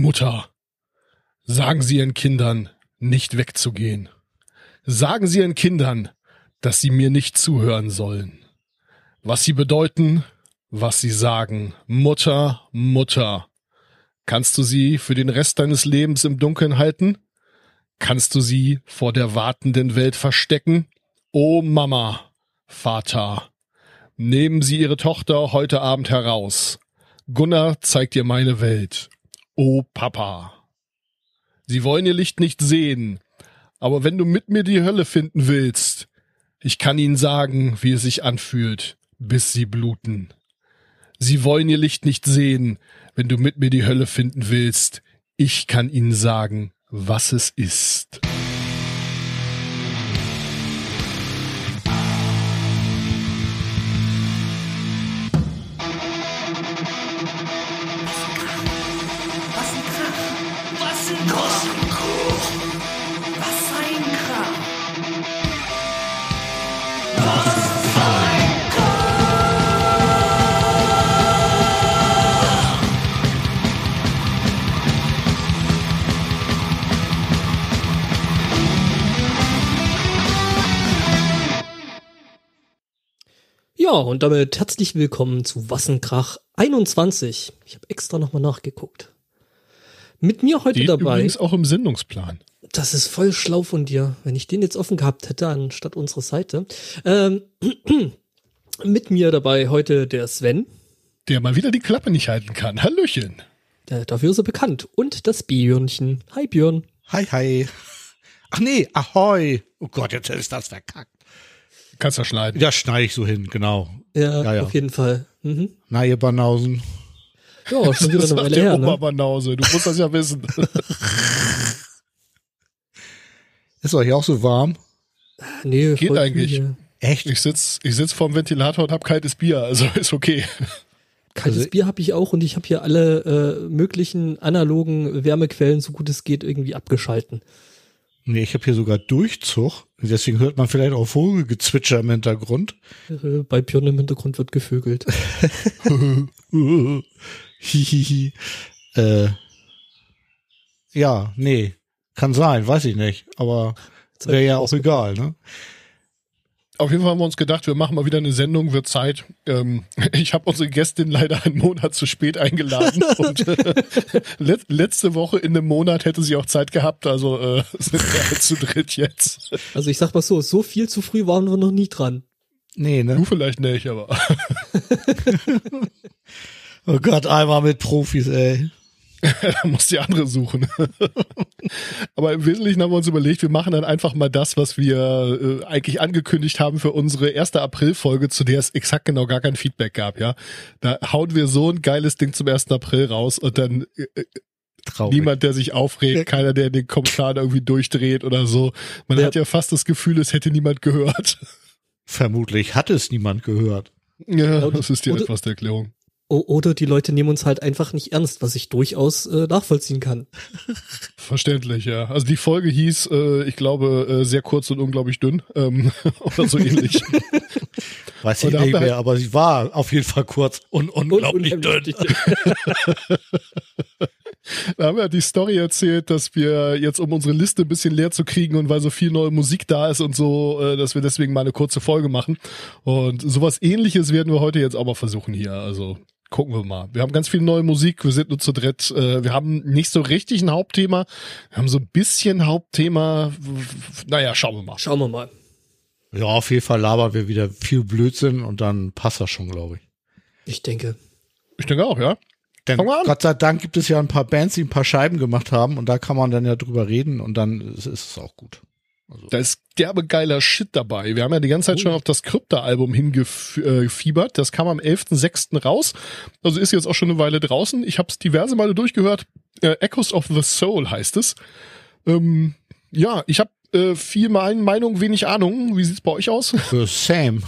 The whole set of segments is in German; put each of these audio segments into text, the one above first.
Mutter, sagen Sie Ihren Kindern, nicht wegzugehen. Sagen Sie Ihren Kindern, dass sie mir nicht zuhören sollen. Was sie bedeuten, was sie sagen. Mutter, Mutter. Kannst du sie für den Rest deines Lebens im Dunkeln halten? Kannst du sie vor der wartenden Welt verstecken? O Mama, Vater, nehmen Sie Ihre Tochter heute Abend heraus. Gunnar zeigt ihr meine Welt. O Papa. Sie wollen ihr Licht nicht sehen, aber wenn du mit mir die Hölle finden willst, ich kann Ihnen sagen, wie es sich anfühlt, bis Sie bluten. Sie wollen ihr Licht nicht sehen, wenn du mit mir die Hölle finden willst. Ich kann Ihnen sagen, was es ist. Ja, und damit herzlich willkommen zu Wassenkrach 21. Ich habe extra nochmal nachgeguckt. Mit mir heute Steht dabei, übrigens auch im Sendungsplan. das ist voll schlau von dir, wenn ich den jetzt offen gehabt hätte, anstatt unserer Seite. Ähm, mit mir dabei heute der Sven, Der mal wieder die Klappe nicht halten kann. Hallöchen. der, dafür ist er bekannt, und das Björnchen. Hi Björn. Hi, hi. Ach nee, ahoi. Oh Gott, jetzt ist das verkackt. Kannst du schneiden. Ja, schneide ich so hin, genau. Ja, Ja, ja. auf jeden Fall. Mhm. Na, ihr Banausen. Ja, schon wieder Das eine Weile der her, ne? Oberbanause. Du musst das ja wissen. Ist euch auch so warm? Nee, Geht eigentlich. hier. Echt? Ich sitz, ich sitz vorm Ventilator und hab kaltes Bier, also ist okay. Kaltes Also- Bier habe ich auch und ich habe hier alle äh, möglichen analogen Wärmequellen, so gut es geht, irgendwie abgeschalten. Nee, ich habe hier sogar Durchzug. Deswegen hört man vielleicht auch Vogelgezwitscher im Hintergrund. Bei Björn im Hintergrund wird gevögelt. Hihihi. äh, ja, nee. Kann sein, weiß ich nicht. Aber wäre ja auch egal, ne? Auf jeden Fall haben wir uns gedacht, wir machen mal wieder eine Sendung, wird Zeit. Ähm, ich habe unsere Gästin leider einen Monat zu spät eingeladen und äh, let, letzte Woche in einem Monat hätte sie auch Zeit gehabt, also äh, sind wir halt zu dritt jetzt. Also ich sag mal so, so viel zu früh waren wir noch nie dran. Nee, Du ne? vielleicht nicht, aber Oh Gott, einmal mit Profis, ey. da muss die andere suchen. aber im Wesentlichen haben wir uns überlegt, wir machen dann einfach mal das, was wir äh, eigentlich angekündigt haben für unsere erste April-Folge, zu der es exakt genau gar kein Feedback gab, ja. Da hauen wir so ein geiles Ding zum 1. April raus und dann äh, Traurig. Niemand, der sich aufregt, keiner, der den Kommentar irgendwie durchdreht oder so. Man Ja. hat ja fast das Gefühl, es hätte niemand gehört. Vermutlich hat es niemand gehört. Ja, das ist die etwas der Erklärung. Oder die Leute nehmen uns halt einfach nicht ernst, was ich durchaus äh, nachvollziehen kann. Verständlich, ja. Also die Folge hieß, äh, ich glaube, äh, sehr kurz und unglaublich dünn ähm, oder so ähnlich. Weiß ich nicht mehr, halt- aber sie war auf jeden Fall kurz und unglaublich Und- dünn. Da haben wir die Story erzählt, dass wir jetzt, um unsere Liste ein bisschen leer zu kriegen und weil so viel neue Musik da ist und so, äh, dass wir deswegen mal eine kurze Folge machen. Und sowas ähnliches werden wir heute jetzt auch mal versuchen hier. Also gucken wir mal. Wir haben ganz viel neue Musik, wir sind nur zu dritt. Äh, wir haben nicht so richtig ein Hauptthema. Wir haben so ein bisschen Hauptthema. Naja, schauen wir mal. Schauen wir mal. Ja, auf jeden Fall labern wir wieder viel Blödsinn und dann passt das schon, glaube ich. Ich denke. Ich denke auch, ja. Denn. Gott sei Dank gibt es ja ein paar Bands, die ein paar Scheiben gemacht haben und da kann man dann ja drüber reden und dann ist, ist es auch gut. Da ist derbe geiler Shit dabei. Wir haben ja die ganze Zeit schon auf das Krypta-Album hingefiebert. Das kam am 11.06. raus. Also ist jetzt auch schon eine Weile draußen. Ich habe es diverse Male durchgehört. Äh, Echoes of the Soul heißt es. Ähm, ja, ich habe äh, viel Mein- Meinung, wenig Ahnung. Wie sieht's bei euch aus? Für Sam.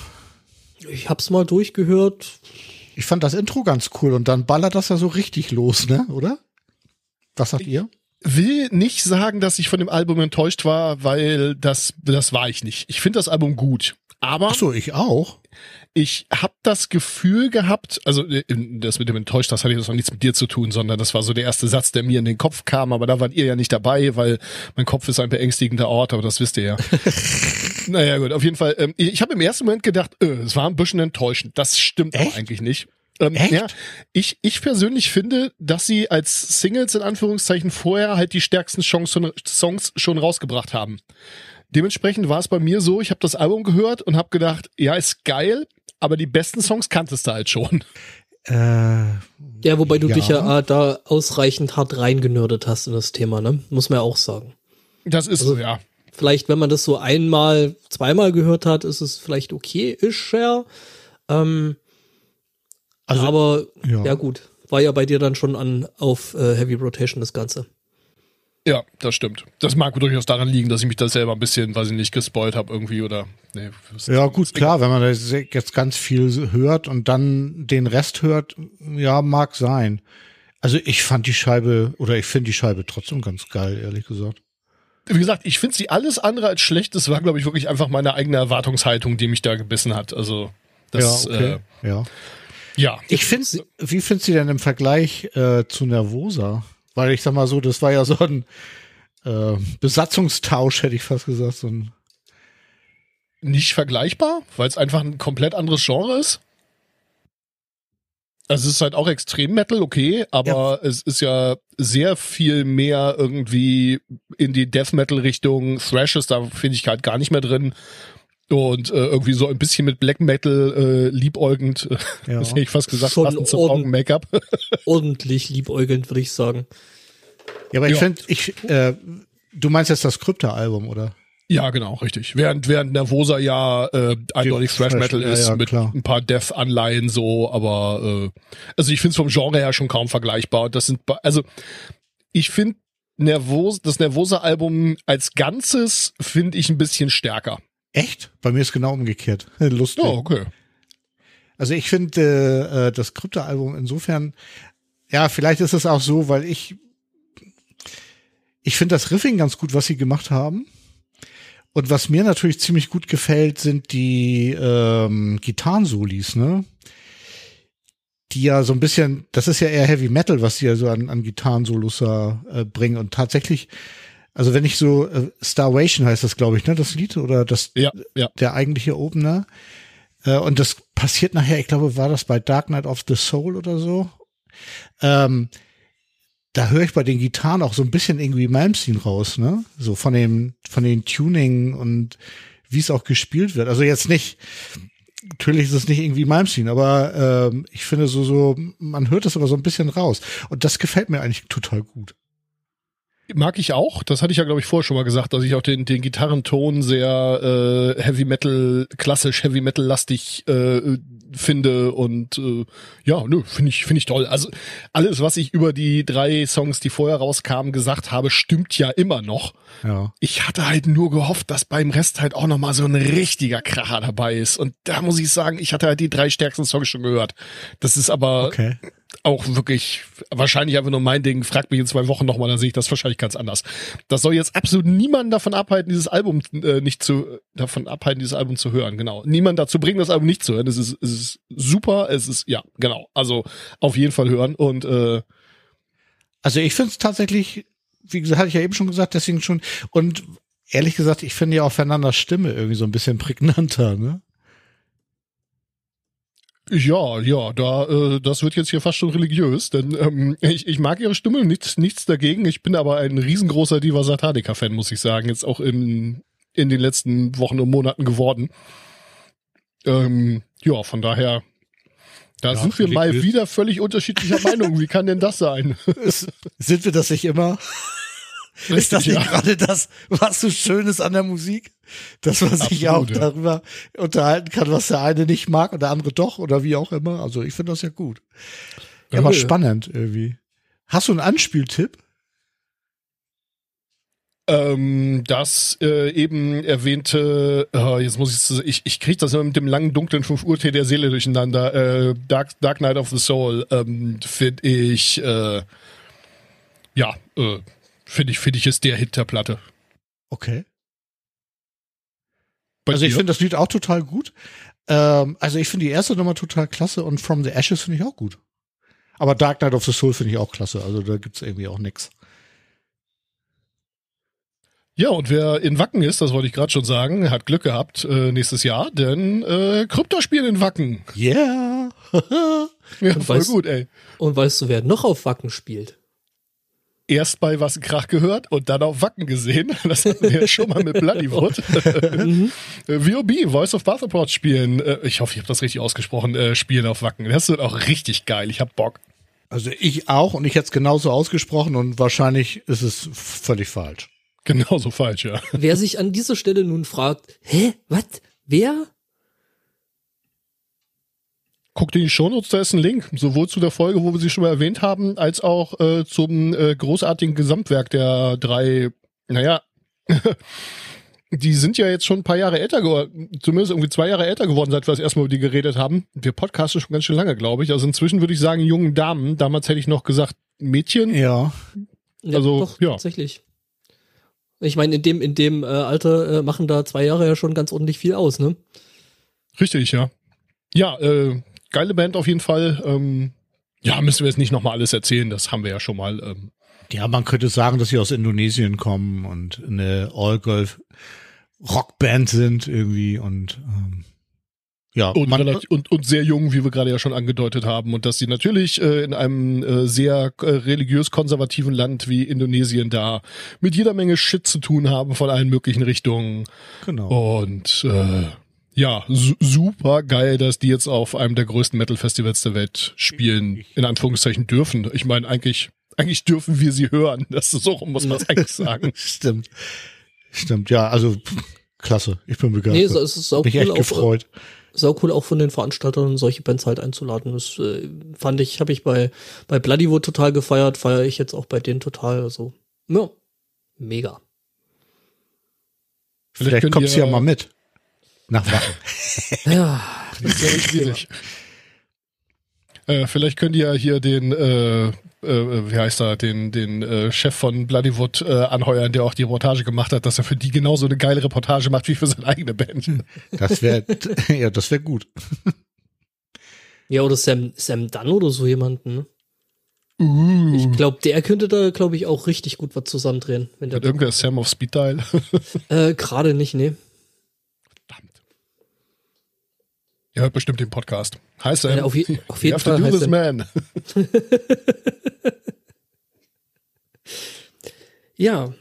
Ich hab's mal durchgehört. Ich fand das Intro ganz cool und dann ballert das ja so richtig los, ne? Oder? Was sagt ihr? Will nicht sagen, dass ich von dem Album enttäuscht war, weil das, das war ich nicht. Ich finde das Album gut. Aber Ach so, ich auch. ich habe das Gefühl gehabt, also äh, das mit dem enttäuscht, das hatte jetzt noch nichts mit dir zu tun, sondern das war so der erste Satz, der mir in den Kopf kam, aber da wart ihr ja nicht dabei, weil mein Kopf ist ein beängstigender Ort, aber das wisst ihr ja. naja gut, auf jeden Fall. Ähm, ich habe im ersten Moment gedacht, äh, es war ein bisschen enttäuschend. Das stimmt Echt? eigentlich nicht. Ähm, Echt? Ja, ich, ich persönlich finde, dass sie als Singles in Anführungszeichen vorher halt die stärksten Songs schon, Songs schon rausgebracht haben. Dementsprechend war es bei mir so, ich habe das Album gehört und habe gedacht, ja, ist geil, aber die besten Songs kanntest du halt schon. Äh, Ja, wobei du Ja. dich ja äh, da ausreichend hart reingenördet hast in das Thema, ne? Muss man ja auch sagen. Das ist so, ja. Vielleicht, wenn man das so einmal, zweimal gehört hat, ist es vielleicht okay, ist ja. Ähm, Also, aber ja. ja. gut, war ja bei dir dann schon an auf äh, Heavy Rotation das Ganze. Ja, das stimmt. Das mag durchaus daran liegen, dass ich mich da selber ein bisschen, weiß ich nicht, gespoilt habe irgendwie oder. Nee, ja, gut, klar, wenn man das jetzt ganz viel hört und dann den Rest hört, ja, mag sein. Also ich fand die Scheibe oder ich finde die Scheibe trotzdem ganz geil, ehrlich gesagt. Wie gesagt, ich finde sie alles andere als schlecht. Das war, glaube ich, wirklich einfach meine eigene Erwartungshaltung, die mich da gebissen hat. Also, das, ja, okay. äh, ja. Ja. Ich finde, wie findest du denn im Vergleich äh, zu Nervosa? Weil ich sag mal so, das war ja so ein äh, Besatzungstausch, hätte ich fast gesagt. So ein, nicht vergleichbar, weil es einfach ein komplett anderes Genre ist. Also es ist halt auch extrem Metal, okay, aber es ist ja sehr viel mehr irgendwie in die Death Metal Richtung. Thrash ist da finde ich halt gar nicht mehr drin. Und äh, irgendwie so ein bisschen mit Black Metal äh, liebäugend, Ja. das hätte ich fast gesagt, Schon passend zum Augen-Make-up. Ordentlich liebäugelnd, würde ich sagen. ja, aber ich Ja. finde, ich, äh, du meinst jetzt das Krypta-Album, oder? Ja, genau, richtig. Während, während Nervosa ja äh, eindeutig Thrash Metal ja, ist ja, mit klar. ein paar Death-Anleihen so, aber äh, also ich finde es vom Genre her schon kaum vergleichbar. Und Das sind also ich finde Nervos, das Nervosa-Album als Ganzes finde ich ein bisschen stärker. Echt? Bei mir ist genau umgekehrt. Lustig. Ja, okay. Also ich finde äh, äh, das Krypta-Album insofern, ja, vielleicht ist es auch so, weil ich, ich finde das Riffing ganz gut, was sie gemacht haben. Und was mir natürlich ziemlich gut gefällt, sind die ähm, Gitarrensolis, ne? Die ja so ein bisschen, das ist ja eher Heavy Metal, was sie ja so an, an Gitarrensolos äh, bringen. Und tatsächlich, also wenn ich so, äh, Starvation heißt das, glaube ich, ne, das Lied oder das, Ja, ja. der eigentliche Opener. Äh, und das passiert nachher, ich glaube, war das bei Dark Knight of the Soul oder so. Ähm, da höre ich bei den Gitarren auch so ein bisschen irgendwie Malmsteen raus, ne? So von dem, von den Tuning und wie es auch gespielt wird. Also jetzt nicht, natürlich ist es nicht irgendwie Malmsteen, aber ähm, ich finde so, so, man hört es aber so ein bisschen raus. Und das gefällt mir eigentlich total gut. Mag ich auch. Das hatte ich ja, glaube ich, vorher schon mal gesagt, dass ich auch den, den Gitarrenton sehr äh, Heavy Metal, klassisch Heavy Metal lastig äh, finde und äh, ja, nö, finde ich, finde ich toll. Also alles, was ich über die drei Songs, die vorher rauskamen, gesagt habe, stimmt ja immer noch. Ja. Ich hatte halt nur gehofft, dass beim Rest halt auch noch mal so ein richtiger Kracher dabei ist. Und da muss ich sagen, ich hatte halt die drei stärksten Songs schon gehört. Das ist aber Okay. Auch wirklich wahrscheinlich einfach nur mein Ding. Fragt mich in zwei Wochen nochmal, dann sehe ich das wahrscheinlich ganz anders. Das soll jetzt absolut niemanden davon abhalten, dieses Album äh, nicht zu davon abhalten, dieses Album zu hören. Genau. Niemand dazu bringen, das Album nicht zu hören. Es ist, es ist super. Es ist ja genau. Also auf jeden Fall hören und äh, Also ich finde es tatsächlich, wie gesagt, hatte ich ja eben schon gesagt, deswegen schon. Und ehrlich gesagt, ich finde ja auch Fernandas Stimme irgendwie so ein bisschen prägnanter, ne? Ja, ja, da, äh, das wird jetzt hier fast schon religiös, denn ähm, ich, ich mag ihre Stimme, nichts, nichts dagegen. Ich bin aber ein riesengroßer Diva Satanica-Fan, muss ich sagen, jetzt auch in, in den letzten Wochen und Monaten geworden. Ähm, ja, von daher, da Ja, sind wir mal wieder völlig unterschiedlicher Meinung. Wie kann denn das sein? Sind wir das nicht immer? Ist das Richtig, nicht ja. gerade das, was so schön ist an der Musik? Dass man sich Absolut, auch ja. darüber unterhalten kann, was der eine nicht mag und der andere doch oder wie auch immer. Also ich finde das ja gut. Ja, aber spannend irgendwie. Hast du einen Anspieltipp? Ähm, das äh, eben erwähnte, äh, jetzt muss ich, ich, ich kriege das immer mit dem langen dunklen 5 Uhr Tee der Seele durcheinander. Äh, Dark, Dark Knight of the Soul ähm, finde ich, äh, ja, äh, finde ich, finde ich ist der Hit der Platte. Okay. Bei also ich dir? finde das Lied auch total gut. Ähm, also ich finde die erste Nummer total klasse und From the Ashes finde ich auch gut. Aber Dark Knight of the Soul finde ich auch klasse. Also da gibt's irgendwie auch nix. Ja, und wer in Wacken ist, das wollte ich gerade schon sagen, hat Glück gehabt äh, nächstes Jahr, denn äh, Krypto spielen in Wacken. Yeah. Ja, voll weißt- gut, ey. Und weißt du, wer noch auf Wacken spielt? Erst bei Was Krach gehört und dann auf Wacken gesehen. Das hatten wir ja schon mal mit Bloodywood. Mhm. VOB, Voice of Bathreport spielen. Äh, ich hoffe, ich habe das richtig ausgesprochen. Äh, spielen auf Wacken. Das wird auch richtig geil. Ich hab Bock. Also ich auch und ich hätte es genauso ausgesprochen und wahrscheinlich ist es völlig falsch. Genauso falsch, ja. Wer sich an dieser Stelle nun fragt, hä, was, wer? Guckt in die Shownotes, da ist ein Link, sowohl zu der Folge, wo wir sie schon mal erwähnt haben, als auch äh, zum äh, großartigen Gesamtwerk der drei, naja, die sind ja jetzt schon ein paar Jahre älter geworden, zumindest irgendwie zwei Jahre älter geworden, seit wir das erste Mal über die geredet haben. Wir podcasten schon ganz schön lange, glaube ich. Also inzwischen würde ich sagen, jungen Damen. Damals hätte ich noch gesagt Mädchen. Ja. Ja, Also, doch, ja. tatsächlich. Ich meine, in dem, in dem äh, Alter äh, machen da zwei Jahre ja schon ganz ordentlich viel aus, ne? Richtig, ja. Ja, äh, geile Band auf jeden Fall. Ähm, ja, müssen wir jetzt nicht nochmal alles erzählen, das haben wir ja schon mal. Ähm, Ja, man könnte sagen, dass sie aus Indonesien kommen und eine All-Girl Rockband sind irgendwie und ähm, ja, Und, man, und, und sehr jung, wie wir gerade ja schon angedeutet haben. Und dass sie natürlich äh, in einem äh, sehr äh, religiös-konservativen Land wie Indonesien da mit jeder Menge Shit zu tun haben von allen möglichen Richtungen. genau. Und äh, ja, su super geil, dass die jetzt auf einem der größten Metal-Festivals der Welt spielen, in Anführungszeichen dürfen. Ich meine, eigentlich, eigentlich dürfen wir sie hören. Das ist so muss man es eigentlich sagen. Stimmt. Stimmt, ja, also klasse. Ich bin Nee, begeistert. so- es ist auch Mich cool, echt auch, gefreut. sau cool auch von den Veranstaltern solche Bands halt einzuladen. Das äh, fand ich, habe ich bei bei Bloodywood total gefeiert, feiere ich jetzt auch bei denen total. Also ja, mega. Vielleicht, kommst du ihr- ja mal mit. Nach Wacken. Ja, Das wäre schwierig. Äh, vielleicht könnt ihr ja hier den, äh, äh, wie heißt er, den, den äh, Chef von Bloodywood äh, anheuern, der auch die Reportage gemacht hat, dass er für die genauso eine geile Reportage macht wie für seine eigene Band. Das wäre, ja, das wäre gut. ja oder Sam Sam Dunn oder so jemanden. Ne? Uh. Ich glaube, der könnte da, glaube ich, auch richtig gut was zusammendrehen. Wenn der Hat irgendwer Sam auf Speed Dial? äh, gerade nicht, nee. Verdammt. Ihr hört bestimmt den Podcast. Hi Sam. Ja, auf je- auf You jeden have to Fall do heißt this, man. Ja.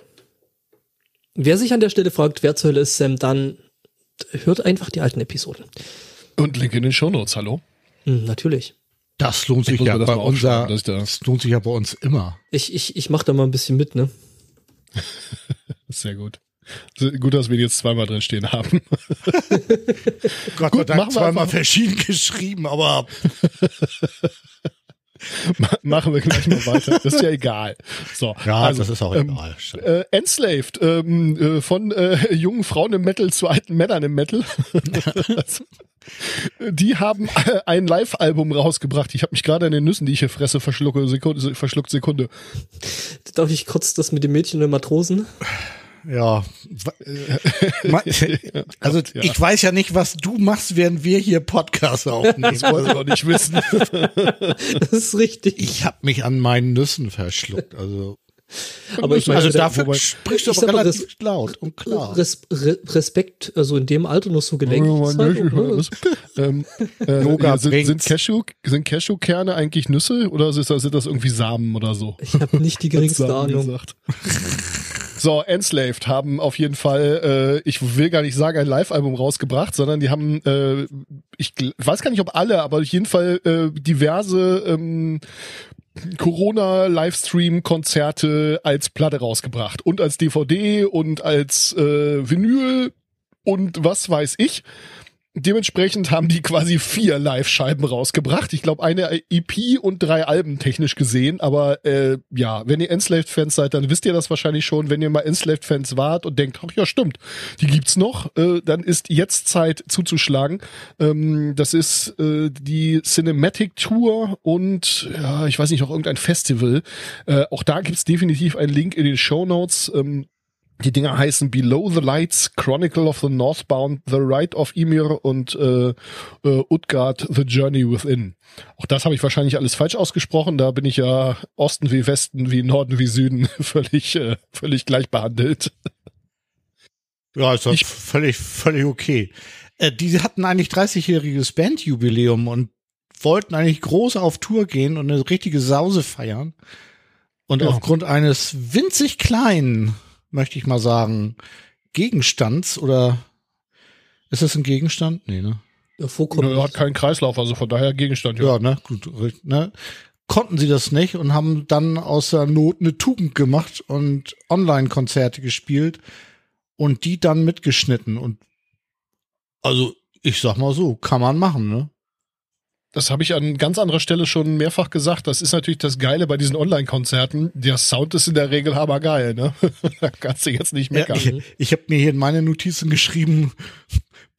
Wer sich an der Stelle fragt, wer zur Hölle ist Sam Dunn, hört einfach die alten Episoden. Und Link in den Shownotes, hallo? Hm, natürlich. Das lohnt sich ja bei ich da- das lohnt sich ja bei uns immer. Ich, ich, ich mach da mal ein bisschen mit, ne? Sehr gut. Gut, dass wir die jetzt zweimal drin stehen haben. Gott Gut, machen wir zweimal verschieden geschrieben, aber Machen wir gleich mal weiter. Das ist ja egal. So, ja, also, das ist auch ähm, egal. Äh, Enslaved, ähm, äh, von äh, jungen Frauen im Metal zu alten Männern im Metal. die haben äh, ein Live-Album rausgebracht. Ich habe mich gerade an den Nüssen, die ich hier fresse, verschlucke, Sekunde, verschluckt Sekunde. Darf ich kurz das mit dem Mädchen und den Matrosen? Ja. Also ja. ich weiß ja nicht, was du machst, während wir hier Podcasts aufnehmen. Das wollen wir doch nicht wissen. Das ist richtig. Ich habe mich an meinen Nüssen verschluckt. Also, Aber ich meine, also dafür wobei- sprichst du aber mal, relativ das- laut und klar. Res Re Respekt, also in dem Alter noch so gelenkig ist halt, ne? ähm, äh, Yoga sind, sind, Cashew, sind Cashewkerne eigentlich Nüsse oder sind das irgendwie Samen oder so? Ich habe nicht die geringste Ahnung. So, Enslaved haben auf jeden Fall, äh, ich will gar nicht sagen, ein Live-Album rausgebracht, sondern die haben, äh, ich weiß gar nicht, ob alle, aber auf jeden Fall äh, diverse ähm, Corona-Livestream-Konzerte als Platte rausgebracht und als DVD und als äh, Vinyl und was weiß ich. Dementsprechend haben die quasi vier Live-Scheiben rausgebracht. Ich glaube, eine EP und drei Alben technisch gesehen. Aber äh, ja, wenn ihr Enslaved-Fans seid, dann wisst ihr das wahrscheinlich schon. Wenn ihr mal Enslaved-Fans wart und denkt, ach ja, stimmt, die gibt's noch, äh, dann ist jetzt Zeit zuzuschlagen. Ähm, das ist äh, die Cinematic Tour und ja, ich weiß nicht, noch irgendein Festival. Äh, auch da gibt's definitiv einen Link in den Show Notes. Ähm, Die Dinger heißen Below the Lights, Chronicle of the Northbound, The Rite of Ymir und äh, äh, Utgard, The Journey Within. Auch das habe ich wahrscheinlich alles falsch ausgesprochen. Da bin ich ja Osten wie Westen, wie Norden wie Süden völlig, äh, völlig gleich behandelt. Ja, ist doch Ich- völlig, völlig okay. Äh, die hatten eigentlich 30-jähriges Bandjubiläum und wollten eigentlich groß auf Tour gehen und eine richtige Sause feiern. Und Ja. aufgrund eines winzig kleinen, möchte ich mal sagen, Gegenstands oder ist das ein Gegenstand? Nee, ne? Ja, vorkommen. Er hat keinen Kreislauf, also von daher Gegenstand. Ja. Ja, ne? Gut, richtig, ne? Konnten sie das nicht und haben dann aus der Not eine Tugend gemacht und Online-Konzerte gespielt und die dann mitgeschnitten und also ich sag mal so, kann man machen, ne? Das habe ich an ganz anderer Stelle schon mehrfach gesagt. Das ist natürlich das Geile bei diesen Online-Konzerten. Der Sound ist in der Regel hammergeil, ne? da kannst du jetzt nicht Ja, meckern. ich ich habe mir hier in meine Notizen geschrieben,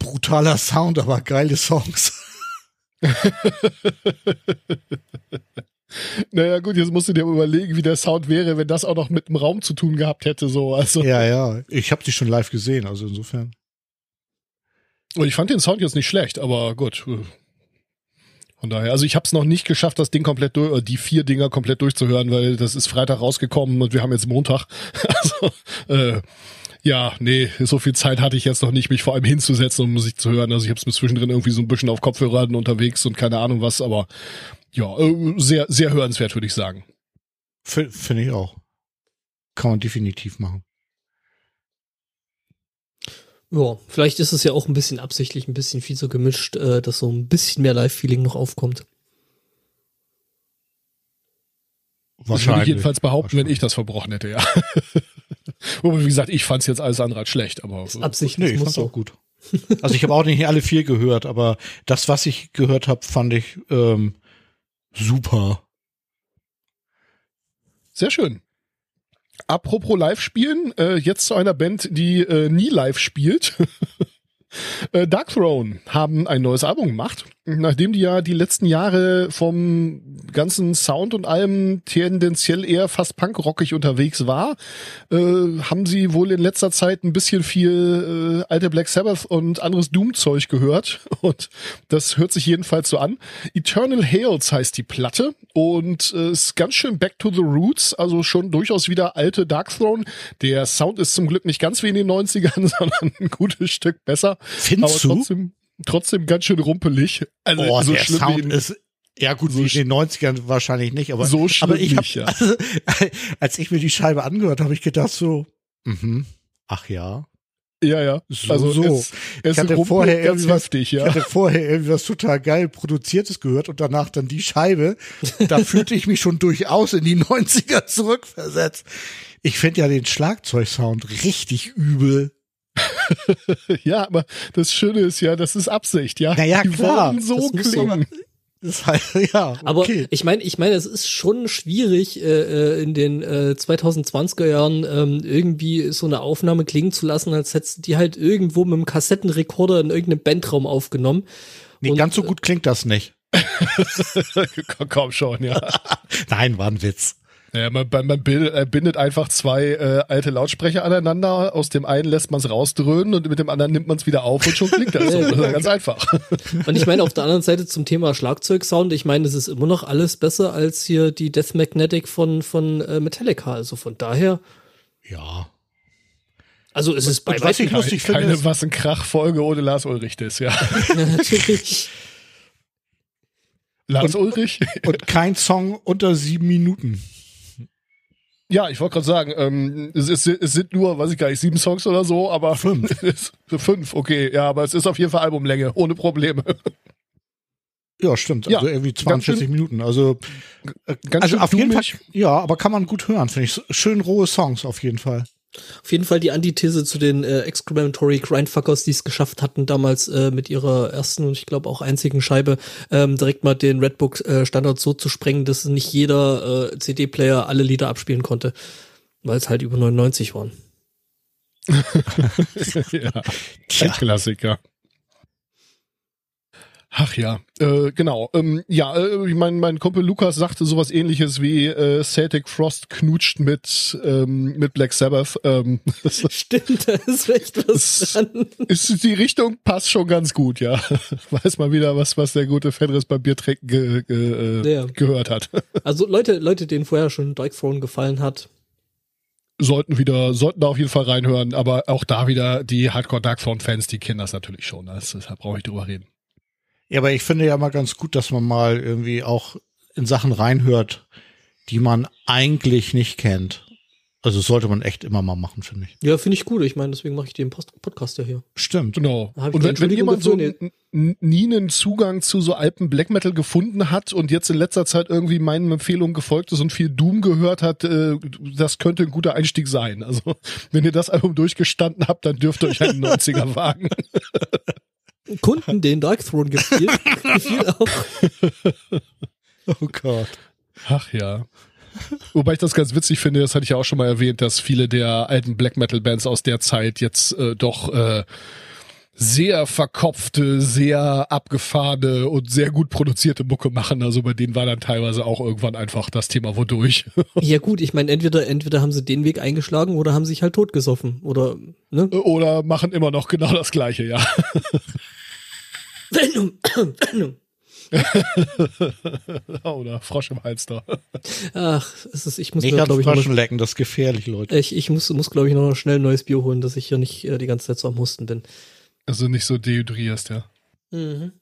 brutaler Sound, aber geile Songs. Naja, gut, jetzt musst du dir überlegen, wie der Sound wäre, wenn das auch noch mit dem Raum zu tun gehabt hätte, so. Also, Ja, ja, ich habe die schon live gesehen, also insofern. und ich fand den Sound jetzt nicht schlecht, aber gut. Von daher, also ich habe es noch nicht geschafft, das Ding komplett durch, oder die vier Dinger komplett durchzuhören, weil das ist Freitag rausgekommen und wir haben jetzt Montag. Also, äh, ja, nee, so viel Zeit hatte ich jetzt noch nicht, mich vor allem hinzusetzen, um Musik zu hören. Also ich habe es mir zwischendrin irgendwie so ein bisschen auf Kopfhörern unterwegs und keine Ahnung was, aber ja, äh, sehr, sehr hörenswert, würde ich sagen. Finde ich auch. Kann man definitiv machen. Ja, vielleicht ist es ja auch ein bisschen absichtlich, ein bisschen viel so gemischt, äh, dass so ein bisschen mehr Live-Feeling noch aufkommt. Das würde ich jedenfalls behaupten, wenn ich das verbrochen hätte, ja. Wobei, wie gesagt, ich fand's jetzt alles andere als schlecht, aber Ist Absicht, Nee, ich fand's so. auch gut. Also ich habe auch nicht alle vier gehört, aber das, was ich gehört habe, fand ich ähm, super. sehr schön. Apropos live spielen, äh, jetzt zu einer Band, die äh, nie live spielt. äh, Dark Throne haben ein neues Album gemacht, nachdem die ja die letzten Jahre vom ganzen Sound und allem tendenziell eher fast punkrockig unterwegs war, äh, haben sie wohl in letzter Zeit ein bisschen viel äh, alte Black Sabbath und anderes Doom-Zeug gehört und das hört sich jedenfalls so an. Eternal Hails heißt die Platte und äh, ist ganz schön back to the roots, also schon durchaus wieder alte Dark Throne. Der Sound ist zum Glück nicht ganz wie in den 90ern, sondern ein gutes Stück besser. Findest aber du? trotzdem, trotzdem ganz schön rumpelig. Also Oh, so der schlimm Sound ist ja gut, so in den 90ern wahrscheinlich nicht, aber So schlimm aber ich hab, nicht, ja. also, als ich mir die Scheibe angehört, habe ich gedacht so, mhm, ach ja, Ja, ja. So, also so. Es, es Ich hatte vorher ganz irgendwie was- heftig, Ich ja. hatte vorher irgendwie was total geil produziertes gehört und danach dann die Scheibe. Da fühlte ich mich schon durchaus in die 90er zurückversetzt. Ich finde ja den Schlagzeugsound richtig übel. Ja, aber das Schöne ist ja, das ist Absicht, ja. Naja, Die klar. wollen so Das klingen. Das heißt, ja, Aber okay. ich meine, ich meine, es ist schon schwierig, äh, äh, in den äh, 2020er Jahren ähm, irgendwie so eine Aufnahme klingen zu lassen, als hättest du die halt irgendwo mit einem Kassettenrekorder in irgendeinem Bandraum aufgenommen. Nee, und- ganz so gut klingt das nicht. Kaum schon, ja. Nein, war ein Witz. Naja, man, man äh, bindet einfach zwei äh, alte Lautsprecher aneinander. Aus dem einen lässt man es rausdröhnen und mit dem anderen nimmt man es wieder auf und schon klingt das so. Das ist ganz einfach. Und ich meine, auf der anderen Seite zum Thema Schlagzeugsound, ich meine, es ist immer noch alles besser als hier die Death Magnetic von, von äh, Metallica. Also von daher, Ja. also es ist bei und was weitem ich lustig finde, Keine ist- was ein Krach-Folge ohne Lars Ulrich das, ja. natürlich. Lars Ulrich? Und kein Song unter sieben Minuten. Ja, ich wollte gerade sagen, ähm, es, ist, es sind nur, weiß ich gar nicht, sieben Songs oder so, aber Fünf. es- fünf, okay, ja, aber es ist auf jeden Fall Albumlänge, ohne Probleme. Ja, stimmt. Ja, Also irgendwie ganz 42 Minuten. Also, äh, Ganz also schön auf jeden Fall, ja, aber kann man gut hören, finde ich. Schön rohe Songs auf jeden Fall. Auf jeden Fall die Antithese zu den äh, Excrementory Grindfuckers, die es geschafft hatten, damals äh, mit ihrer ersten und ich glaube auch einzigen Scheibe ähm, direkt mal den Redbook äh, Standard so zu sprengen, dass nicht jeder äh, CD-Player alle Lieder abspielen konnte, weil es halt über 99 waren. ja, Klassiker. Ach ja, äh, genau. Ähm, ja, äh, mein, mein Kumpel Lukas sagte sowas ähnliches wie äh, Celtic Frost knutscht mit, ähm, mit Black Sabbath. Ähm, das Stimmt, da ist echt was dran. ist, die Richtung passt schon ganz gut, ja. Weiß mal wieder, was, was der gute Fenris beim Biertrinken ge, ge, äh, Ja. gehört hat. Also Leute, Leute, denen vorher schon Dark Throne gefallen hat, sollten wieder, sollten da auf jeden Fall reinhören, aber auch da wieder die Hardcore Dark Throne Fans, die kennen das natürlich schon. Das, deshalb brauche ich drüber reden. Ja, aber ich finde ja mal ganz gut, dass man mal irgendwie auch in Sachen reinhört, die man eigentlich nicht kennt. Also das sollte man echt immer mal machen, finde ich. ja, finde ich gut. Ich meine, deswegen mache ich den Post Podcast ja hier. Stimmt. Genau. Und wenn, wenn jemand so nie einen Zugang zu so alten Black Metal gefunden hat und jetzt in letzter Zeit irgendwie meinen Empfehlungen gefolgt ist und viel Doom gehört hat, äh, das könnte ein guter Einstieg sein. Also wenn ihr das Album durchgestanden habt, dann dürft ihr euch einen 90er wagen. Kunden, den Dark Throne gefiel, gefiel auch. Oh Gott. Ach ja. Wobei ich das ganz witzig finde, das hatte ich ja auch schon mal erwähnt, dass viele der alten Black Metal Bands aus der Zeit jetzt äh, doch äh, sehr verkopfte, sehr abgefahrene und sehr gut produzierte Mucke machen. Also bei denen war dann teilweise auch irgendwann einfach das Thema wodurch. Ja gut, ich meine, entweder, entweder haben sie den Weg eingeschlagen oder haben sich halt totgesoffen. Oder, ne? Oder machen immer noch genau das Gleiche, ja. Venom, Venom. Oder Frosch im Hals da. Ach, es ist, ich muss Nicht mir, glaube ich, noch Flaschen mal, lecken, das ist gefährlich, Leute. ich, ich muss, muss glaube ich, noch schnell ein neues Bier holen, dass ich hier nicht äh, die ganze Zeit so am Husten bin. Also nicht so dehydrierst, ja. Mhm.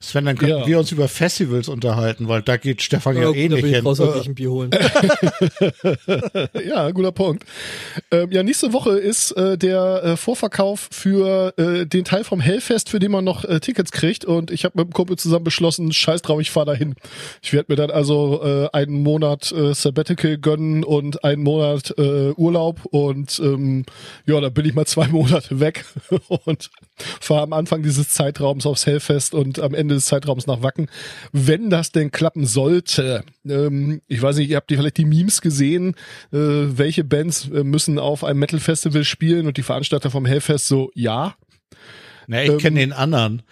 Sven, dann könnten Ja. wir uns über Festivals unterhalten, weil da geht Stefan ja, Ja, eh nicht hin. raus, ich ein Bier holen. ja, guter Punkt. Ähm, ja, nächste Woche ist äh, der äh, Vorverkauf für äh, den Teil vom Hellfest, für den man noch äh, Tickets kriegt. Und ich habe mit dem Kumpel zusammen beschlossen, scheiß drauf, ich fahr dahin. Ich werde mir dann also äh, einen Monat äh, Sabbatical gönnen und einen Monat äh, Urlaub. Und ähm, ja, dann bin ich mal zwei Monate weg und fahre am Anfang dieses Zeitraums aufs Hellfest und am Ende des Zeitraums nach Wacken. Wenn das denn klappen sollte, ähm, ich weiß nicht, ihr habt vielleicht die Memes gesehen, äh, welche Bands äh, müssen auf einem Metal Festival spielen und die Veranstalter vom Hellfest so, ja. Na, ich Ähm, kenne den anderen.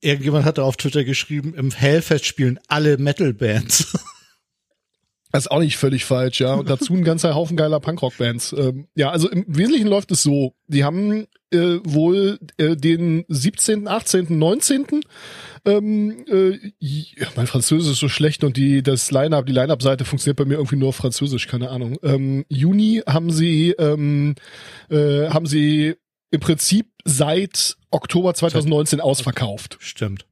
Irgendjemand hatte auf Twitter geschrieben, im Hellfest spielen alle Metal-Bands. Das ist auch nicht völlig falsch, ja. Und dazu ein ganzer Haufen geiler Punkrock-Bands. Ähm, ja, also im Wesentlichen läuft es so. Die haben äh, wohl äh, den 17., 18., 19. Ähm, äh, ja, mein Französisch ist so schlecht und die das Line-Up, die Line-Up-Seite funktioniert bei mir irgendwie nur auf Französisch, keine Ahnung. Ähm, Juni haben sie ähm, äh, haben sie im Prinzip seit Oktober 2019 ausverkauft. Stimmt.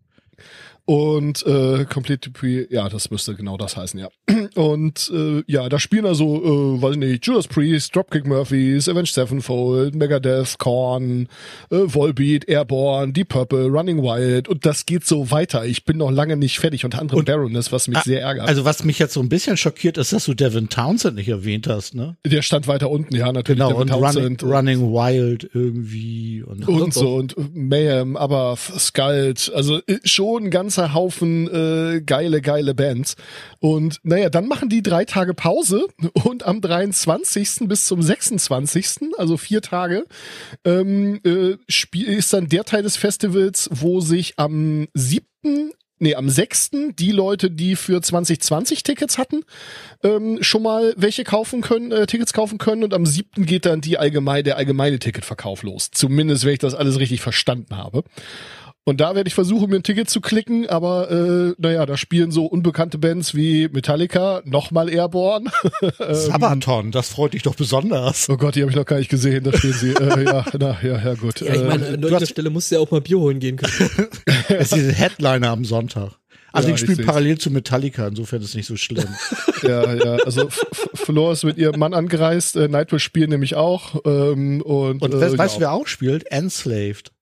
Und äh, Complete Dupuis, ja, das müsste genau das heißen, ja. Und äh, ja, da spielen also, äh, weiß ich nicht, Judas Priest, Dropkick Murphys, Avenged Sevenfold, Megadeth, Korn, äh, Volbeat, Airborne, Deep Purple, Running Wild und das geht so weiter. Ich bin noch lange nicht fertig, unter anderem Und- Baroness, was mich Ah, sehr ärgert. Also was mich jetzt so ein bisschen schockiert, ist, dass du Devin Townsend nicht erwähnt hast, ne? Der stand weiter unten, ja, natürlich. Genau, Devin und Running, Townsend Running Wild irgendwie. Und, und so und Mayhem, aber Skald, also äh, schon ein ganzer Haufen äh, geile, geile Bands. Und naja, dann machen die drei Tage Pause und am 23. bis zum 26., also vier Tage, ähm, äh, ist dann der Teil des Festivals, wo sich am 7., nee, am 6. die Leute, die für 2020 Tickets hatten, ähm, schon mal welche kaufen können, äh, Tickets kaufen können und am 7. geht dann die allgemeine, der allgemeine Ticketverkauf los. Zumindest, wenn ich das alles richtig verstanden habe. Und da werde ich versuchen, mir ein Ticket zu klicken, aber äh, naja, da spielen so unbekannte Bands wie Metallica, nochmal Airborne. Sabaton, das freut dich doch besonders. Oh Gott, die habe ich noch gar nicht gesehen, da stehen sie. äh, ja, na, ja, ja, gut. Ja, ich meine, äh, an du der hast- Stelle musst du ja auch mal Bier holen gehen können. Es ist diese Headliner am Sonntag. Also Ja, ich spiele parallel zu Metallica, insofern ist es nicht so schlimm. ja, ja, also F- F- Flor ist mit ihrem Mann angereist, äh, Nightwish spielen nämlich auch. Ähm, und Und äh, weißt, weißt ja. du, wer auch spielt? Enslaved.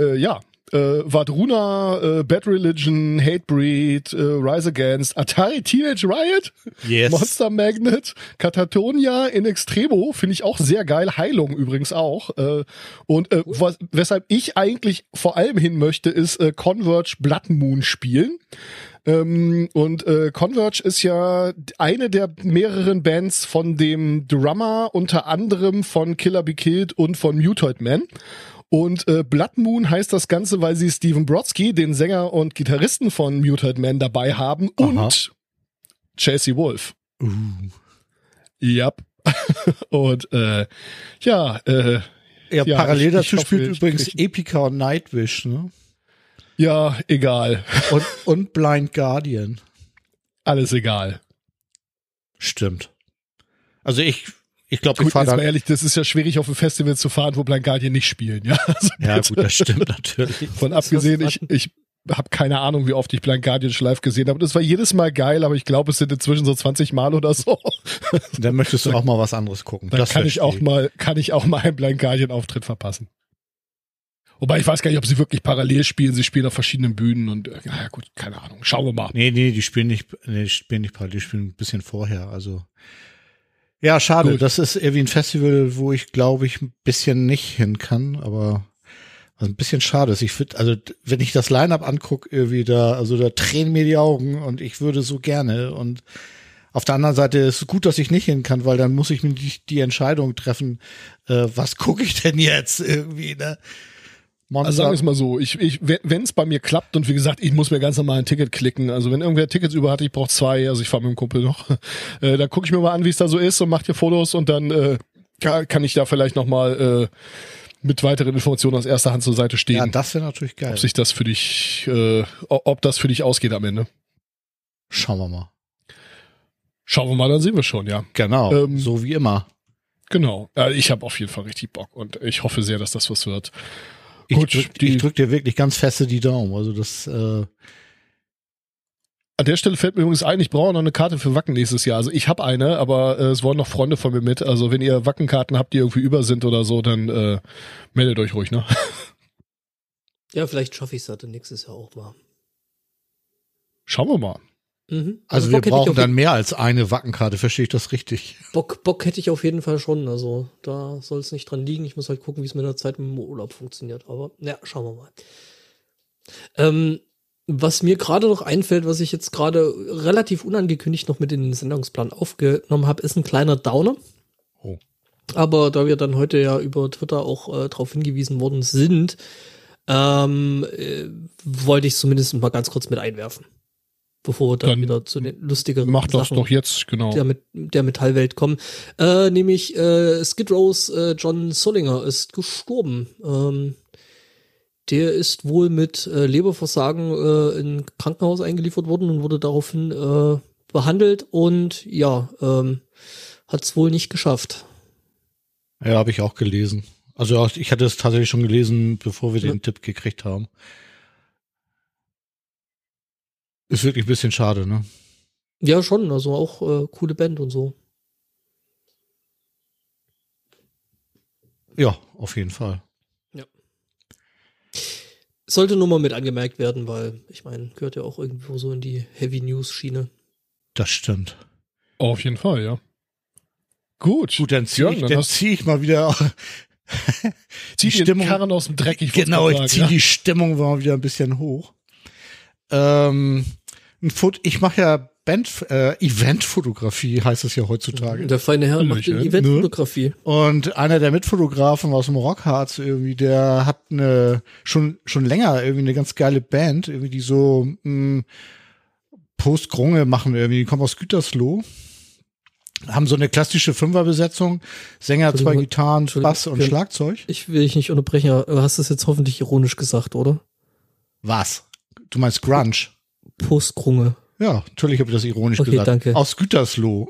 Äh, ja. Äh, Vadruna, äh, Bad Religion, Hatebreed, äh, Rise Against, Atari Teenage Riot, Yes. Monster Magnet, Katatonia in Extremo, finde ich auch sehr geil. Heilung übrigens auch. Äh, und äh, was, weshalb ich eigentlich vor allem hin möchte, ist äh, Converge Blood Moon spielen. Ähm, und äh, Converge ist ja eine der mehreren Bands von dem Drummer, unter anderem von Killer Be Killed und von Mutoid Man. Und äh, Blood Moon heißt das Ganze, weil sie Steven Brodsky, den Sänger und Gitarristen von Muted Man, dabei haben Aha. und Chelsea Wolf. Uh. Ja. und äh, ja, äh, Ja, Ja, parallel ich- ich dazu hoffe, spielt ich übrigens krieg- Epica und Nightwish, ne? ja, egal. Und, und Blind Guardian. Alles egal. Stimmt. Also ich, ich glaube, ich fahre da. ehrlich, das ist ja schwierig, auf ein Festival zu fahren, wo Blind Guardian nicht spielen. Ja, also Ja, gut, das stimmt natürlich. Von abgesehen, ich, ich habe keine Ahnung, wie oft ich Blind Guardian live gesehen habe. Das war jedes Mal geil, aber ich glaube, es sind inzwischen so 20 Mal oder so. Dann möchtest du auch mal was anderes gucken. Dann das kann ich auch mal, kann ich auch mal einen Blind Guardian Auftritt verpassen. Wobei ich weiß gar nicht, ob sie wirklich parallel spielen. Sie spielen auf verschiedenen Bühnen und äh, ja gut, keine Ahnung. Schauen wir mal. Nee, nee, die spielen nicht, nee, die spielen nicht parallel, die spielen ein bisschen vorher, also. Ja, schade. Gut. Das ist irgendwie ein Festival, wo ich glaube ich ein bisschen nicht hin kann, aber was ein bisschen schade ist. Ich finde, also wenn ich das Line-up angucke, irgendwie da, also da tränen mir die Augen und ich würde so gerne und auf der anderen Seite ist es gut, dass ich nicht hin kann, weil dann muss ich mir die, die Entscheidung treffen, äh, was gucke ich denn jetzt irgendwie, ne? Monster, Also sagen wir es mal so, ich, ich, wenn es bei mir klappt und wie gesagt, ich muss mir ganz normal ein Ticket klicken. Also wenn irgendwer Tickets über hat, ich brauche zwei, also ich fahre mit dem Kumpel noch, äh, dann gucke ich mir mal an, wie es da so ist und mach dir Fotos und dann äh, kann, kann ich da vielleicht nochmal äh, mit weiteren Informationen aus erster Hand zur Seite stehen. ja, das wäre natürlich geil. ob sich das für dich, äh, ob das für dich ausgeht am Ende. Schauen wir mal. Schauen wir mal, dann sehen wir schon, ja. Genau, Ähm, so wie immer. Genau. Äh, ich habe auf jeden Fall richtig Bock und ich hoffe sehr, dass das was wird. Ich Gut, drück, die- ich drück dir wirklich ganz feste die Daumen. Also das, äh, An der Stelle fällt mir übrigens ein, ich brauche noch eine Karte für Wacken nächstes Jahr. Also ich habe eine, aber äh, es wollen noch Freunde von mir mit. Also wenn ihr Wackenkarten habt, die irgendwie über sind oder so, dann äh, meldet euch ruhig, ne? Ja, vielleicht schaffe ich es dann nächstes Jahr auch mal. Schauen wir mal. Mhm. also wir hätte ich brauchen dann mehr als eine Wackenkarte, verstehe ich das richtig? Bock, Bock hätte ich auf jeden Fall schon. Also da soll es nicht dran liegen. Ich muss halt gucken, wie es mit der Zeit mit dem Urlaub funktioniert. Aber ja, schauen wir mal. Ähm, was mir gerade noch einfällt, was ich jetzt gerade relativ unangekündigt noch mit in den Sendungsplan aufgenommen habe, ist ein kleiner Downer. Oh. Aber da wir dann heute ja über Twitter auch äh, darauf hingewiesen worden sind, ähm, äh, wollte ich zumindest mal ganz kurz mit einwerfen. Bevor wir dann, Dann wieder zu den lustigeren Macht das Sachen doch jetzt, genau. der, mit, der Metallwelt kommen. Äh, nämlich äh, Skid Rows äh, John Solinger ist gestorben. Ähm, der ist wohl mit äh, Leberversagen äh, in Krankenhaus eingeliefert worden und wurde daraufhin äh, behandelt und ja, ähm, hat es wohl nicht geschafft. Ja, habe ich auch gelesen. Also ich hatte es tatsächlich schon gelesen, bevor wir Ja. den Tipp gekriegt haben. Ist wirklich ein bisschen schade, ne? Ja, schon, also auch äh, coole Band und so. Ja, auf jeden Fall. Sollte nur mal mit angemerkt werden, weil ich meine, gehört ja auch irgendwo so in die Heavy News Schiene. Das stimmt. Auf jeden Fall, ja. Gut. Gut, dann ziehe Jörn, ich, dann zieh ich mal wieder zieh die den Stimmung- Karren aus dem Dreck. Ich genau, ich sagen, ziehe ja. die Stimmung mal wieder ein bisschen hoch. Ähm, ein Foto, ich mache ja Band, äh, Eventfotografie, heißt es ja heutzutage. Der feine Herr macht die Eventfotografie. Und einer der Mitfotografen aus dem Rockharz irgendwie, der hat eine schon schon länger irgendwie eine ganz geile Band, irgendwie die so mh, Post-Grunge machen irgendwie, die kommen aus Gütersloh. Haben so eine klassische Fünferbesetzung, Sänger, zwei Gitarren, Bass und. Schlagzeug. Ich will dich nicht unterbrechen, aber du hast das jetzt hoffentlich ironisch gesagt, oder? Was? Du meinst Grunge? Postgrunge. Ja, natürlich habe ich das ironisch Okay, gesagt. danke. Aus Gütersloh.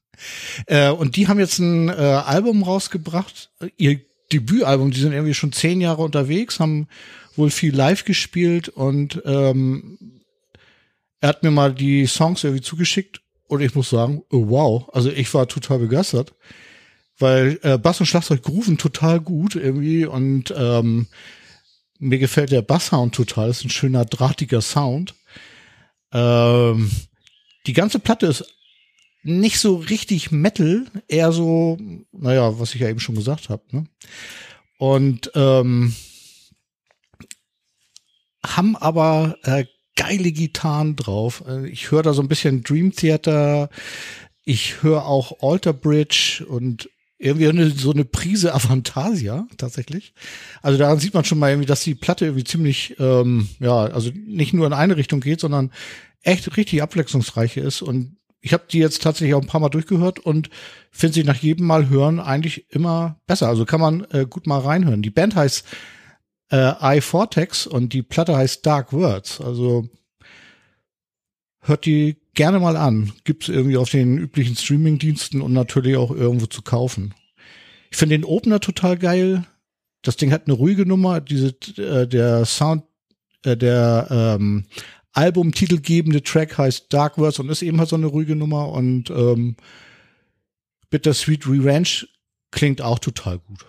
äh, und die haben jetzt ein äh, Album rausgebracht, ihr Debütalbum. Die sind irgendwie schon zehn Jahre unterwegs, haben wohl viel live gespielt und ähm, er hat mir mal die Songs irgendwie zugeschickt und ich muss sagen, oh, wow, also ich war total begeistert, weil äh, Bass und Schlagzeug grooven total gut irgendwie und ähm, mir gefällt der Basssound total, das ist ein schöner drahtiger Sound. Ähm, die ganze Platte ist nicht so richtig Metal, eher so, naja, was ich ja eben schon gesagt habe. Ne? Und ähm, haben aber äh, geile Gitarren drauf. Äh, Ich höre da so ein bisschen Dream Theater. Ich höre auch Alter Bridge und irgendwie eine, so eine Prise Avantasia tatsächlich. Also daran sieht man schon mal irgendwie, dass die Platte irgendwie ziemlich, ähm, ja, also nicht nur in eine Richtung geht, sondern echt richtig abwechslungsreich ist. Und ich habe die jetzt tatsächlich auch ein paar Mal durchgehört und finde sie nach jedem Mal hören eigentlich immer besser. Also kann man äh, gut mal reinhören. Die Band heißt äh, iVortex und die Platte heißt Dark Words. Also hört die gerne mal an. Gibt's irgendwie auf den üblichen Streaming-Diensten und natürlich auch irgendwo zu kaufen. Ich finde den Opener total geil. Das Ding hat eine ruhige Nummer. Diese, äh, der Sound, äh, der ähm, Albumtitelgebende Track heißt Dark Words und ist eben halt so eine ruhige Nummer und ähm, Bittersweet Revenge klingt auch total gut.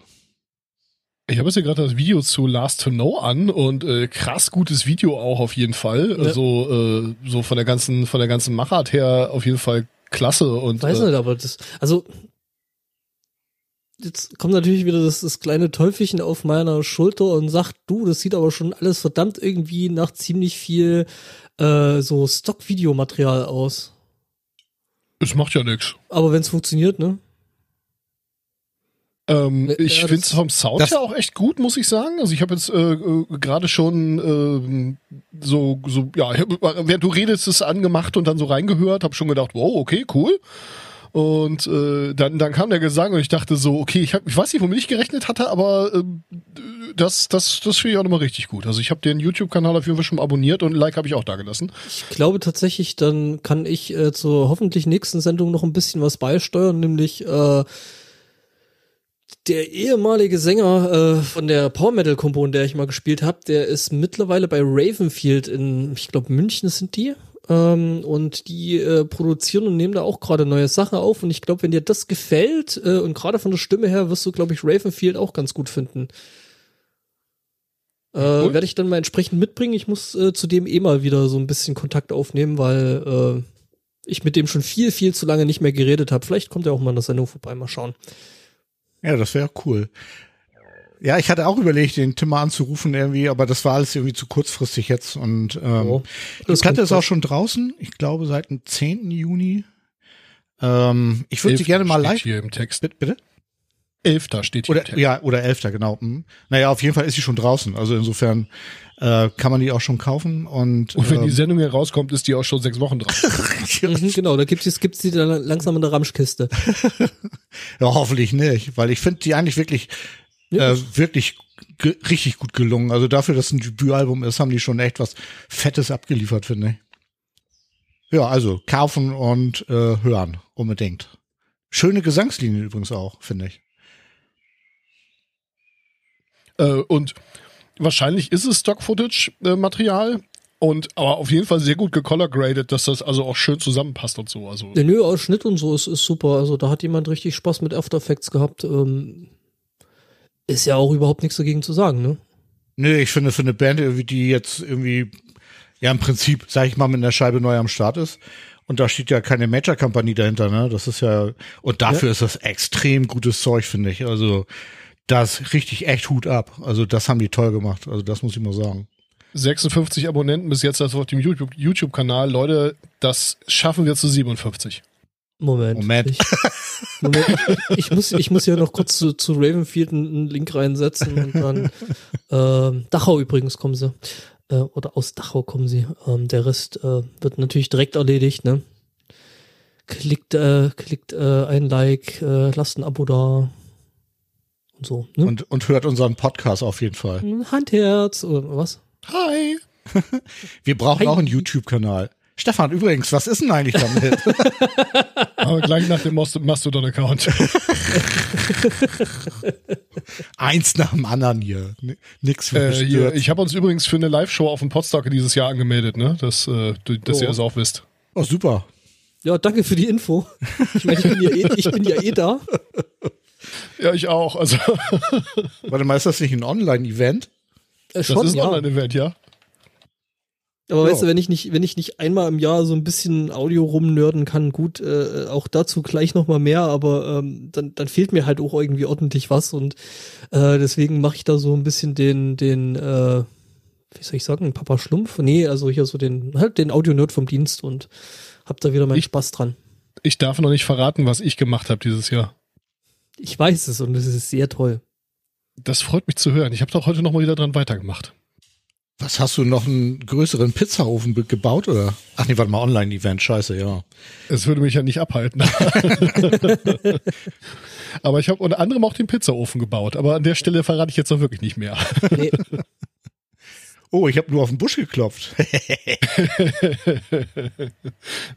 Ich habe jetzt hier gerade das Video zu Last to Know an und äh, krass gutes Video auch auf jeden Fall. Ja. Also äh, so von der ganzen von der ganzen Machart her auf jeden Fall klasse und Weiß äh, nicht, aber das, also jetzt kommt natürlich wieder das, das kleine Teufelchen auf meiner Schulter und sagt, du, das sieht aber schon alles verdammt irgendwie nach ziemlich viel äh, so Stock-Videomaterial aus. es macht ja nichts. Aber wenn es funktioniert, ne? Ähm, Ja, ich finde es vom Sound her auch echt gut, muss ich sagen. Also ich habe jetzt äh, äh, gerade schon ähm, so, so, ja, während du redest, es angemacht und dann so reingehört, habe schon gedacht, wow, okay, cool. Und äh, dann, dann kam der Gesang und ich dachte so, okay, ich, hab, ich weiß nicht, womit ich gerechnet hatte, aber ähm, das, das, das finde ich auch nochmal richtig gut. Also ich habe den YouTube-Kanal auf jeden Fall schon abonniert und ein Like habe ich auch da gelassen. Ich glaube tatsächlich, dann kann ich äh, zur hoffentlich nächsten Sendung noch ein bisschen was beisteuern, nämlich äh, der ehemalige Sänger äh, von der Power Metal Combo, in der ich mal gespielt habe, der ist mittlerweile bei Ravenfield in, ich glaube München sind die. Ähm, und die äh, produzieren und nehmen da auch gerade neue Sachen auf. Und ich glaube, wenn dir das gefällt äh, und gerade von der Stimme her, wirst du, glaube ich, Ravenfield auch ganz gut finden. Äh, Cool. Werde ich dann mal entsprechend mitbringen. Ich muss äh, zu dem eh mal wieder so ein bisschen Kontakt aufnehmen, weil äh, ich mit dem schon viel, viel zu lange nicht mehr geredet habe. Vielleicht kommt er auch mal in der Sendung vorbei, mal schauen. Ja, das wäre cool. Ja, ich hatte auch überlegt, den Tim mal anzurufen irgendwie, aber das war alles irgendwie zu kurzfristig jetzt und ähm, Oh, die das Platte ist auch schon draußen, ich glaube seit dem 10. Juni. Ähm, ich würde sie gerne mal live. hier im Text. Bitte? bitte? Elfter steht hier Oder ja, oder 11. genau. Hm. Naja, auf jeden Fall ist sie schon draußen. Also insofern äh, kann man die auch schon kaufen und, Und wenn die ähm, Sendung hier rauskommt, ist die auch schon sechs Wochen dran. Mhm, genau, da gibt's, gibt's die dann langsam in der Ramschkiste. Ja, hoffentlich nicht, weil ich finde die eigentlich wirklich, Ja. äh, wirklich richtig gut gelungen. Also dafür, dass es ein Debütalbum ist, haben die schon echt was Fettes abgeliefert, finde ich. Ja, also kaufen und äh, hören, unbedingt. Schöne Gesangslinien übrigens auch, finde ich. Äh, und wahrscheinlich ist es Stock-Footage-Material. Und aber auf jeden Fall sehr gut gecolor graded, dass das also auch schön zusammenpasst und so. Also Der Nö, aus Schnitt und so ist, ist super. Also da hat jemand richtig Spaß mit After Effects gehabt. Ähm, ist ja auch überhaupt nichts dagegen zu sagen, ne? Nö, ich finde für eine Band, irgendwie, die jetzt irgendwie, ja im Prinzip, sag ich mal, mit einer Scheibe neu am Start ist. Und da steht ja keine Major-Kampagne dahinter, ne? Das ist ja, und dafür ist das extrem gutes Zeug, finde ich. Also, das richtig echt Hut ab. Also, das haben die toll gemacht. Also, das muss ich mal sagen. 56 Abonnenten bis jetzt also auf dem YouTube- YouTube-Kanal. Leute, das schaffen wir zu 57. Moment. Moment. Ich, Moment. Ich, muss, ich muss ja noch kurz zu, zu Ravenfield einen, Link reinsetzen und dann ähm, Dachau übrigens kommen sie. Äh, oder aus Dachau kommen sie. Ähm, der Rest äh, wird natürlich direkt erledigt, ne? Klickt, äh, klickt äh, ein Like, äh, lasst ein Abo da. Und so, ne? Und, und hört unseren Podcast auf jeden Fall. Handherz oder was? Hi! Wir brauchen Hi. auch einen YouTube-Kanal. Stefan, übrigens, was ist denn eigentlich damit? Aber gleich nach dem Mast- Mastodon-Account. Eins nach dem anderen hier. Nix für äh, hier, ich habe uns übrigens für eine Live-Show auf dem Podstock dieses Jahr angemeldet, ne? Dass, äh, du- dass Oh. ihr es auch wisst. Oh, super. Ja, danke für die Info. Ich meine, ich bin ja eh, ich bin ja eh da. Ja, ich auch. Also, Warte mal, ist das nicht ein Online-Event? Äh, das schon, ist ein ja. Online-Event, ja. Aber Ja. weißt du, wenn ich nicht, wenn ich nicht einmal im Jahr so ein bisschen Audio rumnörden kann, gut, äh, auch dazu gleich noch mal mehr, aber ähm, dann, dann fehlt mir halt auch irgendwie ordentlich was und äh, deswegen mache ich da so ein bisschen den, den, äh, wie soll ich sagen, Papa Schlumpf? Nee, also hier so den, halt den Audio-Nerd vom Dienst und hab da wieder meinen Ich- Spaß dran. Ich darf noch nicht verraten, was ich gemacht habe dieses Jahr. Ich weiß es und es ist sehr toll. Das freut mich zu hören. Ich habe doch heute noch mal wieder dran weitergemacht. Was hast du noch einen größeren Pizzaofen gebaut oder? Ach nee, warte mal, Online-Event, scheiße, ja. Es würde mich ja nicht abhalten. aber ich habe unter anderem auch den Pizzaofen gebaut. Aber an der Stelle verrate ich jetzt noch wirklich nicht mehr. Nee, Oh, ich habe nur auf den Busch geklopft.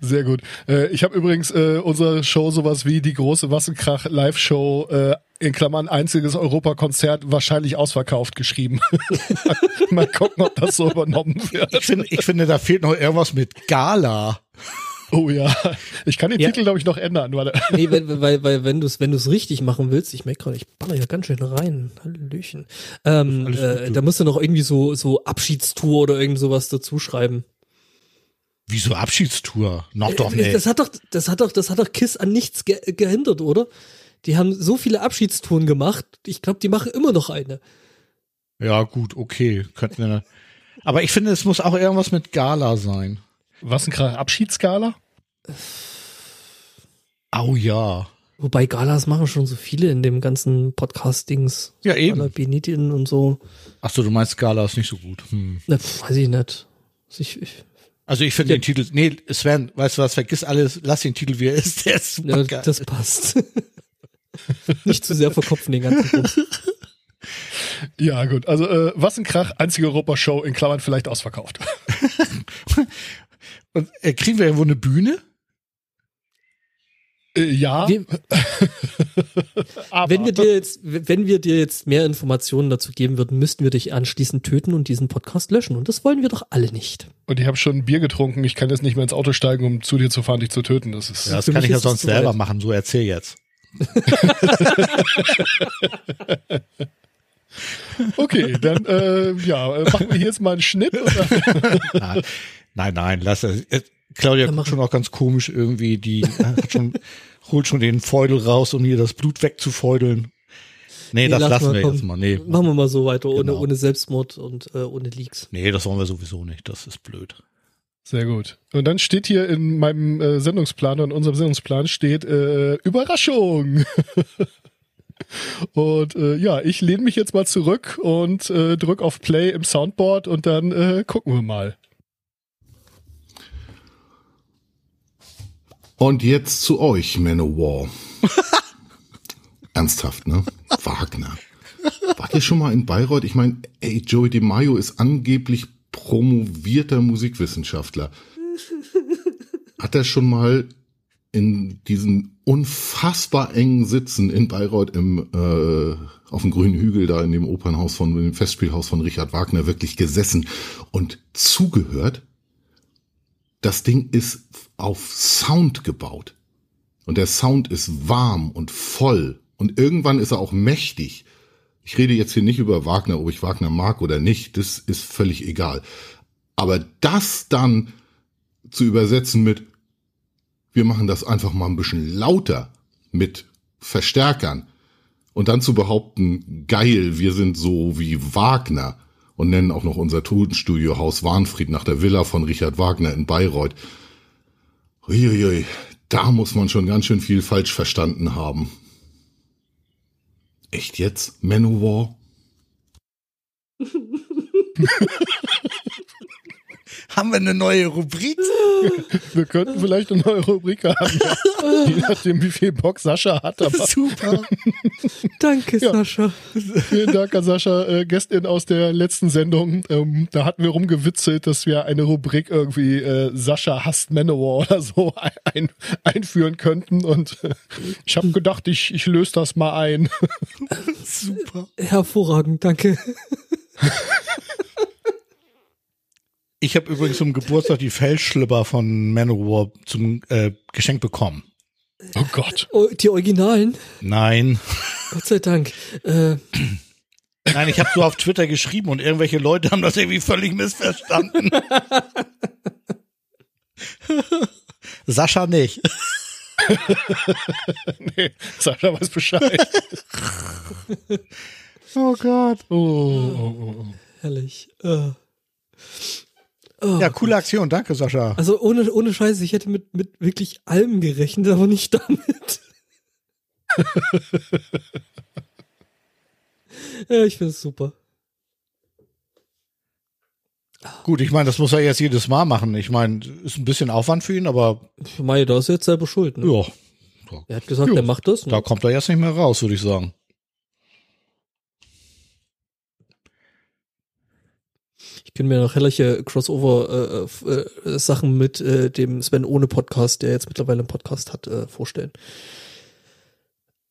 Sehr gut. Äh, ich habe übrigens äh, unsere Show sowas wie die große Wassenkrach Live-Show äh, in Klammern einziges Europakonzert wahrscheinlich ausverkauft geschrieben. Mal gucken, ob das so übernommen wird. Ich finde, ich finde, da fehlt noch irgendwas mit Gala. Oh ja. Ich kann den Ja. Titel, glaube ich, noch ändern. Warte. nee weil, weil, weil wenn du es wenn du's richtig machen willst, ich merke gerade, ich baller ja ganz schön rein. Hallöchen. Ähm, äh, da musst du noch irgendwie so, so Abschiedstour oder irgend sowas dazu schreiben. Wieso Abschiedstour? Noch doch Äh, nicht. Das hat doch, das hat doch, das hat doch Kiss an nichts ge gehindert, oder? Die haben so viele Abschiedstouren gemacht. Ich glaube, die machen immer noch eine. Ja, gut, okay. Könnten wir. Aber ich finde, es muss auch irgendwas mit Gala sein. Wassenkrach Abschiedsskala? Au ja. Wobei Galas machen schon so viele in dem ganzen Podcast-Dings. Ja, Gala eben. Benitin und so. Ach so, du meinst Gala ist nicht so gut. Hm. Na, weiß ich nicht. Ich, ich, Also ich finde Ja. den Titel, nee, Sven, weißt du was, vergiss alles, lass den Titel, wie er ist, der ist super ja, geil. das passt. nicht zu sehr verkopfen den ganzen Grund. Ja, gut. Also äh, Wassenkrach, einzige Europashow in Klammern vielleicht ausverkauft. Und äh, kriegen wir irgendwo eine Bühne? Äh, ja, Wir, aber wenn wir dir jetzt, wenn wir dir jetzt mehr Informationen dazu geben würden, müssten wir dich anschließend töten und diesen Podcast löschen. Und das wollen wir doch alle nicht. und ich habe schon ein Bier getrunken. Ich kann jetzt nicht mehr ins Auto steigen, um zu dir zu fahren, dich zu töten. Das ist Ja, das kann ich ja sonst selber weit. machen, so erzähl jetzt. okay. Dann äh, ja, äh, machen wir hier jetzt mal einen Schnitt. Nein, nein, lass das. Äh, Claudia guckt schon auch ganz komisch irgendwie, die äh, hat schon, holt schon den Feudel raus, um hier das Blut wegzufeudeln. Nee, das lass lassen wir komm. jetzt mal. Nee, Machen wir mal so weiter, ohne, Genau. ohne Selbstmord und äh, ohne Leaks. nee, das wollen wir sowieso nicht. Das ist blöd. Sehr gut. Und dann steht hier in meinem äh, Sendungsplan, in unserem Sendungsplan steht äh, Überraschung. und äh, ja, ich lehne mich jetzt mal zurück und äh, drück auf Play im Soundboard und dann äh, gucken wir mal. Und jetzt zu euch, Manowar. Ernsthaft, ne? Wagner. Wart ihr schon mal in Bayreuth? Ich meine, ey, Joey DeMaio ist angeblich promovierter Musikwissenschaftler. Hat er schon mal in diesen unfassbar engen Sitzen in Bayreuth im äh, auf dem grünen Hügel da in dem Opernhaus von dem Festspielhaus von Richard Wagner wirklich gesessen und zugehört? Das Ding ist auf Sound gebaut. Und der Sound ist warm und voll. Und irgendwann ist er auch mächtig. Ich rede jetzt hier nicht über Wagner, ob ich Wagner mag oder nicht. Das ist völlig egal. Aber das dann zu übersetzen mit, wir machen das einfach mal ein bisschen lauter mit Verstärkern und dann zu behaupten, geil, wir sind so wie Wagner und nennen auch noch unser Tonstudio Haus Warnfried nach der Villa von Richard Wagner in Bayreuth. Uiuiui, da muss man schon ganz schön viel falsch verstanden haben. Echt jetzt? Manowar? Haben wir eine neue Rubrik? Wir könnten vielleicht eine neue Rubrik haben, ja. je nachdem, wie viel Bock Sascha hat. Aber Super. Danke, Ja. Sascha. vielen Dank an Sascha, äh, Gästin aus der letzten Sendung. Ähm, da hatten wir rumgewitzelt, dass wir eine Rubrik irgendwie äh, Sascha hasst Manowar oder so ein, einführen könnten. Und äh, ich habe gedacht, ich, ich löse das mal ein. Super. Hervorragend, danke. Ich habe übrigens zum Geburtstag die Fellschlipper von Manowar zum äh, Geschenk bekommen. Oh Gott. Die Originalen, Nein. Gott sei Dank. Äh, Nein, ich habe so auf Twitter geschrieben und irgendwelche Leute haben das irgendwie völlig missverstanden. Sascha nicht. Nee, Sascha weiß Bescheid. Oh Gott. Oh, oh, oh, oh. herrlich. Äh. Oh, Ja, coole Aktion. Danke, Sascha. Also ohne, ohne Scheiße, ich hätte mit, mit wirklich allem gerechnet, aber nicht damit. Ja, ich finde es super. Gut, ich meine, das muss er jetzt jedes Mal machen. Ich meine, ist ein bisschen Aufwand für ihn, aber Ich meine, da ist er jetzt selber schuld. Ne? ja, Er hat gesagt, Ja, er macht das. Ne? da kommt er jetzt nicht mehr raus, würde ich sagen. Ich kann mir noch herrliche Crossover-Sachen mit äh, dem Sven ohne Podcast, der jetzt mittlerweile einen Podcast hat, äh, vorstellen.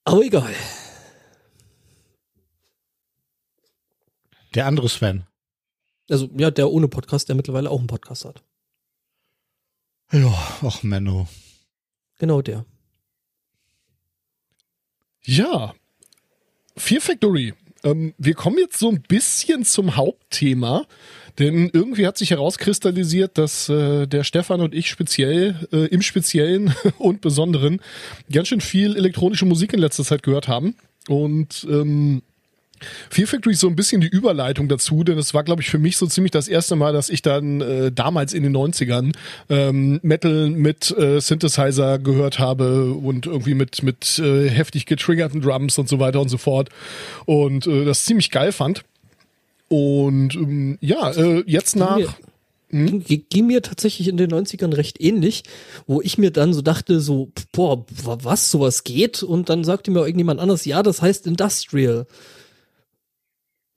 Aber egal. Der andere Sven. Also ja, der ohne Podcast, der mittlerweile auch einen Podcast hat. Ja, ach Menno. Genau der. Ja. Fear Factory. Ähm, wir kommen jetzt so ein bisschen zum Hauptthema, denn irgendwie hat sich herauskristallisiert, dass äh, der Stefan und ich speziell, äh, im Speziellen und Besonderen, ganz schön viel elektronische Musik in letzter Zeit gehört haben. Und ähm, Fear Factory ist so ein bisschen die Überleitung dazu, denn es war, glaube ich, für mich so ziemlich das erste Mal, dass ich dann äh, damals in den 90ern ähm, Metal mit äh, Synthesizer gehört habe und irgendwie mit, mit äh, heftig getriggerten Drums und so weiter und so fort. Und äh, das ziemlich geil fand. Und ähm, ja, äh, jetzt nach. Mir, ging, ging mir tatsächlich in den 90ern recht ähnlich, wo ich mir dann so dachte, so, boah, wa- was, sowas geht? Und dann sagte mir irgendjemand anders, ja, das heißt Industrial.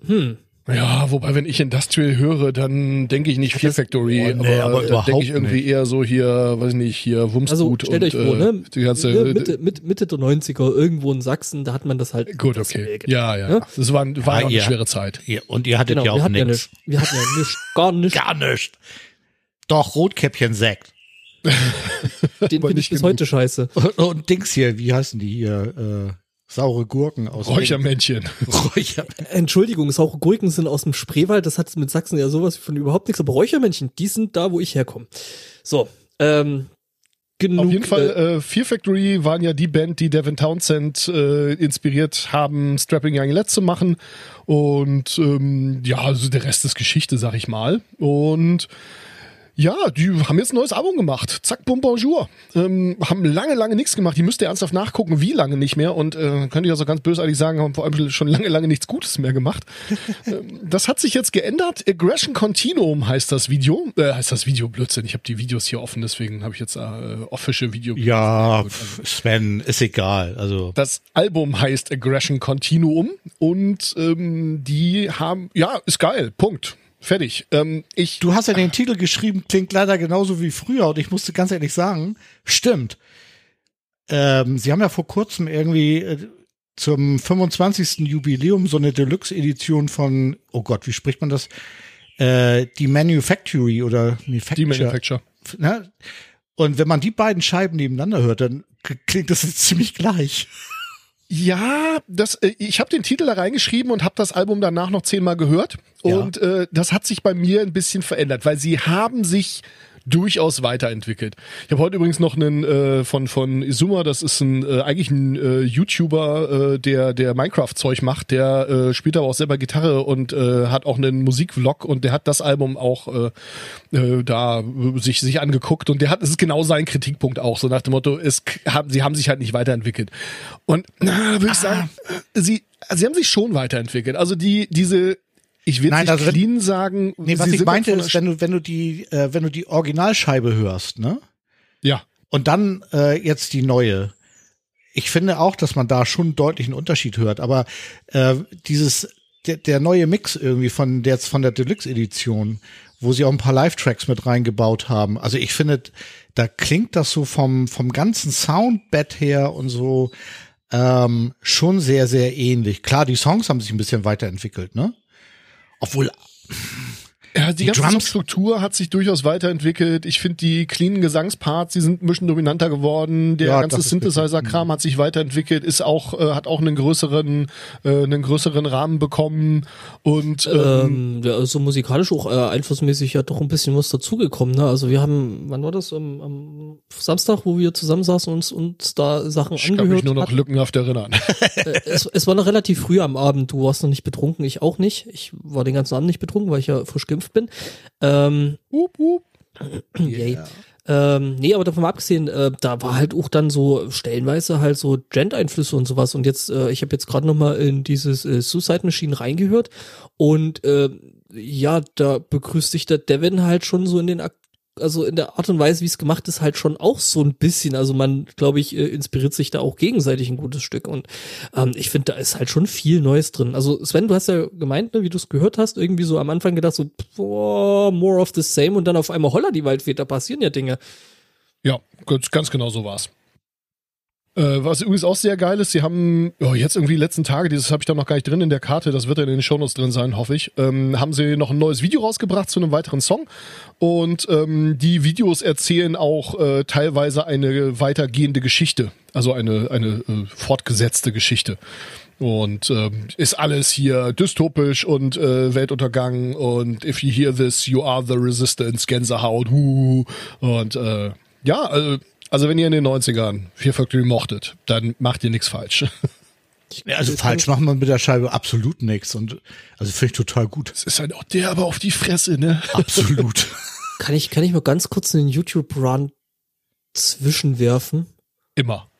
Hm. Ja, wobei, wenn ich Industrial höre, dann denke ich nicht Fear Factory, Oh, nee, aber dann überhaupt denke ich irgendwie nicht. eher so hier, weiß nicht, hier Wumsgut Also stellt und euch vor, äh, ne? die ganze ne, Mitte, Mitte, Mitte der 90er, irgendwo in Sachsen, da hat man das halt. Gut, okay. Ja, ja. Ja? Das war, war Ja, ja, eine ja. schwere Zeit. Ja, und ihr hattet Genau, ja wir auch hatten ja nichts. nicht. Wir hatten ja nicht, gar nicht. Gar nicht. Doch, Rotkäppchen Sekt. Den finde ich bis genug. heute scheiße. Und, und Dings hier, wie heißen die hier? Äh, saure Gurken aus Räuchermännchen. Räucher. Entschuldigung, saure Gurken sind aus dem Spreewald, das hat mit Sachsen ja sowas von überhaupt nichts, aber Räuchermännchen, die sind da, wo ich herkomme. So, ähm, genug. Auf jeden Fall, äh, äh, Fear Factory waren ja die Band, die Devin Townsend äh, inspiriert haben, Strapping Young Lad zu machen. Und ähm, ja, also der Rest ist Geschichte, sag ich mal. Und ja, die haben jetzt ein neues Album gemacht. Zack, bum, bonjour. Ähm, haben lange, lange nichts gemacht. Die müsst ihr ernsthaft nachgucken, wie lange nicht mehr. Und äh, könnte ich also ganz bösartig sagen, haben vor allem schon lange, lange nichts Gutes mehr gemacht. ähm, das hat sich jetzt geändert. Aggression Continuum heißt das Video. Äh, heißt das Video Blödsinn. Ich habe die Videos hier offen, deswegen habe ich jetzt äh, official Video. Ja, pf, Sven, ist egal. Also, Das Album heißt Aggression Continuum und ähm, die haben, ja, ist geil, Punkt. Fertig. Ähm, ich, du hast ja den Titel geschrieben, klingt leider genauso wie früher und ich musste ganz ehrlich sagen, stimmt. Ähm, sie haben ja vor kurzem irgendwie äh, zum 25. Jubiläum so eine Deluxe-Edition von, oh Gott, wie spricht man das? Äh, die Manufactory oder Manufacture. die Manufacture. Ne? Und wenn man die beiden Scheiben nebeneinander hört, dann klingt das jetzt ziemlich gleich. Ja, das, äh, ich habe den Titel da reingeschrieben und habe das Album danach noch zehnmal gehört. Ja. Und äh, das hat sich bei mir ein bisschen verändert, weil sie haben sich durchaus weiterentwickelt. Ich habe heute übrigens noch einen äh, von von Izuma, das ist ein äh, eigentlich ein äh, YouTuber, äh, der der Minecraft Zeug macht, der äh, spielt aber auch selber Gitarre und äh, hat auch einen Musikvlog und der hat das Album auch äh, äh, da sich sich angeguckt und der hat es ist genau sein Kritikpunkt auch so nach dem Motto, es haben sie haben sich halt nicht weiterentwickelt. Und na, würde ich sagen, äh, sie sie haben sich schon weiterentwickelt. Also die diese ich will Nein, nicht also clean sagen. Nee, was ich meinte ist, wenn du, wenn du die, äh, wenn du die Originalscheibe hörst, ne? Ja. Und dann äh, jetzt die neue. Ich finde auch, dass man da schon einen deutlichen Unterschied hört, aber äh, dieses der, der neue Mix irgendwie von der von der Deluxe Edition, wo sie auch ein paar Live-Tracks mit reingebaut haben. Also ich finde, da klingt das so vom vom ganzen Soundbett her und so ähm, schon sehr sehr ähnlich. Klar, die Songs haben sich ein bisschen weiterentwickelt, ne? Obwohl Ja, die, Die ganze Drums- Struktur hat sich durchaus weiterentwickelt. Ich finde die cleanen Gesangsparts, die sind ein bisschen dominanter geworden. Der Ja, ganze Synthesizer-Kram hat sich weiterentwickelt, ist auch äh, hat auch einen größeren äh, einen größeren Rahmen bekommen und ähm, ähm, ja, also musikalisch auch äh, einflussmäßig ja doch ein bisschen was dazugekommen. Ne? Also wir haben, wann war das? Am, am Samstag, wo wir zusammensaßen und uns, da Sachen ich kann mich angehört nur noch hatten. lückenhaft erinnern. Äh, es, es war noch relativ früh am Abend. Du warst noch nicht betrunken, ich auch nicht. Ich war den ganzen Abend nicht betrunken, weil ich ja frisch geimpft bin. Ähm, Wup, wup. yay. Ähm, nee, aber davon mal abgesehen, äh, da war halt auch dann so stellenweise halt so Gent-Einflüsse und sowas. Und jetzt, äh, ich habe jetzt gerade noch mal in dieses äh, Suicide Machine reingehört und äh, ja, da begrüßt sich der Devin halt schon so in den Ak also in der Art und Weise, wie es gemacht ist, halt schon auch so ein bisschen. Also man, glaube ich, äh, inspiriert sich da auch gegenseitig ein gutes Stück. Und ähm, ich finde, da ist halt schon viel Neues drin. Also Sven, du hast ja gemeint, ne, wie du es gehört hast, irgendwie so am Anfang gedacht, so, boah, more of the same und dann auf einmal holla die Waldfee, da passieren ja Dinge. Ja, ganz, ganz genau so war's. Äh, was übrigens auch sehr geil ist, sie haben oh, jetzt irgendwie die letzten Tage, dieses habe ich da noch gar nicht drin in der Karte, das wird dann in den Shownotes drin sein, hoffe ich, ähm, haben sie noch ein neues Video rausgebracht zu einem weiteren Song. Und ähm, die Videos erzählen auch äh, teilweise eine weitergehende Geschichte, also eine, eine äh, fortgesetzte Geschichte. Und ähm, ist alles hier dystopisch und äh, Weltuntergang und if you hear this, you are the resistance, Gänsehaut, huh. Und äh, ja, also also wenn ihr in den 90ern Fear Factory mochtet, dann macht ihr nichts falsch. Ja, also falsch macht man mit der Scheibe absolut nichts und also finde ich total gut. Es ist halt auch der aber auf die Fresse, ne? Absolut. Kann ich, kann ich mal ganz kurz einen YouTube-Run zwischenwerfen? Immer.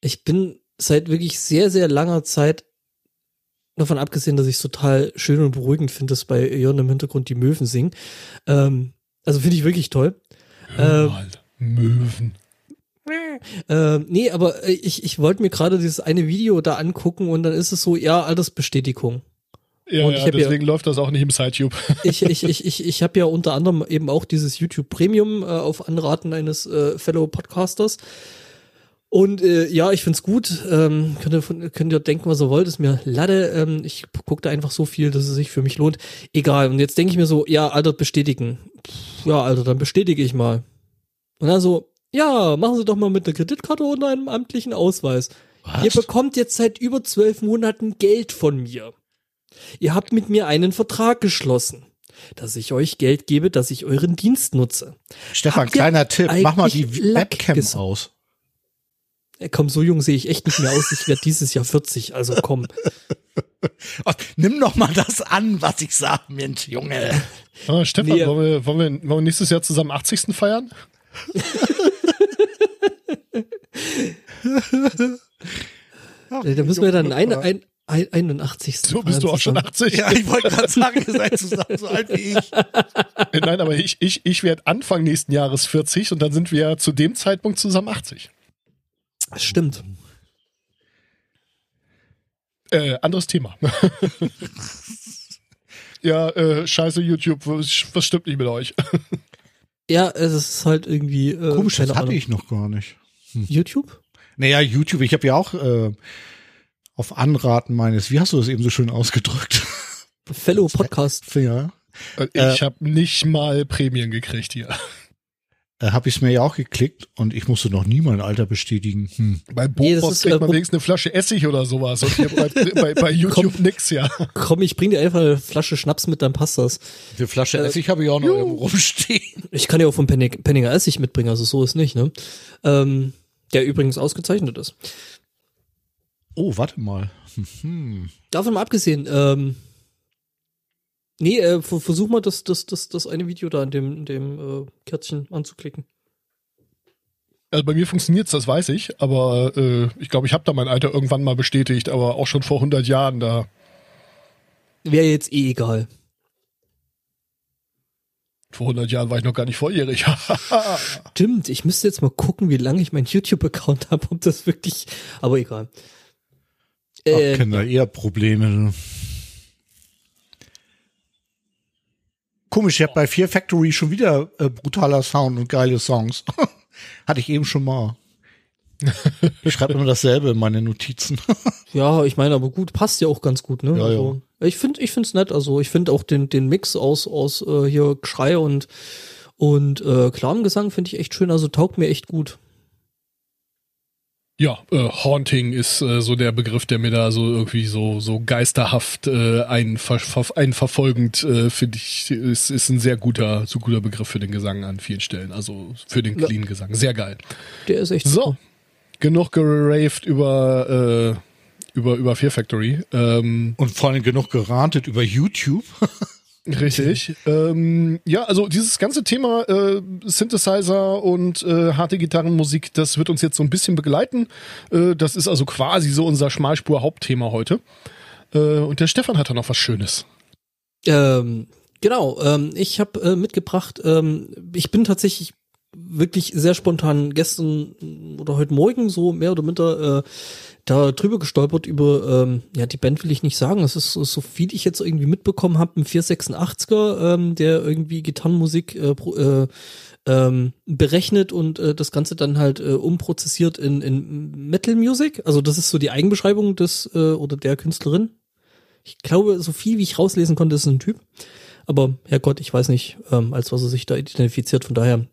Ich bin seit wirklich sehr, sehr langer Zeit davon abgesehen, dass ich es total schön und beruhigend finde, dass bei Jörn im Hintergrund die Möwen singen. Ähm, also finde ich wirklich toll. Hör Ähm, mal, Möwen. Ähm, nee, aber äh, ich, ich wollte mir gerade dieses eine Video da angucken und dann ist es so, ja, Altersbestätigung. Ja, Und ich ja ja- deswegen läuft das auch nicht im SideTube. Ich, ich, ich, ich, ich habe ja unter anderem eben auch dieses YouTube Premium äh, auf Anraten eines äh, Fellow Podcasters. Und äh, ja, ich find's gut. Ähm, könnt, ihr, könnt ihr denken, was ihr wollt, ist mir Lade. Ähm, ich gucke da einfach so viel, dass es sich für mich lohnt. Egal. Und jetzt denke ich mir so, ja, Alter, bestätigen. Pff, ja, Alter, dann bestätige ich mal. Und dann so, ja, machen Sie doch mal mit einer Kreditkarte und einem amtlichen Ausweis. Ihr bekommt jetzt seit über zwölf Monaten Geld von mir. Ihr habt mit mir einen Vertrag geschlossen, dass ich euch Geld gebe, dass ich euren Dienst nutze. Stefan, Habt kleiner Tipp, mach mal die Webcam aus. Komm, so jung sehe ich echt nicht mehr aus. Ich werde dieses Jahr 40, also komm. Oh, nimm doch mal das an, was ich sag, Mensch, Junge. Ah, Stefan, Nee. wollen, wir, wollen, wir, wollen wir nächstes Jahr zusammen 80. feiern? Äh, Da müssen wir dann ein, ein, ein, 81. So bist du auch schon 80. Ja, ich wollte gerade sagen, ihr seid zusammen so alt wie ich. Äh, Nein, aber ich, ich, ich werde Anfang nächsten Jahres 40 und dann sind wir ja zu dem Zeitpunkt zusammen 80. Das Stimmt. Äh, anderes Thema. ja, äh, scheiße YouTube, was, was stimmt nicht mit euch? Ja, es ist halt irgendwie äh, Komisch, das hatte Ahnung. ich noch gar nicht. YouTube? Naja, YouTube, ich habe ja auch äh, auf Anraten meines, wie hast du das eben so schön ausgedrückt? Fellow Podcast. ja. Äh, Äh, ich habe nicht mal Prämien gekriegt hier. Äh, habe ich es mir ja auch geklickt und ich musste noch nie mein Alter bestätigen. Hm. Bei Nee, Bofors ist, kriegt äh, man wenigstens eine Flasche Essig oder sowas. Und hier bei, bei, bei YouTube nix, ja. Komm, ich bring dir einfach eine Flasche Schnaps mit, dann passt das. Die Flasche Essig habe ich auch noch irgendwo rumstehen. Ich kann ja auch vom Penning, Penninger Essig mitbringen, also so ist nicht, ne? Ähm, der übrigens ausgezeichnet ist. Oh, warte mal. Hm. Davon mal abgesehen, ähm, nee, äh, ver- versuch mal das, das, das, das eine Video da in dem, in dem äh, Kärtchen anzuklicken. Also bei mir funktioniert's, das weiß ich. Aber äh, ich glaube, ich habe da mein Alter irgendwann mal bestätigt, aber auch schon vor 100 Jahren da. Wäre jetzt eh egal. Vor 100 Jahren war ich noch gar nicht volljährig. Stimmt, ich müsste jetzt mal gucken, wie lange ich meinen YouTube-Account habe, ob das wirklich, aber egal. Ach, Äh, Kinder, eher Probleme. Komisch, ich habe bei Fear Factory schon wieder äh, brutaler Sound und geile Songs. Hatte ich eben schon mal. Ich schreibe immer dasselbe in meine Notizen. Ja, ich meine, aber gut, passt ja auch ganz gut, ne? Ja, also, Ich finde, ich find's nett. Also ich finde auch den den Mix aus aus äh, hier Geschrei und und äh, klarem Gesang finde ich echt schön. Also taugt mir echt gut. Ja, äh, Haunting ist äh, so der Begriff, der mir da so irgendwie so so geisterhaft äh, ein, ver verfolgend äh, finde ich ist ist ein sehr guter so guter Begriff für den Gesang an vielen Stellen. Also für den clean Gesang, sehr geil. Der ist echt So, super. genug geraved über äh, über über Fear Factory. Ähm, Und vor allem genug gerantet über YouTube. Richtig. Ähm, ja, also dieses ganze Thema äh, Synthesizer und äh, harte Gitarrenmusik, das wird uns jetzt so ein bisschen begleiten. Äh, das ist also quasi so unser Schmalspur-Hauptthema heute. Äh, und der Stefan hat da noch was Schönes. Ähm, genau, ähm, ich habe äh, mitgebracht, ähm, ich bin tatsächlich wirklich sehr spontan gestern oder heute Morgen so mehr oder minder äh, da drüber gestolpert über, ähm, ja, die Band will ich nicht sagen, es ist so, viel ich jetzt irgendwie mitbekommen habe, ein 486er, ähm, der irgendwie Gitarrenmusik äh, äh, ähm, berechnet und äh, das Ganze dann halt äh, umprozessiert in, in Metal Music. Also das ist so die Eigenbeschreibung des äh, oder der Künstlerin. Ich glaube, so viel wie ich rauslesen konnte, ist ein Typ. Aber Herrgott, ich weiß nicht, ähm, als was er sich da identifiziert. Von daher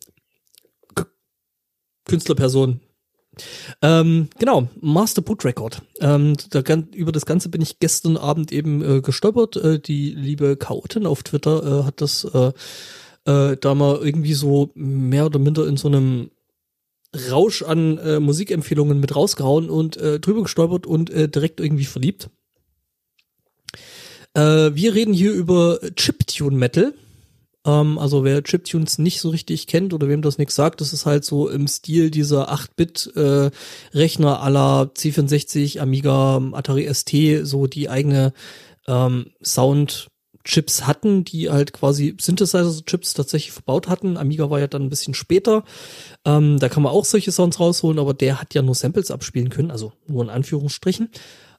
Künstlerperson. Ähm, genau, Master Boot Record. Ähm, da, über das Ganze bin ich gestern Abend eben äh, gestolpert. Äh, die liebe Chaotin auf Twitter äh, hat das äh, äh, da mal irgendwie so mehr oder minder in so einem Rausch an äh, Musikempfehlungen mit rausgehauen und drüber gestolpert und direkt irgendwie verliebt. Wir reden hier über Chiptune Metal. Ähm, also wer Chiptunes nicht so richtig kennt oder wem das nichts sagt, das ist halt so im Stil dieser 8-Bit-Rechner äh, aller C64, Amiga, Atari ST, so die eigene ähm, Sound Chips hatten, die halt quasi Synthesizer-Chips tatsächlich verbaut hatten. Amiga war ja dann ein bisschen später. Ähm, da kann man auch solche Sounds rausholen, aber der hat ja nur Samples abspielen können, also nur in Anführungsstrichen.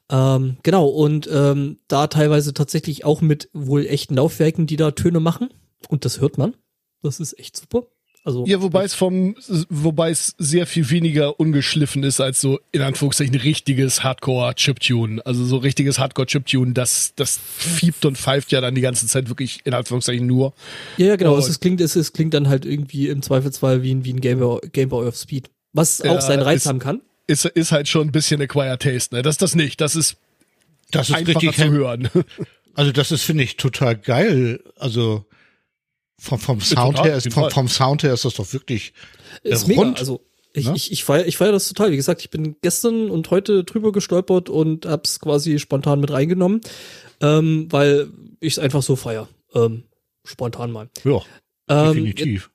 Ähm, genau, und ähm, da teilweise tatsächlich auch mit wohl echten Laufwerken, die da Töne machen. Und das hört man. Das ist echt super. Also ja, wobei es vom, wobei es sehr viel weniger ungeschliffen ist als so in Anführungszeichen richtiges Hardcore-Chiptune. Also so richtiges Hardcore-Chiptune, das, das fiebt und pfeift ja dann die ganze Zeit wirklich in Anführungszeichen nur. Ja, ja genau. es, es, klingt, es, es klingt dann halt irgendwie im Zweifelsfall wie ein, wie ein Game Boy, Game Boy of Speed. Was auch ja, seinen Reiz haben kann. Ist, ist halt schon ein bisschen Acquired Taste, ne? Das ist das nicht. Das ist, das ist richtig zu hören. Also das ist, finde ich, total geil. Also, vom, vom Sound total, her ist, vom, vom Sound her ist das doch wirklich ist rund. Mega. Also ich, ne? ich, ich feiere ich feier das total. Wie gesagt, ich bin gestern und heute drüber gestolpert und hab's quasi spontan mit reingenommen, ähm, weil ich es einfach so feier. Ähm, spontan mal. Ja, ähm, definitiv.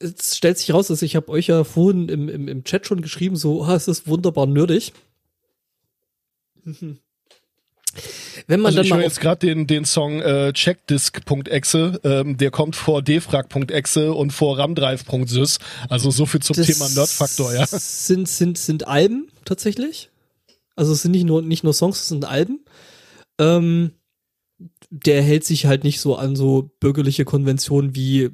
Jetzt, jetzt stellt sich raus, dass ich habe euch ja vorhin im, im, im Chat schon geschrieben, so, ah, es ist wunderbar nerdig. Wenn man also dann ich höre jetzt gerade den, den Song äh, checkdisk.exe, ähm, der kommt vor defrag.exe und vor ramdrive.sys. Also so viel zum das Thema Nerdfaktor, ja. Sind, sind, sind Alben tatsächlich. Also es sind nicht nur, nicht nur Songs, es sind Alben. Ähm, der hält sich halt nicht so an so bürgerliche Konventionen wie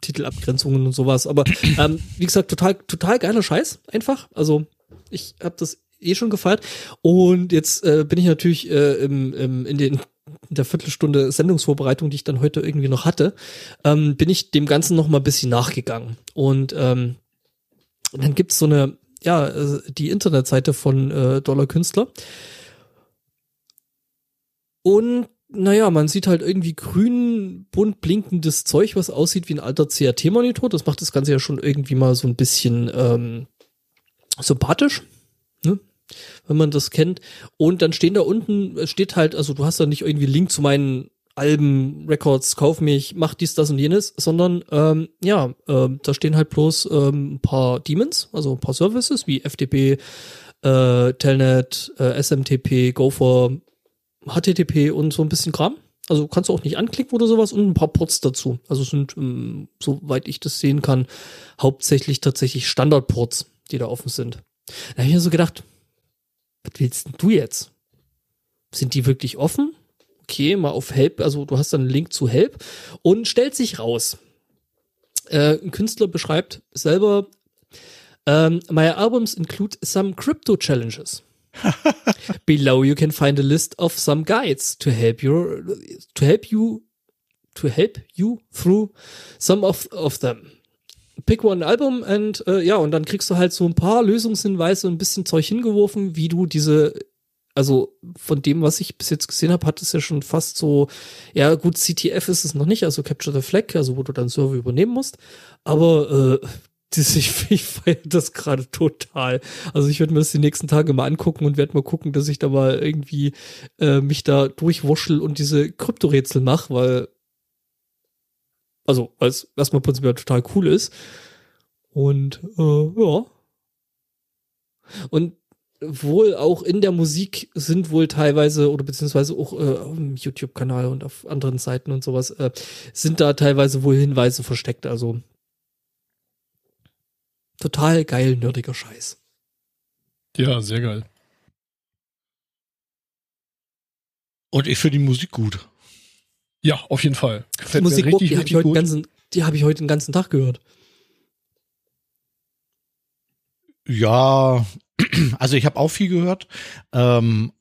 Titelabgrenzungen und sowas. Aber ähm, wie gesagt, total, total geiler Scheiß einfach. Also ich habe das eh schon gefeiert. Und jetzt äh, bin ich natürlich äh, im, im, in den in der Viertelstunde Sendungsvorbereitung, die ich dann heute irgendwie noch hatte, ähm, bin ich dem Ganzen noch mal ein bisschen nachgegangen. Und ähm, dann gibt's so eine, ja, äh, die Internetseite von äh, Dollar Künstler. Und naja, man sieht halt irgendwie grün, bunt blinkendes Zeug, was aussieht wie ein alter CRT-Monitor. Das macht das Ganze ja schon irgendwie mal so ein bisschen ähm, sympathisch. Ne? Wenn man das kennt. Und dann stehen da unten, steht halt, also du hast da nicht irgendwie Link zu meinen Alben, Records, kauf mich, mach dies, das und jenes, sondern ähm, ja, äh, da stehen halt bloß ähm, ein paar Demons, also ein paar Services wie FTP, äh, Telnet, äh, SMTP, Gopher, HTTP und so ein bisschen Kram. Also kannst du auch nicht anklicken oder sowas und ein paar Ports dazu. Also sind, ähm, soweit ich das sehen kann, hauptsächlich tatsächlich Standardports, die da offen sind. Da habe ich mir so gedacht, was willst denn du jetzt? Sind die wirklich offen? Okay, mal auf Help, also du hast dann einen Link zu Help und stellt sich raus. Äh, ein Künstler beschreibt selber, um, my albums include some crypto challenges. Below you can find a list of some guides to help you to help you to help you through some of, of them pick one Album and äh, ja, und dann kriegst du halt so ein paar Lösungshinweise und ein bisschen Zeug hingeworfen, wie du diese, also von dem, was ich bis jetzt gesehen habe, hat es ja schon fast so, ja gut, CTF ist es noch nicht, also Capture the Flag, also wo du dann Server übernehmen musst, aber äh, ich, ich feiere das gerade total. Also ich werde mir das die nächsten Tage mal angucken und werde mal gucken, dass ich da mal irgendwie äh, mich da durchwurschel und diese Kryptorätsel mache, weil Also, als erstmal prinzipiell total cool ist. Und äh, ja. Und wohl auch in der Musik sind wohl teilweise oder beziehungsweise auch äh, dem YouTube-Kanal und auf anderen Seiten und sowas äh, sind da teilweise wohl Hinweise versteckt. Also total geil, nerdiger Scheiß. Ja, sehr geil. Und ich finde die Musik gut. Ja, auf jeden Fall. Die Gefällt Musik, richtig, die habe ich, heute ganzen- die hab ich heute den ganzen Tag gehört. Ja, also ich habe auch viel gehört. Ähm,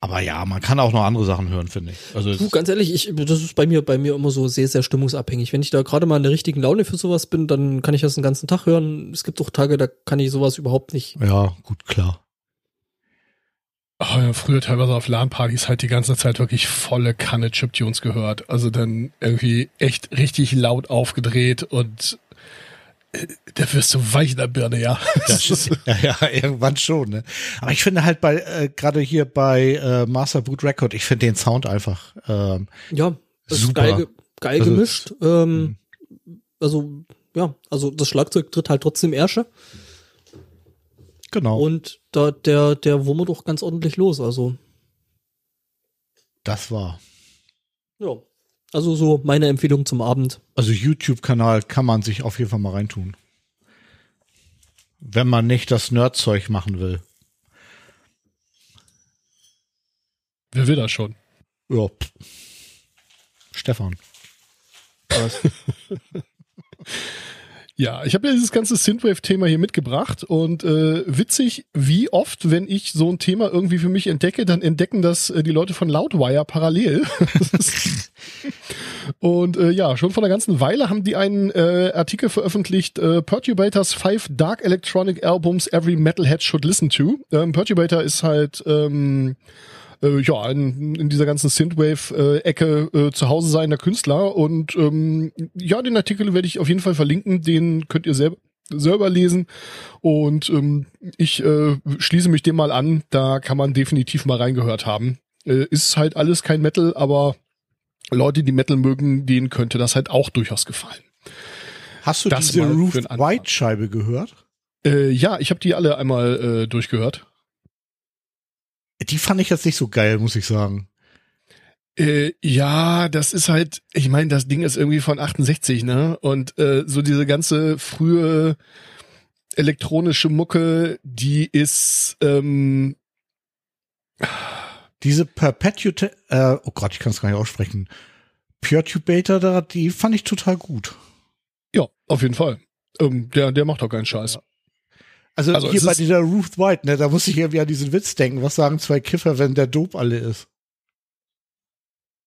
aber ja, man kann auch noch andere Sachen hören, finde ich. Also Du, ganz ehrlich, ich, das ist bei mir, bei mir immer so sehr, sehr stimmungsabhängig. Wenn ich da gerade mal in der richtigen Laune für sowas bin, dann kann ich das den ganzen Tag hören. Es gibt auch Tage, da kann ich sowas überhaupt nicht. ja, gut, klar. Oh, ja, früher teilweise auf LAN-Partys halt die ganze Zeit wirklich volle Kanne Chiptunes gehört. Also dann irgendwie echt richtig laut aufgedreht und äh, da wirst du weich in der Birne, ja. Das ist, ja, ja, irgendwann schon. Ne? Aber ich finde halt bei äh, gerade hier bei äh, Master Boot Record, ich finde den Sound einfach ähm, Ja, Super. geil, ge- geil Also, gemischt. Ähm, also, ja, also das Schlagzeug tritt halt trotzdem Ersche genau. und da, der, der wummert doch ganz ordentlich los. Also, das war. ja. Also so meine Empfehlung zum Abend. Also YouTube-Kanal kann man sich auf jeden Fall mal reintun. Wenn man nicht das Nerdzeug machen will. Wer will das schon? Ja. Stefan. Ja, ich habe ja dieses ganze Synthwave-Thema hier mitgebracht und äh, witzig, wie oft, wenn ich so ein Thema irgendwie für mich entdecke, dann entdecken das äh, die Leute von Loudwire parallel. und äh, ja, schon vor einer ganzen Weile haben die einen äh, Artikel veröffentlicht, äh, Perturbators Five Dark Electronic Albums Every Metalhead Should Listen to. Ähm, Perturbator ist halt ähm, äh, ja, in, in dieser ganzen Synthwave-Ecke äh, zu Hause seiender Künstler. Und ähm, ja, den Artikel werde ich auf jeden Fall verlinken, den könnt ihr selber selber lesen und ähm, ich äh, schließe mich dem mal an, da kann man definitiv mal reingehört haben. Äh, ist halt alles kein Metal, aber Leute, die Metal mögen, denen könnte das halt auch durchaus gefallen. Hast du Das diese Ruth. White Scheibe gehört? Äh, ja, ich habe die alle einmal äh, durchgehört. Die fand ich jetzt nicht so geil, muss ich sagen. Äh, ja, das ist halt, ich meine, das Ding ist irgendwie von 68, ne? Und äh, so diese ganze frühe elektronische Mucke, die ist ähm, Diese Perpetuate, äh, oh Gott, ich kann es gar nicht aussprechen. Perturbator da, die fand ich total gut. ja, auf jeden Fall. Ähm, der, der macht doch keinen Scheiß. Also, Also hier bei dieser Ruth White, ne, da muss ich irgendwie an diesen Witz denken. Was sagen zwei Kiffer, wenn der Dope alle ist?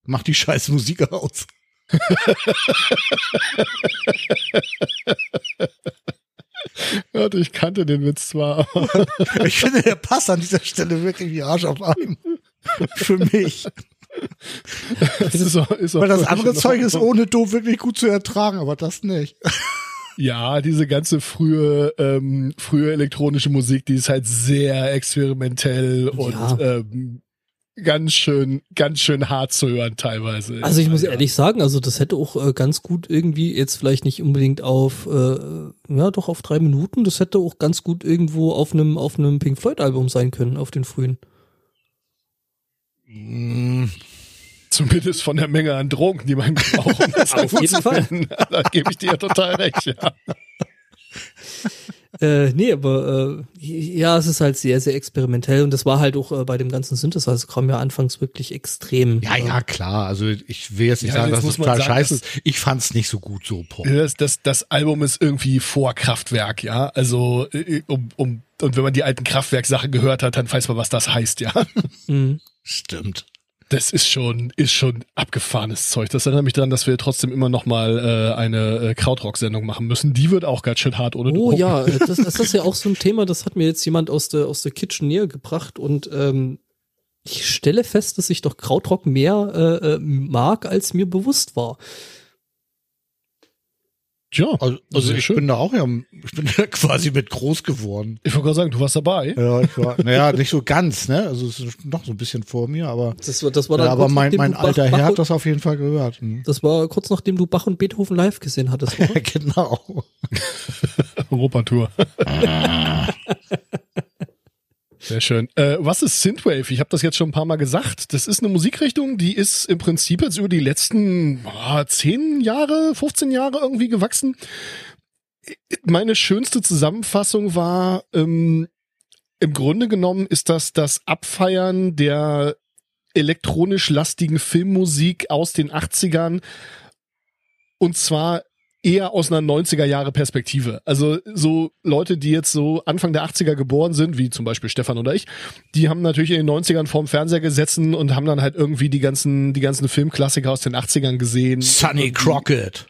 Mach die scheiß Musik aus. Ja, ich kannte den Witz zwar. Ich finde, der passt an dieser Stelle wirklich wie Arsch auf Arm. Für mich. das ist auch, ist auch Weil das andere Zeug ist ohne Dope wirklich gut zu ertragen, aber das nicht. Ja, diese ganze frühe, ähm, frühe elektronische Musik, die ist halt sehr experimentell und Ja. ähm, ganz schön, ganz schön hart zu hören teilweise. Also ich muss ehrlich sagen, also das hätte auch äh, ganz gut irgendwie, jetzt vielleicht nicht unbedingt auf, äh, ja doch auf drei Minuten, das hätte auch ganz gut irgendwo auf einem auf einem Pink Floyd Album sein können, auf den frühen. Zumindest von der Menge an Drogen, die man braucht, um das Auf jeden Fall. Da gebe ich dir total recht, ja. Äh, nee, aber äh, ja, es ist halt sehr, sehr experimentell und das war halt auch äh, bei dem ganzen Synthesizer-Kram ja anfangs wirklich extrem. Ja, ja, klar. Also ich will jetzt nicht Ja, sagen, jetzt dass muss es man total sagen, scheiße ist. Ich fand's nicht so gut so. Das, das, das Album ist irgendwie vor Kraftwerk, ja. Also, äh, um, um, und wenn man die alten Kraftwerk-Sachen gehört hat, dann weiß man, was das heißt, ja. Mhm. Stimmt. Das ist schon, ist schon abgefahrenes Zeug. Das erinnert mich daran, dass wir trotzdem immer noch mal äh, eine äh, Krautrock-Sendung machen müssen. Die wird auch ganz schön hart ohne Oh ja, äh, das, das ist ja auch so ein Thema, das hat mir jetzt jemand aus der, aus der Kitchen näher gebracht und ähm, ich stelle fest, dass ich doch Krautrock mehr äh, äh, mag, als mir bewusst war. Tja, Also, also ich schön. bin da auch ja, ich bin da quasi mit groß geworden. ich wollte gerade sagen, du warst dabei. Ja, ich war, naja, nicht so ganz, ne? Also es ist noch so ein bisschen vor mir, aber, Das war, das war dann ja, aber mein, mein alter Bach, Herr hat das auf jeden Fall gehört. Hm. das war kurz nachdem du Bach und Beethoven live gesehen hattest. Oder? genau. Europatour. Sehr schön. Äh, was ist Synthwave? Ich habe das jetzt schon ein paar Mal gesagt. Das ist eine Musikrichtung, die ist im Prinzip jetzt über die letzten ah, 10 Jahre, 15 Jahre irgendwie gewachsen. Meine schönste Zusammenfassung war, ähm, im Grunde genommen ist das das Abfeiern der elektronisch lastigen Filmmusik aus den 80ern und zwar eher aus einer 90er Jahre Perspektive. Also so Leute, die jetzt so Anfang der 80er geboren sind, wie zum Beispiel Stefan oder ich, die haben natürlich in den 90ern vorm Fernseher gesessen und haben dann halt irgendwie die ganzen, die ganzen Filmklassiker aus den 80ern gesehen. Sonny Crockett.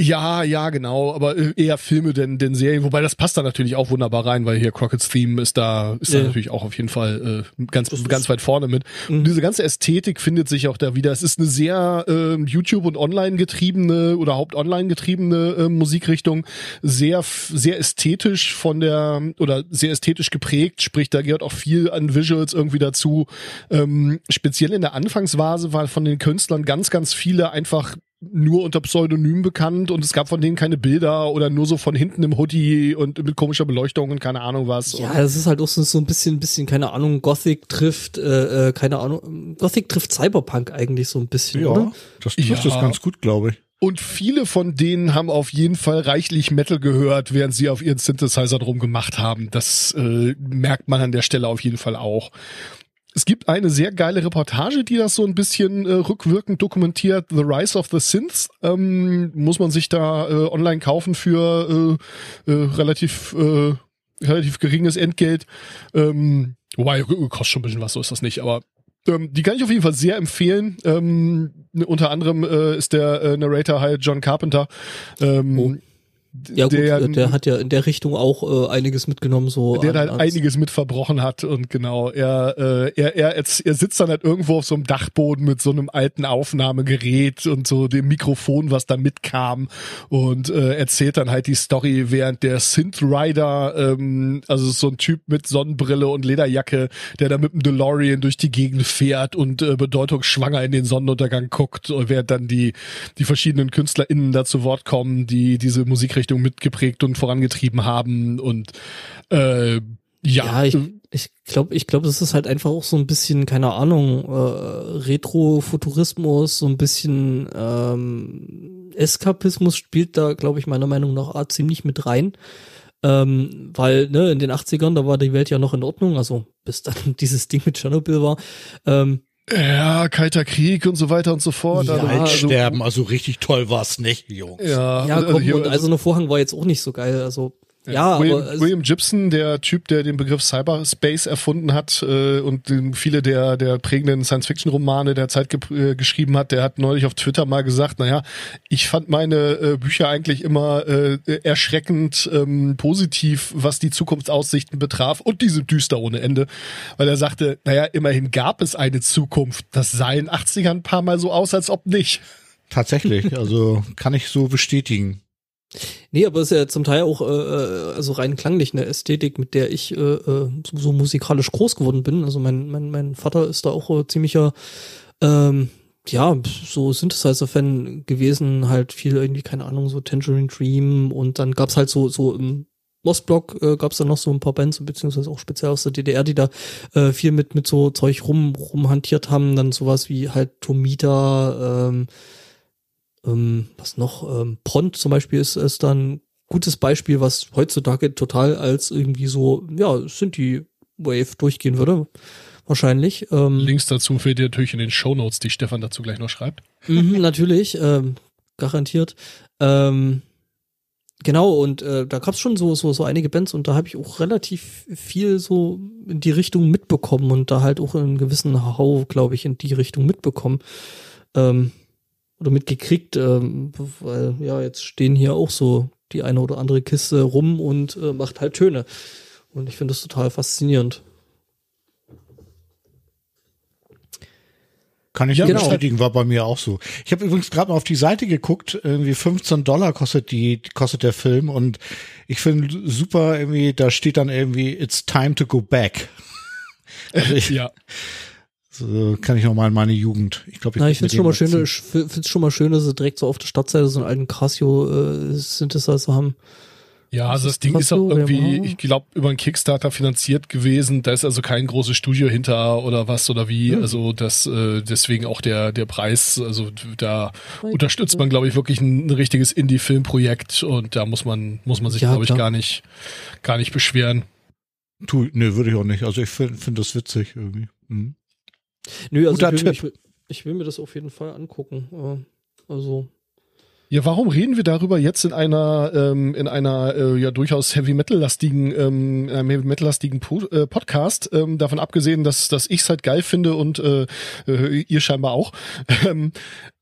Ja, ja, genau, aber äh, eher Filme denn, denn Serien, wobei das passt da natürlich auch wunderbar rein, weil hier Crockett's Theme ist da, ist da Ja. natürlich auch auf jeden Fall äh, ganz, ganz weit vorne mit. Und diese ganze Ästhetik findet sich auch da wieder. Es ist eine sehr äh, YouTube- und online getriebene oder haupt online getriebene äh, Musikrichtung, sehr, sehr ästhetisch von der, oder sehr ästhetisch geprägt, sprich, da gehört auch viel an Visuals irgendwie dazu. Ähm, speziell in der Anfangsphase war von den Künstlern ganz, ganz viele einfach nur unter Pseudonym bekannt und es gab von denen keine Bilder oder nur so von hinten im Hoodie und mit komischer Beleuchtung und keine Ahnung was. Ja, das ist halt auch so, so ein bisschen, bisschen, keine Ahnung, Gothic trifft, äh, äh, keine Ahnung, Gothic trifft Cyberpunk eigentlich so ein bisschen, Ja, oder? das trifft Ja. es ganz gut, glaube ich. Und viele von denen haben auf jeden Fall reichlich Metal gehört, während sie auf ihren Synthesizer drum gemacht haben. Das äh, merkt man an der Stelle auf jeden Fall auch. Es gibt eine sehr geile Reportage, die das so ein bisschen äh, rückwirkend dokumentiert. The Rise of the Synths. Ähm, muss man sich da äh, online kaufen für äh, äh, relativ äh, relativ geringes Entgelt. Ähm, wobei, kostet schon ein bisschen was, so ist das nicht. Aber ähm, die kann ich auf jeden Fall sehr empfehlen. Ähm, unter anderem äh, ist der äh, Narrator halt John Carpenter. Ähm, Oh. Ja gut, der, der, der hat ja in der Richtung auch äh, einiges mitgenommen, so der an- halt an- einiges mit verbrochen hat und genau, er, äh, er, er, er, er sitzt dann halt irgendwo auf so einem Dachboden mit so einem alten Aufnahmegerät und so dem Mikrofon, was da mitkam und äh, erzählt dann halt die Story, während der Synth Rider, ähm, also so ein Typ mit Sonnenbrille und Lederjacke, der da mit dem DeLorean durch die Gegend fährt und äh, bedeutungsschwanger in den Sonnenuntergang guckt, und während dann die, die verschiedenen KünstlerInnen da zu Wort kommen, die diese Musikrichtung mitgeprägt und vorangetrieben haben und äh, ja, Ja, ich, ich glaube, ich glaube, das ist halt einfach auch so ein bisschen, keine Ahnung, äh, Retro-Futurismus, so ein bisschen ähm, Eskapismus spielt da, glaube ich, meiner Meinung nach ah, ziemlich mit rein. Ähm, weil, ne, in den 80ern, da war die Welt ja noch in Ordnung, also bis dann dieses Ding mit Tschernobyl war. Ähm, ja, Kalter Krieg und so weiter und so fort. Ja, also, also- Sterben, also richtig toll war's nicht, Jungs. ja, ja, also komm, hier- und Eiserner Vorhang war jetzt auch nicht so geil, also ja, William, aber William Gibson, der Typ, der den Begriff Cyberspace erfunden hat äh, und viele der der prägenden Science-Fiction-Romane der Zeit ge äh, geschrieben hat, der hat neulich auf Twitter mal gesagt, naja, ich fand meine äh, Bücher eigentlich immer äh, erschreckend ähm, positiv, was die Zukunftsaussichten betraf und die sind düster ohne Ende, weil er sagte, naja, immerhin gab es eine Zukunft. Das sah in den 80ern ein paar Mal so aus, als ob nicht. Tatsächlich, also kann ich so bestätigen. Nee, aber es ist ja zum Teil auch, äh, äh, also rein klanglich eine Ästhetik, mit der ich äh, äh, so, musikalisch groß geworden bin. Also mein, mein, mein Vater ist da auch äh, ziemlicher, ähm, ja, so Synthesizer-Fan gewesen, halt viel irgendwie, keine Ahnung, so Tangerine Dream und dann gab's halt so, so im Ostblock äh, gab's dann noch so ein paar Bands, beziehungsweise auch speziell aus der DDR, die da äh, viel mit, mit so Zeug rum, rumhantiert haben, dann sowas wie halt Tomita, ähm, ähm, was noch, ähm, Pront zum Beispiel ist, ist dann gutes Beispiel, was heutzutage total als irgendwie so, ja, Synthie-Wave durchgehen würde. Wahrscheinlich. Ähm, Links dazu findet ihr natürlich in den Shownotes, die Stefan dazu gleich noch schreibt. Mhm, natürlich, ähm, garantiert. Ähm, genau, und äh, da gab's schon so, so, so einige Bands und da habe ich auch relativ viel so in die Richtung mitbekommen und da halt auch einen gewissen Hau, glaube ich, in die Richtung mitbekommen. Ähm, oder mitgekriegt, ähm, weil ja, jetzt stehen hier auch so die eine oder andere Kiste rum und äh, macht halt Töne. Und ich finde das total faszinierend. Kann ich Ja, genau. bestätigen, war bei mir auch so. Ich habe übrigens gerade mal auf die Seite geguckt, irgendwie 15 Dollar kostet die, kostet der Film und ich finde super irgendwie, da steht dann irgendwie, it's time to go back. Also ich, Ja. So kann ich noch mal in meine Jugend. Ich glaube, ich, Na, ich würd find's schon mal schön, dem ich find's schon mal schön, dass sie direkt so auf der Startseite so einen alten Casio äh, haben. Ja, also Das Ding ist auch irgendwie, ich glaube, über einen Kickstarter finanziert gewesen. Da ist also kein großes Studio hinter oder was oder wie. Hm. Also das äh, deswegen auch der der Preis. Also da unterstützt man, glaube ich, wirklich ein, ein richtiges Indie-Filmprojekt und da muss man muss man sich, Ja, glaube ich, gar nicht gar nicht beschweren. Tu, nee, würde ich auch nicht. Also ich finde find das witzig irgendwie. Mhm. Nö, also Guter ich will, Tipp. ich, will, ich will mir das auf jeden Fall angucken. Also, Ja, warum reden wir darüber jetzt in einer ähm, in einer äh, ja durchaus Heavy Metal lastigen ähm, in einem Heavy Metal lastigen po äh, Podcast? Ähm, davon abgesehen, dass dass ich es halt geil finde und äh, äh, ihr scheinbar auch. Ähm,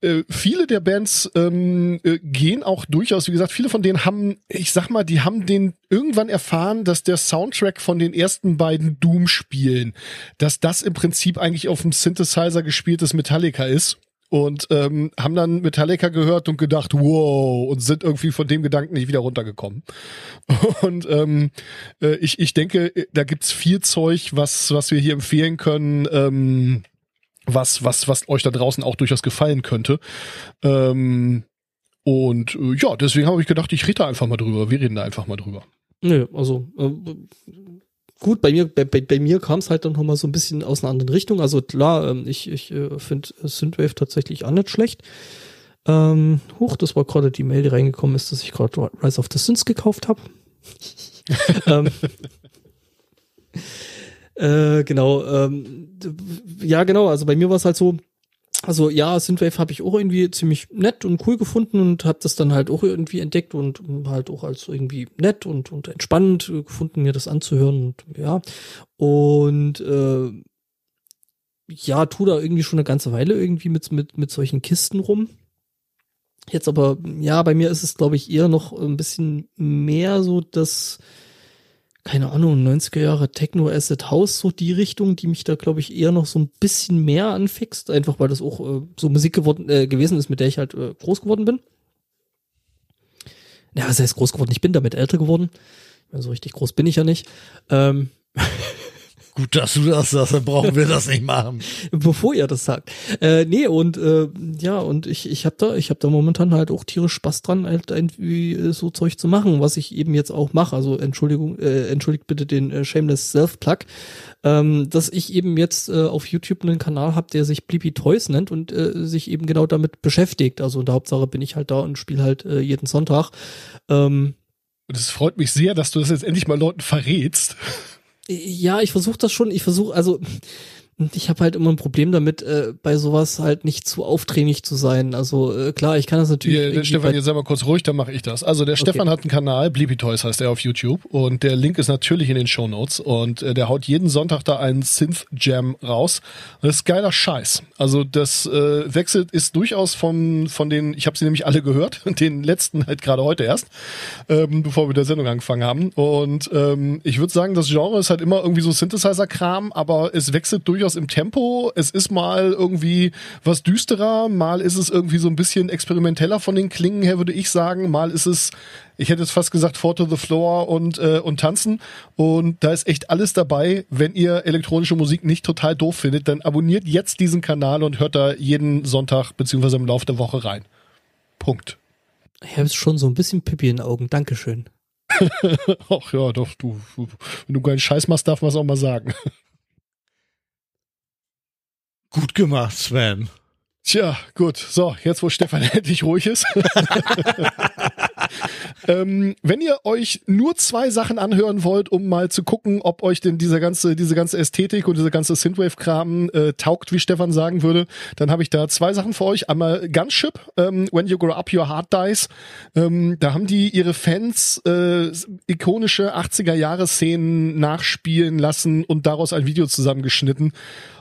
äh, viele der Bands ähm, äh, gehen auch durchaus, wie gesagt, viele von denen haben, ich sag mal, die haben den irgendwann erfahren, dass der Soundtrack von den ersten beiden Doom-Spielen, dass das im Prinzip eigentlich auf dem Synthesizer gespieltes Metallica ist und ähm, haben dann Metallica gehört und gedacht, wow, und sind irgendwie von dem Gedanken nicht wieder runtergekommen. Und ähm, äh, ich, ich denke, da gibt's viel Zeug, was, was wir hier empfehlen können, ähm, was, was, was euch da draußen auch durchaus gefallen könnte. Ähm, und äh, ja, deswegen habe ich gedacht, ich rede da einfach mal drüber. Wir reden da einfach mal drüber. nö, also äh, gut, bei mir, bei, bei, bei mir kam es halt dann nochmal so ein bisschen aus einer anderen Richtung. Also klar, ähm, ich, ich äh, finde Synthwave tatsächlich auch nicht schlecht. Ähm, hoch, das war gerade die Mail, die reingekommen ist, dass ich gerade Rise of the Sins gekauft habe. ähm, äh, genau, ähm, ja genau, also bei mir war es halt so, also ja, Synthwave habe ich auch irgendwie ziemlich nett und cool gefunden und habe das dann halt auch irgendwie entdeckt und halt auch als irgendwie nett und, und entspannend gefunden, mir das anzuhören und ja. Und äh, ja, tu da irgendwie schon eine ganze Weile irgendwie mit, mit, mit solchen Kisten rum. Jetzt aber, ja, bei mir ist es, glaube ich, eher noch ein bisschen mehr so, dass, keine Ahnung, 90er Jahre Techno Acid House, so die Richtung, die mich da, glaube ich, eher noch so ein bisschen mehr anfixt, einfach weil das auch äh, so Musik geworden, äh, gewesen ist, mit der ich halt äh, groß geworden bin. Ja, was heißt groß geworden? Ich bin damit älter geworden. So richtig groß bin ich ja nicht. Ähm, Gut, dass du das sagst, dann brauchen wir das nicht machen. bevor ihr das sagt. Äh, nee, und äh, ja, und ich, ich habe da, ich habe da momentan halt auch tierisch Spaß dran, halt irgendwie äh, so Zeug zu machen, was ich eben jetzt auch mache. Also Entschuldigung, äh, entschuldigt bitte den äh, Shameless Self-Plug, ähm, dass ich eben jetzt äh, auf YouTube einen Kanal habe, der sich Blippi Toys nennt und äh, sich eben genau damit beschäftigt. Also in der Hauptsache bin ich halt da und spiele halt äh, jeden Sonntag. Ähm, Und es freut mich sehr, dass du das jetzt endlich mal Leuten verrätst. Ja, ich versuche das schon. Ich versuche, also ich habe halt immer ein Problem damit, äh, bei sowas halt nicht zu aufdringlich zu sein. Also äh, klar, ich kann das natürlich. Hier, Stefan, jetzt sei mal kurz ruhig, dann mache ich das. Also der Stefan hat einen Kanal, Bleepy Toys heißt er auf YouTube und der Link ist natürlich in den Show Notes und äh, der haut jeden Sonntag da einen Synth Jam raus. Und das ist geiler Scheiß. Also das äh, wechselt ist durchaus von von den, ich habe sie nämlich alle gehört, den letzten halt gerade heute erst, ähm, bevor wir mit der Sendung angefangen haben. Und ähm, ich würde sagen, das Genre ist halt immer irgendwie so Synthesizer-Kram, aber es wechselt durchaus im Tempo. Es ist mal irgendwie was düsterer, mal ist es irgendwie so ein bisschen experimenteller von den Klingen her, würde ich sagen. Mal ist es, ich hätte jetzt fast gesagt, Four to the Floor und, äh, und tanzen. Und da ist echt alles dabei. Wenn ihr elektronische Musik nicht total doof findet, dann abonniert jetzt diesen Kanal und hört da jeden Sonntag beziehungsweise im Laufe der Woche rein. Punkt. Ich habe schon so ein bisschen Pippi in den Augen. Dankeschön. Ach ja, doch, du wenn du keinen Scheiß machst, darf man es auch mal sagen. Gut gemacht, Sven. Tja, gut. So, jetzt wo Stefan endlich ruhig ist. ähm, wenn ihr euch nur zwei Sachen anhören wollt, um mal zu gucken, ob euch denn diese ganze, diese ganze Ästhetik und diese ganze Synthwave-Kram äh, taugt, wie Stefan sagen würde, dann habe ich da zwei Sachen für euch. Einmal Gunship, ähm, When You Grow Up Your Heart Dies. Ähm, da haben die ihre Fans äh, ikonische 80er-Jahre-Szenen nachspielen lassen und daraus ein Video zusammengeschnitten.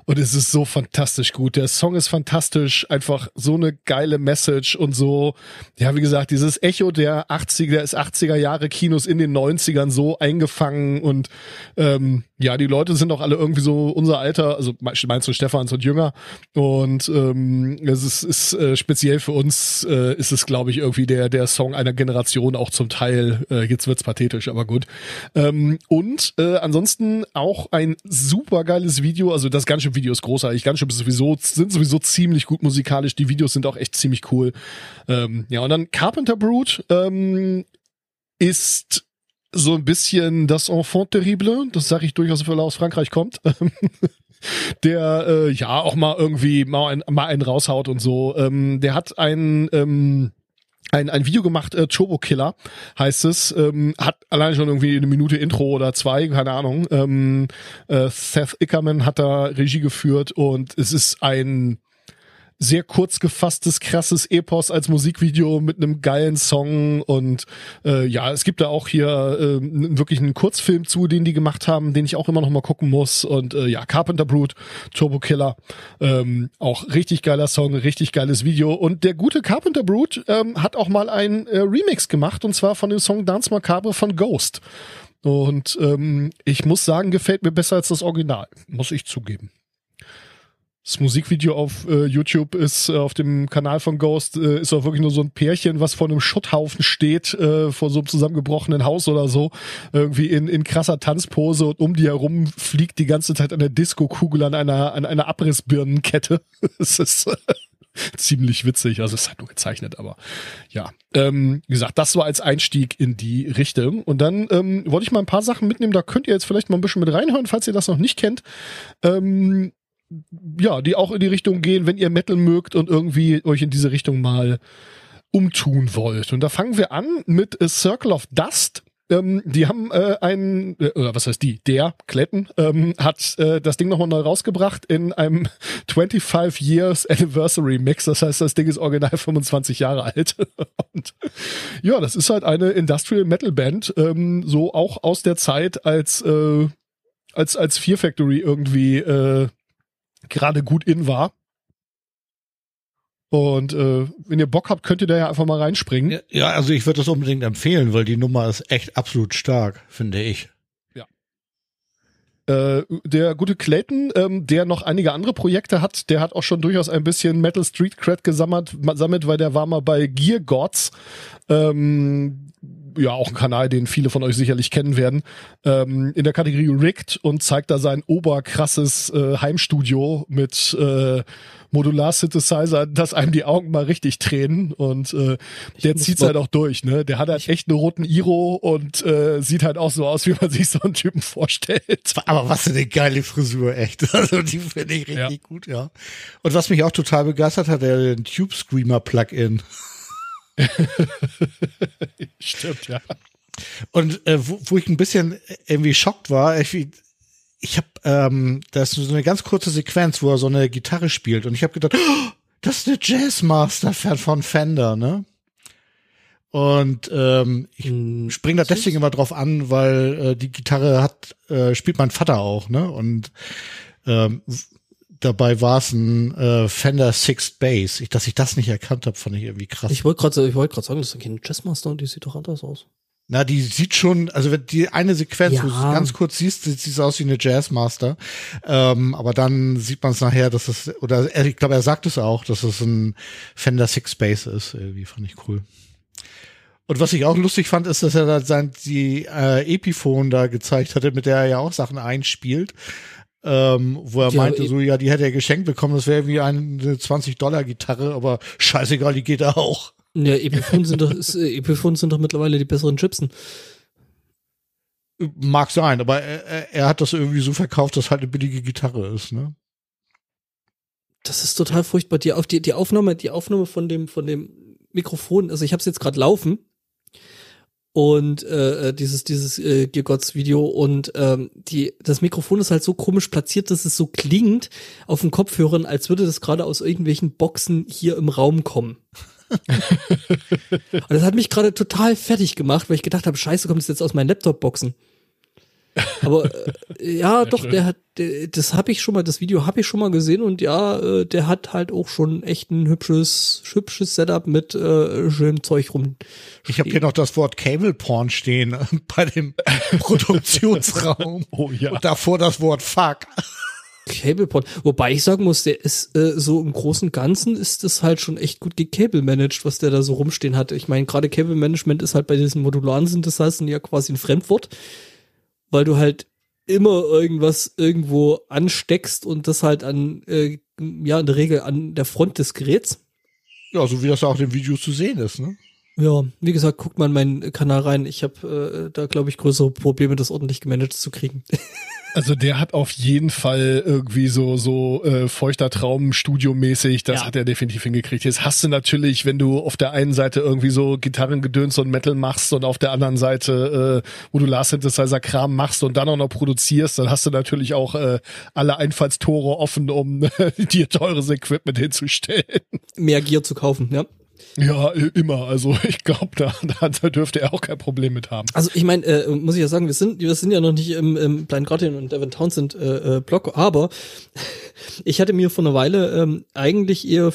Und es ist so fantastisch gut. Der Song ist fantastisch, einfach so eine geile Message und so, ja, wie gesagt, dieses Echo der 80er, des 80er Jahre Kinos in den 90ern so eingefangen und ähm, Ja, die Leute sind auch alle irgendwie so unser Alter, also meinst du Stefans und Jünger. Und ähm, es ist, ist äh, speziell für uns äh, ist es, glaube ich, irgendwie der der Song einer Generation auch zum Teil. Äh, jetzt wird's pathetisch, aber gut. Ähm, und äh, ansonsten auch ein super geiles Video. Also das ganze Video ist großartig. Ganze ist sowieso sind sowieso ziemlich gut musikalisch. Die Videos sind auch echt ziemlich cool. Ähm, ja und dann Carpenter Brute ähm, ist so ein bisschen das Enfant terrible, das sage ich durchaus, weil er aus Frankreich kommt. der äh, ja auch mal irgendwie mal, ein, mal einen raushaut und so. Ähm, der hat ein ähm, ein, ein Video gemacht, äh, Turbo Killer heißt es, ähm, hat allein schon irgendwie eine Minute Intro oder zwei, keine Ahnung. Ähm, äh, Seth Ickerman hat da Regie geführt und es ist ein sehr kurz gefasstes, krasses Epos als Musikvideo mit einem geilen Song und äh, ja, es gibt da auch hier äh, wirklich einen Kurzfilm zu, den die gemacht haben, den ich auch immer noch mal gucken muss und äh, ja, Carpenter Brute, Turbo Killer, ähm, auch richtig geiler Song, richtig geiles Video und der gute Carpenter Brute ähm, hat auch mal ein äh, Remix gemacht und zwar von dem Song Dance Macabre von Ghost und ähm, ich muss sagen, gefällt mir besser als das Original, muss ich zugeben. Das Musikvideo auf äh, YouTube ist äh, auf dem Kanal von Ghost äh, ist auch wirklich nur so ein Pärchen, was vor einem Schutthaufen steht, äh, vor so einem zusammengebrochenen Haus oder so, irgendwie in, in krasser Tanzpose und um die herum fliegt die ganze Zeit eine Disco-Kugel an einer an einer Abrissbirnenkette. Es ist äh, ziemlich witzig, also es ist halt nur gezeichnet, aber ja. Ähm, wie gesagt, das war als Einstieg in die Richtung. Und dann ähm, wollte ich mal ein paar Sachen mitnehmen, da könnt ihr jetzt vielleicht mal ein bisschen mit reinhören, falls ihr das noch nicht kennt. Ähm, ja, die auch in die Richtung gehen, wenn ihr Metal mögt und irgendwie euch in diese Richtung mal umtun wollt. Und da fangen wir an mit A Circle of Dust. Ähm, die haben äh, ein, äh, oder was heißt die, der Kletten ähm, hat äh, das Ding nochmal neu rausgebracht in einem 25 Years Anniversary Mix. Das heißt, das Ding ist original 25 Jahre alt. Und ja, das ist halt eine Industrial Metal Band, ähm, so auch aus der Zeit, als äh, als als Fear Factory irgendwie äh, gerade gut in war. Und äh, wenn ihr Bock habt, könnt ihr da ja einfach mal reinspringen. Ja, ja also ich würde das unbedingt empfehlen, weil die Nummer ist echt absolut stark, finde ich. Ja. Äh, der gute Clayton, ähm, der noch einige andere Projekte hat, der hat auch schon durchaus ein bisschen Metal Street Cred gesammelt, sammelt, weil der war mal bei Gear Gods. Ähm, ja auch ein Kanal, den viele von euch sicherlich kennen werden, ähm, in der Kategorie Rigged und zeigt da sein oberkrasses äh, Heimstudio mit äh, Modular-Synthesizer, dass einem die Augen mal richtig tränen und äh, der zieht's halt auch durch, ne? Der hat halt echt einen roten Iro und äh, sieht halt auch so aus, wie man sich so einen Typen vorstellt. Aber was für eine geile Frisur, echt. Also die finde ich richtig ja. gut, ja. Und was mich auch total begeistert hat, der Tube Screamer Plugin. Stimmt, ja. Und äh, wo, wo ich ein bisschen irgendwie schockt war, ich, ich habe, ähm, das ist so eine ganz kurze Sequenz, wo er so eine Gitarre spielt und ich habe gedacht, oh, das ist eine Jazzmaster von Fender, ne? Und ähm, ich hm, spring da deswegen immer drauf an, weil äh, die Gitarre hat äh, spielt mein Vater auch, ne? Und ähm, dabei war es ein äh, Fender Sixth Bass. Ich, dass ich das nicht erkannt habe, fand ich irgendwie krass. Ich wollte gerade ich wollte gerade sagen, das ist kein Jazzmaster und die sieht doch anders aus. Na, die sieht schon, also wenn die eine Sequenz, ja. wo du es ganz kurz siehst, sieht sie aus wie eine Jazzmaster. Ähm, aber dann sieht man es nachher, dass es, oder er, ich glaube, er sagt es auch, dass es ein Fender Six Bass ist. Irgendwie fand ich cool. Und was ich auch lustig fand, ist, dass er da sein, die äh, Epiphone da gezeigt hatte, mit der er ja auch Sachen einspielt ähm, wo er ja, meinte, so, ja, die hätte er geschenkt bekommen, das wäre wie eine 20-Dollar-Gitarre, aber scheißegal, die geht auch. Ja, Epiphone sind doch, ist, äh, Epiphone sind doch mittlerweile die besseren Chipsen. Mag sein, aber er, er hat das irgendwie so verkauft, dass halt eine billige Gitarre ist, ne? Das ist total furchtbar. Die, die, die Aufnahme, die Aufnahme von dem, von dem Mikrofon, also ich habe es jetzt gerade laufen und äh, äh, dieses dieses äh, Gegots Video und ähm, die das Mikrofon ist halt so komisch platziert, dass es so klingt auf den Kopfhörern, als würde das gerade aus irgendwelchen Boxen hier im Raum kommen. und das hat mich gerade total fertig gemacht, weil ich gedacht habe, scheiße, kommt das jetzt aus meinen Laptop-Boxen. Aber äh, ja, doch, schön. der hat, der, das habe ich schon mal, das Video habe ich schon mal gesehen und ja, äh, der hat halt auch schon echt ein hübsches, hübsches Setup mit äh, schönem Zeug rum. Ich habe hier noch das Wort Cable Porn stehen äh, bei dem Produktionsraum. Oh ja. Und davor das Wort Fuck. Cableport. Wobei ich sagen muss, der ist äh, so im Großen und Ganzen ist das halt schon echt gut gecable managed, was der da so rumstehen hat. Ich meine, gerade Cable Management ist halt bei diesen modularen Synthesizern ja quasi ein Fremdwort, weil du halt immer irgendwas irgendwo ansteckst und das halt an, äh, ja, in der Regel an der Front des Geräts. Ja, so wie das auch in den Videos zu sehen ist, ne? Ja, wie gesagt, guckt mal in meinen Kanal rein. Ich habe äh, da, glaube ich, größere Probleme, das ordentlich gemanagt zu kriegen. Also der hat auf jeden Fall irgendwie so so äh, feuchter Traum studiomäßig, das Ja. hat er definitiv hingekriegt. Jetzt hast du natürlich, wenn du auf der einen Seite irgendwie so Gitarrengedöns und Metal machst und auf der anderen Seite äh, Modular Synthesizer Kram machst und dann auch noch produzierst, dann hast du natürlich auch äh, alle Einfallstore offen, um dir teures Equipment hinzustellen. Mehr Gear zu kaufen, ja. Ja, immer. Also ich glaube, da, da, dürfte er auch kein Problem mit haben. Also ich meine, äh, muss ich ja sagen, wir sind, wir sind ja noch nicht im, im Blind Guardian und Devin Townsend äh, äh, Blog, aber ich hatte mir vor einer Weile ähm, eigentlich eher,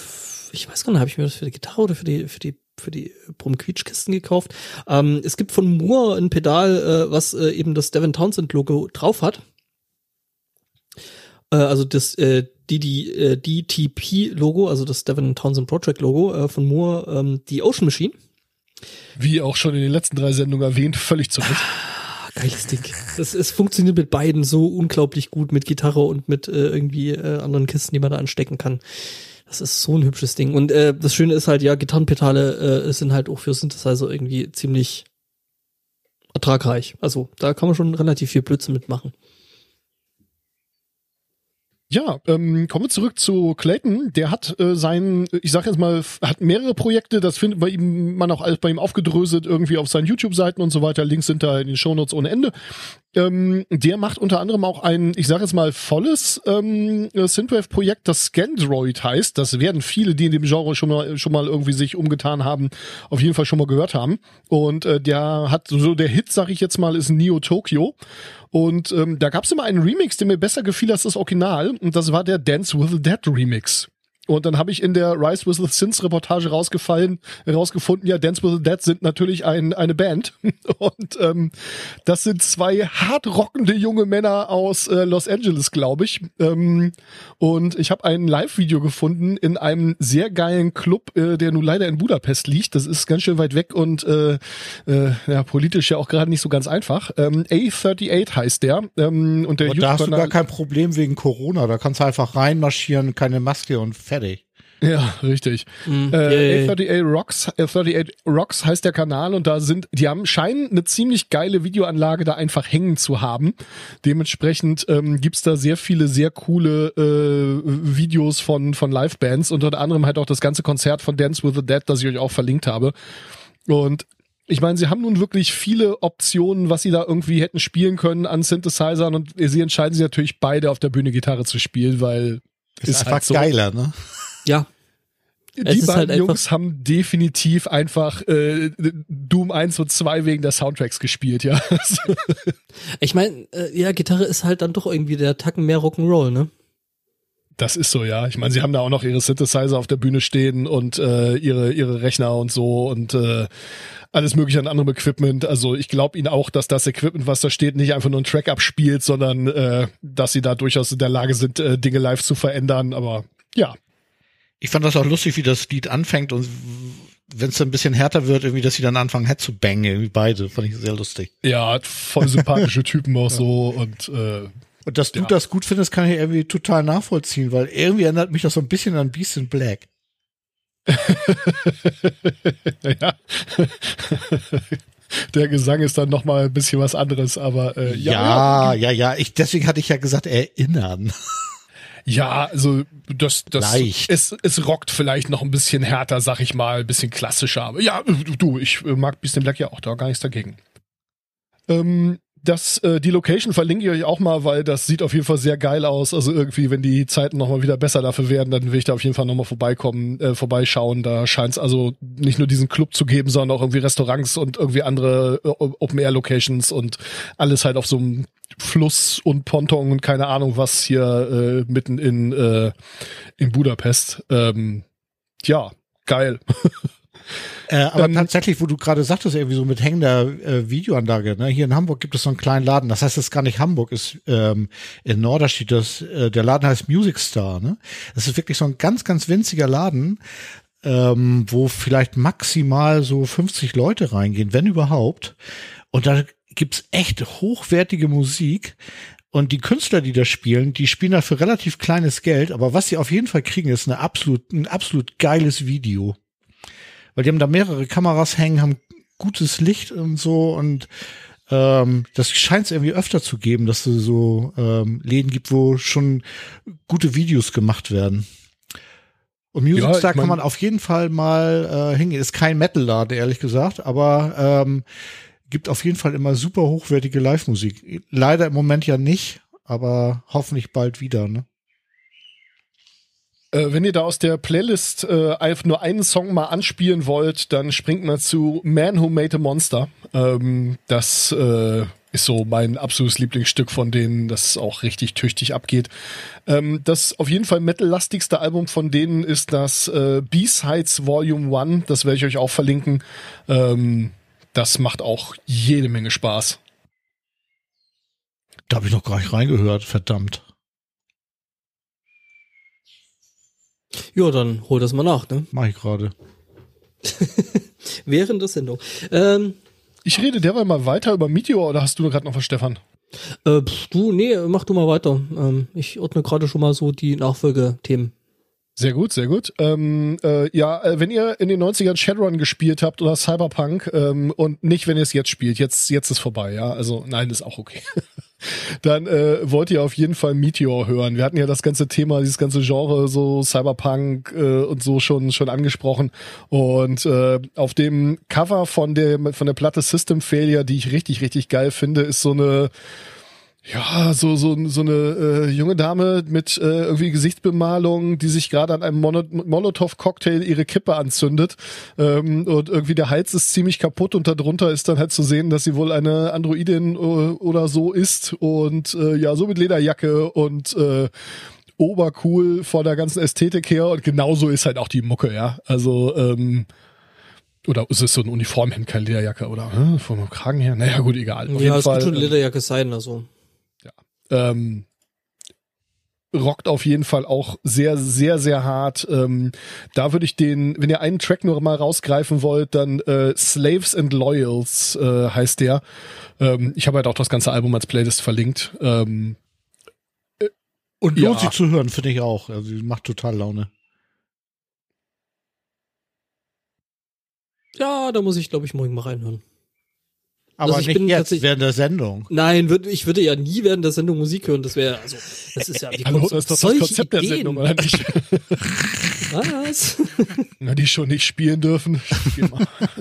ich weiß gar nicht, habe ich mir das für die Gitarre oder für die für die für die Brumm-Quietschkisten gekauft. Ähm, es gibt von Moore ein Pedal, äh, was äh, eben das Devin Townsend Logo drauf hat. Äh, also das äh, DD, äh, DTP-Logo, also das Devin Townsend Project-Logo äh, von Moore, ähm, die Ocean Machine. Wie auch schon in den letzten drei Sendungen erwähnt, völlig zu Recht. Ah, geiles Ding. Das, es funktioniert mit beiden so unglaublich gut, mit Gitarre und mit äh, irgendwie äh, anderen Kisten, die man da anstecken kann. Das ist so ein hübsches Ding. Und äh, das Schöne ist halt, ja, Gitarrenpedale äh, sind halt auch für Synthesizer irgendwie ziemlich ertragreich. Also da kann man schon relativ viel Blödsinn mitmachen. Ja, ähm, kommen wir zurück zu Clayton. Der hat äh, sein, ich sag jetzt mal, hat mehrere Projekte. Das findet bei ihm, man auch alles bei ihm aufgedröselt irgendwie auf seinen YouTube-Seiten und so weiter. Links sind da in den Shownotes ohne Ende. Ähm, der macht unter anderem auch ein, ich sage jetzt mal, volles ähm, äh, Synthwave-Projekt, das Scandroid heißt. Das werden viele, die in dem Genre schon mal schon mal irgendwie sich umgetan haben, auf jeden Fall schon mal gehört haben. Und äh, der hat so der Hit, sag ich jetzt mal, ist Neo Tokyo. Und ähm, da gab's immer einen Remix, der mir besser gefiel als das Original. Und das war der Dance with the Dead Remix. Und dann habe ich in der Rise with the Sins Reportage rausgefallen, rausgefunden, ja, Dance with the Dead sind natürlich ein, eine Band. Und ähm, das sind zwei hart rockende junge Männer aus äh, Los Angeles, glaube ich. Ähm, und ich habe ein Live-Video gefunden in einem sehr geilen Club, äh, der nun leider in Budapest liegt. Das ist ganz schön weit weg und äh, äh, ja, politisch ja auch gerade nicht so ganz einfach. Ähm, A38 heißt der. Ähm, und der Und da hast du gar kein Problem wegen Corona. Da kannst du einfach reinmarschieren, keine Maske und fertig. Ja, richtig. Mhm. Äh, Yay. A38 Rocks, A38 Rocks heißt der Kanal und da sind, die haben scheinen eine ziemlich geile Videoanlage da einfach hängen zu haben. Dementsprechend ähm, gibt's da sehr viele sehr coole äh, Videos von von Livebands und unter anderem halt auch das ganze Konzert von Dance with the Dead, das ich euch auch verlinkt habe. Und ich meine, sie haben nun wirklich viele Optionen, was sie da irgendwie hätten spielen können an Synthesizern und sie entscheiden sich natürlich beide auf der Bühne Gitarre zu spielen, weil Ist, einfach halt so. geiler, ne? Ja, Die Es ist beiden halt Jungs haben definitiv einfach äh, Doom 1 und 2 wegen der Soundtracks gespielt, ja. ich meine, äh, ja, Gitarre ist halt dann doch irgendwie der Tacken mehr Rock'n'Roll, ne? Das ist so, ja. Ich meine, sie haben da auch noch ihre Synthesizer auf der Bühne stehen und äh, ihre, ihre Rechner und so und äh, alles mögliche an anderem Equipment. Also ich glaube ihnen auch, dass das Equipment, was da steht, nicht einfach nur ein Track abspielt, sondern äh, dass sie da durchaus in der Lage sind, äh, Dinge live zu verändern. Aber ja, Ich fand das auch lustig, wie das Lied anfängt und wenn es ein bisschen härter wird, irgendwie, dass sie dann anfangen, Head zu bangen, irgendwie beide. Fand ich sehr lustig. ja, voll sympathische Typen auch so und äh, Und dass du Ja. das gut findest, kann ich irgendwie total nachvollziehen, weil irgendwie erinnert mich das so ein bisschen an Beast in Black. ja. Der Gesang ist dann noch mal ein bisschen was anderes, aber äh, Ja, ja, ja. Ich, deswegen hatte ich ja gesagt, erinnern. Ja, also das, das Leicht. Es, es rockt vielleicht noch ein bisschen härter, sag ich mal, ein bisschen klassischer. Aber ja, du, du, ich äh, mag Beast in Black ja auch, da gar nichts dagegen. Ähm, das, äh, die Location verlinke ich euch auch mal, weil das sieht auf jeden Fall sehr geil aus. Also irgendwie, wenn die Zeiten noch mal wieder besser dafür werden, dann will ich da auf jeden Fall noch mal vorbeikommen, äh, vorbeischauen. Da scheint es also nicht nur diesen Club zu geben, sondern auch irgendwie Restaurants und irgendwie andere äh, Open-Air-Locations und alles halt auf so einem Fluss und Ponton und keine Ahnung was hier äh, mitten in, äh, in Budapest. Ähm, ja, geil. Äh, aber Ähm, tatsächlich, wo du gerade sagtest, irgendwie so mit hängender äh, Videoanlage, ne? Hier in Hamburg gibt es so einen kleinen Laden. Das heißt, es ist gar nicht Hamburg, ist ähm, in Norderstedt. Das, äh, der Laden heißt Music Star, ne? Das ist wirklich so ein ganz, ganz winziger Laden, ähm, wo vielleicht maximal so 50 Leute reingehen, wenn überhaupt. Und da gibt's echt hochwertige Musik. Und die Künstler, die da spielen, die spielen da für relativ kleines Geld. Aber was sie auf jeden Fall kriegen, ist eine absolut, ein absolut geiles Video weil die haben da mehrere Kameras hängen, haben gutes Licht und so und ähm, das scheint es irgendwie öfter zu geben, dass es so ähm, Läden gibt, wo schon gute Videos gemacht werden. Und Music Ja, ich Star kann mein- man auf jeden Fall mal äh, hingehen. Ist kein Metal-Laden, ehrlich gesagt, aber ähm, gibt auf jeden Fall immer super hochwertige Live-Musik. Leider im Moment ja nicht, aber hoffentlich bald wieder. Ne? Äh, wenn ihr da aus der Playlist äh, einfach nur einen Song mal anspielen wollt, dann springt mal zu Man Who Made a Monster. Ähm, das äh, ist so mein absolutes Lieblingsstück von denen, das auch richtig tüchtig abgeht. Ähm, das auf jeden Fall metal-lastigste Album von denen ist das äh, B-Sides Volume 1. Das werde ich euch auch verlinken. Ähm, das macht auch jede Menge Spaß. Da habe ich noch gar nicht reingehört, verdammt. Ja, dann hol das mal nach, ne? Mach ich gerade. Während der Sendung. Ähm, Ich rede derweil mal weiter über Meteor oder hast du gerade noch was, Stefan? äh, pf, du, nee, mach du mal weiter. Ähm, ich ordne gerade schon mal so die Nachfolgethemen. Sehr gut, sehr gut. Ähm, äh, ja, äh, wenn ihr in den 90ern Shadowrun gespielt habt oder Cyberpunk ähm, und nicht, wenn ihr es jetzt spielt, jetzt, jetzt ist vorbei, ja. Also nein, ist auch okay. Dann äh, wollt ihr auf jeden Fall Meteor hören. Wir hatten ja das ganze Thema, dieses ganze Genre, so Cyberpunk äh, und so schon schon angesprochen. Und äh, auf dem Cover von der von der Platte System Failure, die ich richtig richtig geil finde, ist so eine ja, so, so, so eine äh, junge Dame mit äh, irgendwie Gesichtsbemalung, die sich gerade an einem Molotow-Cocktail ihre Kippe anzündet. Ähm, und irgendwie der Hals ist ziemlich kaputt und darunter ist dann halt zu sehen, dass sie wohl eine Androidin äh, oder so ist. Und äh, ja, so mit Lederjacke und äh, obercool vor der ganzen Ästhetik her. Und genauso ist halt auch die Mucke, ja. Also, ähm, oder ist es so ein Uniformhemd, keine Lederjacke, oder äh, vom Kragen her? Naja, gut, egal. Auf ja, es Fall, könnte schon ähm, Lederjacke sein, also. Ähm, rockt auf jeden Fall auch sehr, sehr, sehr hart. Ähm, da würde ich den, wenn ihr einen Track nur mal rausgreifen wollt, dann äh, Slaves and Loyals äh, heißt der. Ähm, ich habe halt auch das ganze Album als Playlist verlinkt. Ähm, Und Ja. lohnt sich zu hören, finde ich auch. Also macht total Laune. Ja, da muss ich, glaube ich, morgen mal reinhören. Aber Also ich nicht bin jetzt, während der Sendung. Nein, würd, ich würde ja nie während der Sendung Musik hören. Das wäre, also, das ist ja, wie hallo, das ist doch das Konzept der Ideen? Sendung, oder nicht? Was? Na, die schon nicht spielen dürfen. Spiel.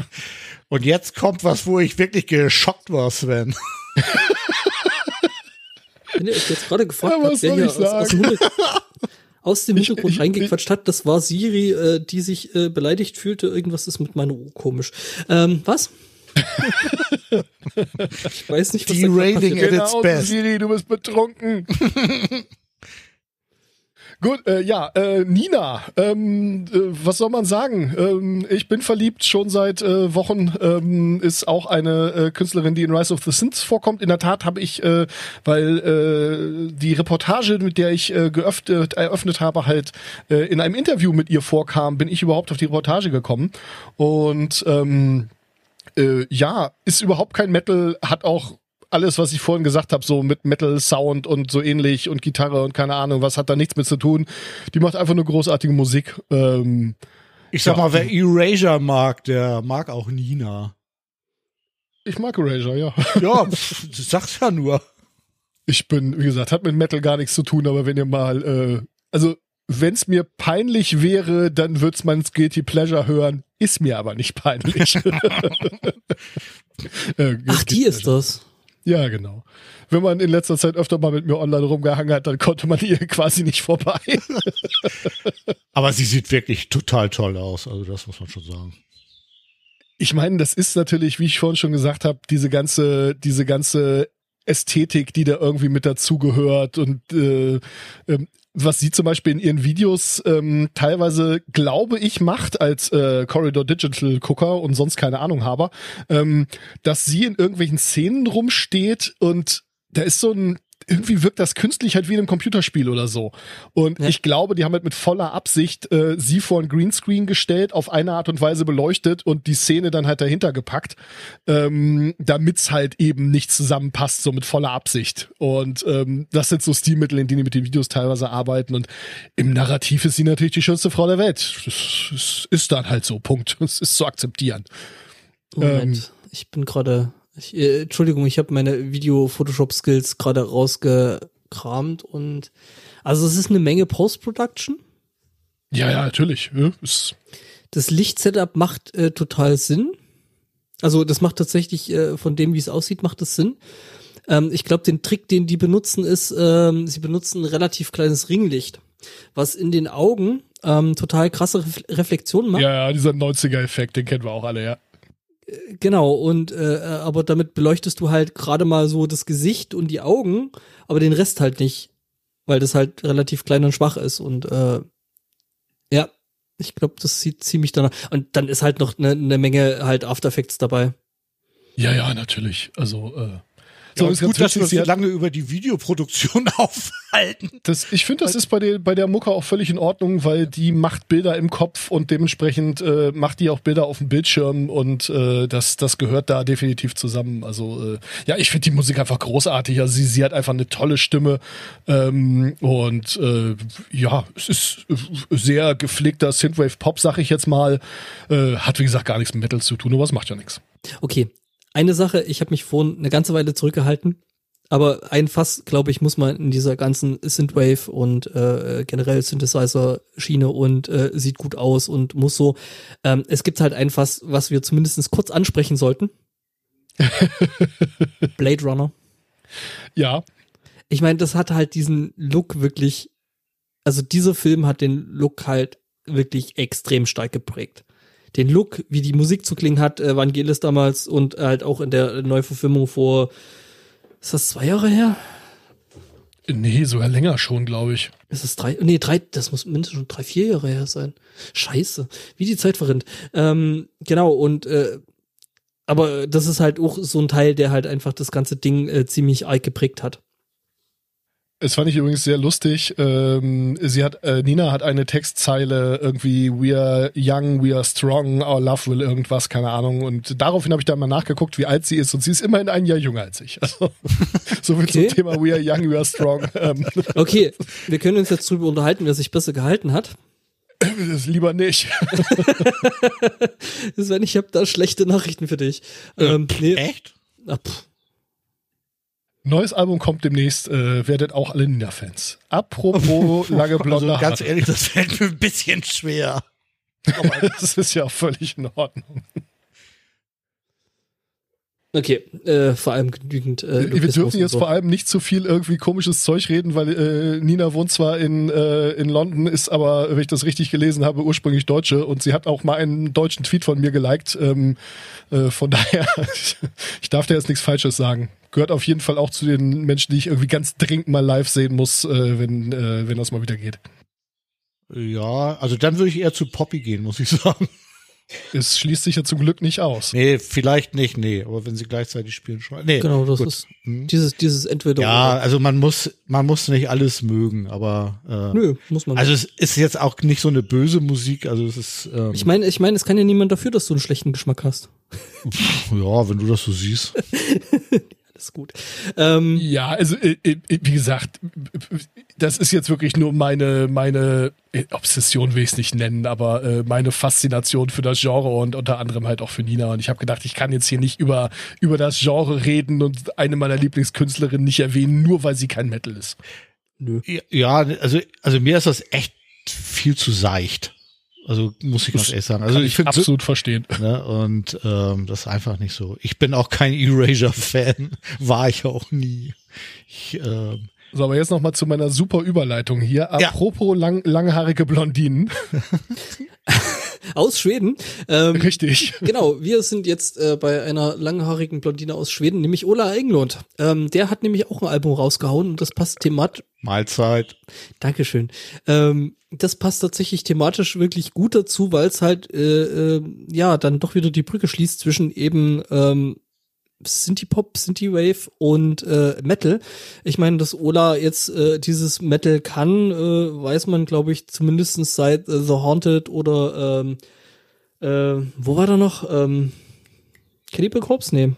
Und jetzt kommt was, wo ich wirklich geschockt war, Sven. Wenn ihr euch jetzt gerade gefragt Ja, habt, was wer hier aus, aus, dem aus dem Hintergrund ich- reingequatscht hat, das war Siri, äh, die sich äh, beleidigt fühlte. Irgendwas ist mit meiner Uhr komisch. Ähm, was? Ich weiß nicht, was Derating at its Genau, best. Siri, du bist betrunken. Gut, äh, ja, äh, Nina, ähm, äh, was soll man sagen? Ähm, ich bin verliebt schon seit äh, Wochen, ähm, ist auch eine äh, Künstlerin, die in Rise of the Sins vorkommt. In der Tat habe ich, äh, weil äh, die Reportage, mit der ich äh, geöffnet, eröffnet habe, halt äh, in einem Interview mit ihr vorkam, bin ich überhaupt auf die Reportage gekommen. Und ähm, äh, ja, ist überhaupt kein Metal, hat auch alles, was ich vorhin gesagt habe, so mit Metal Sound und so ähnlich und Gitarre und keine Ahnung, was hat da nichts mit zu tun. Die macht einfach nur großartige Musik. Ähm, Ich sag Ja. mal, wer Erasure mag, der mag auch Nina. ich mag Erasure, ja. Ja, pff, du sagst ja nur. Ich bin, wie gesagt, hat mit Metal gar nichts zu tun, aber wenn ihr mal, äh, also wenn es mir peinlich wäre, dann wird's mein Guilty Pleasure hören. Ist mir aber nicht peinlich. äh, Ach, die ist das. Ja, genau. Wenn man in letzter Zeit öfter mal mit mir online rumgehangen hat, dann konnte man ihr quasi nicht vorbei. Aber sie sieht wirklich total toll aus. Also das muss man schon sagen. Ich meine, das ist natürlich, wie ich vorhin schon gesagt habe, diese ganze, diese ganze Ästhetik, die da irgendwie mit dazugehört und äh, ähm, was sie zum Beispiel in ihren Videos ähm, teilweise, glaube ich, macht als äh, Corridor Digital Gucker und sonst keine Ahnung habe, ähm, dass sie in irgendwelchen Szenen rumsteht und da ist so ein irgendwie wirkt das künstlich halt wie in einem Computerspiel oder so. Und Ja. ich glaube, die haben halt mit voller Absicht äh, sie vor ein Greenscreen gestellt, auf eine Art und Weise beleuchtet und die Szene dann halt dahinter gepackt, ähm, damit's halt eben nicht zusammenpasst, so mit voller Absicht. Und ähm, das sind so Stilmittel, in denen die mit den Videos teilweise arbeiten. Und im Narrativ ist sie natürlich die schönste Frau der Welt. Das, ist dann halt so, Punkt. Das ist zu akzeptieren. Moment, Ähm. ich bin gerade, ich, äh, Entschuldigung, ich habe meine Video-Photoshop-Skills gerade rausgekramt und also es ist eine Menge Post-Production. Ja, ja, natürlich. Ja, ist, Das Licht-Setup macht äh, total Sinn. Also das macht tatsächlich äh, von dem, wie es aussieht, macht es Sinn. Ähm, ich glaube, den Trick, den die benutzen, ist, ähm, sie benutzen ein relativ kleines Ringlicht, was in den Augen ähm, total krasse Ref Reflexionen macht. ja, ja, dieser 90er-Effekt, den kennen wir auch alle, ja. Genau, und äh, äh, aber damit beleuchtest du halt gerade mal so das Gesicht und die Augen, aber den Rest halt nicht, weil das halt relativ klein und schwach ist und äh, ja, ich glaube, das sieht ziemlich danach. Und dann ist halt noch eine ne Menge halt After Effects dabei. Ja, ja, natürlich. Also, äh, so ist ist gut, dass wir uns lange über die Videoproduktion aufhalten. Das, ich finde, das ist bei der, bei der Mucke auch völlig in Ordnung, weil die macht Bilder im Kopf und dementsprechend äh, macht die auch Bilder auf dem Bildschirm und äh, das, das gehört da definitiv zusammen. Also äh, ja, ich finde die Musik einfach großartig. Also sie, sie hat einfach eine tolle Stimme ähm, und äh, ja, es ist äh, sehr gepflegter Synthwave-Pop, sag ich jetzt mal. Äh, hat wie gesagt gar nichts mit Metal zu tun, aber es macht ja nichts. Okay, eine Sache, ich habe mich vorhin eine ganze Weile zurückgehalten, aber ein Fass, glaube ich, muss man in dieser ganzen Synthwave und äh, generell Synthesizer-Schiene und äh, sieht gut aus und muss so. Ähm, es gibt halt ein Fass, was wir zumindest kurz ansprechen sollten. Blade Runner. Ja, Ich meine, das hat halt diesen Look wirklich, also dieser Film hat den Look halt wirklich extrem stark geprägt. Den Look, wie die Musik zu klingen hat, äh, Vangelis damals und halt auch in der Neuverfilmung vor, ist das zwei Jahre her? nee, sogar länger schon, glaube ich. Ist es drei? Nee, drei, das muss mindestens schon drei, vier Jahre her sein. Scheiße, wie die Zeit verrinnt. Ähm, genau, und äh, aber das ist halt auch so ein Teil, der halt einfach das ganze Ding äh, ziemlich arg geprägt hat. Es fand ich übrigens sehr lustig. Ähm, sie hat, äh, Nina hat eine Textzeile irgendwie We are young, we are strong, our love will irgendwas, keine Ahnung. Und daraufhin habe ich dann mal nachgeguckt, wie alt sie ist. Und sie ist immerhin ein Jahr jünger als ich. Also, so viel Okay. zum Thema We are young, we are strong. Ähm, Okay, wir können uns jetzt drüber unterhalten, wer sich besser gehalten hat. das lieber nicht. Sven, ich habe da schlechte Nachrichten für dich. Ähm, nee, Echt? ach, pff. Neues Album kommt demnächst, äh, werdet auch alle Nina-Fans. Apropos lange blonde Also ganz ehrlich, das fällt mir ein bisschen schwer. Das ist ja auch völlig in Ordnung. Okay, äh, vor allem genügend. Äh, Wir dürfen jetzt so. vor allem nicht zu viel irgendwie komisches Zeug reden, weil äh, Nina wohnt zwar in, äh, in London, ist aber, wenn ich das richtig gelesen habe, ursprünglich Deutsche und sie hat auch mal einen deutschen Tweet von mir geliked. Ähm, äh, von daher, ich darf da jetzt nichts Falsches sagen. Gehört auf jeden Fall auch zu den Menschen, die ich irgendwie ganz dringend mal live sehen muss, äh, wenn, äh, wenn das mal wieder geht. Ja, also dann würde ich eher zu Poppy gehen, muss ich sagen. Es schließt sich ja zum Glück nicht aus. Nee, vielleicht nicht, nee, aber wenn sie gleichzeitig spielen schon. Nee, Genau, das gut. ist Hm. dieses, dieses entweder Ja, oder. also man muss, man muss nicht alles mögen, aber äh, Nö, muss man. also nicht. es ist jetzt auch nicht so eine böse Musik, also es ist ähm, ich meine, ich meine, es kann ja niemand dafür, dass du einen schlechten Geschmack hast. ja, wenn du das so siehst. Alles gut. Ähm, Ja, also äh, äh, wie gesagt, das ist jetzt wirklich nur meine meine äh, Obsession will ich es nicht nennen, aber äh, meine Faszination für das Genre und unter anderem halt auch für Nina. Und ich habe gedacht, ich kann jetzt hier nicht über über das Genre reden und eine meiner Lieblingskünstlerinnen nicht erwähnen, nur weil sie kein Metal ist. nö. Ja, also also mir ist das echt viel zu seicht. Also muss ich ganz ehrlich sagen. Also Kann ich finde so, absolut verstehen. ne, und ähm, das ist einfach nicht so. Ich bin auch kein Erasure-Fan, war ich auch nie. Ich, ähm, So, aber jetzt noch mal zu meiner super Überleitung hier. Apropos lang, langhaarige Blondinen. aus Schweden. Ähm, Richtig. Genau, wir sind jetzt äh, bei einer langhaarigen Blondine aus Schweden, nämlich Ola Englund. Ähm, der hat nämlich auch ein Album rausgehauen und das passt thematisch. Mahlzeit. Dankeschön. Ähm, das passt tatsächlich thematisch wirklich gut dazu, weil es halt äh, äh, ja dann doch wieder die Brücke schließt zwischen eben ähm, Synthie-Pop, Synthie-Wave und äh, Metal. Ich meine, dass Ola jetzt äh, dieses Metal kann, äh, weiß man, glaube ich, zumindest seit äh, The Haunted oder ähm, äh, wo war da noch? Ähm, Cannibal Corpse? Nee.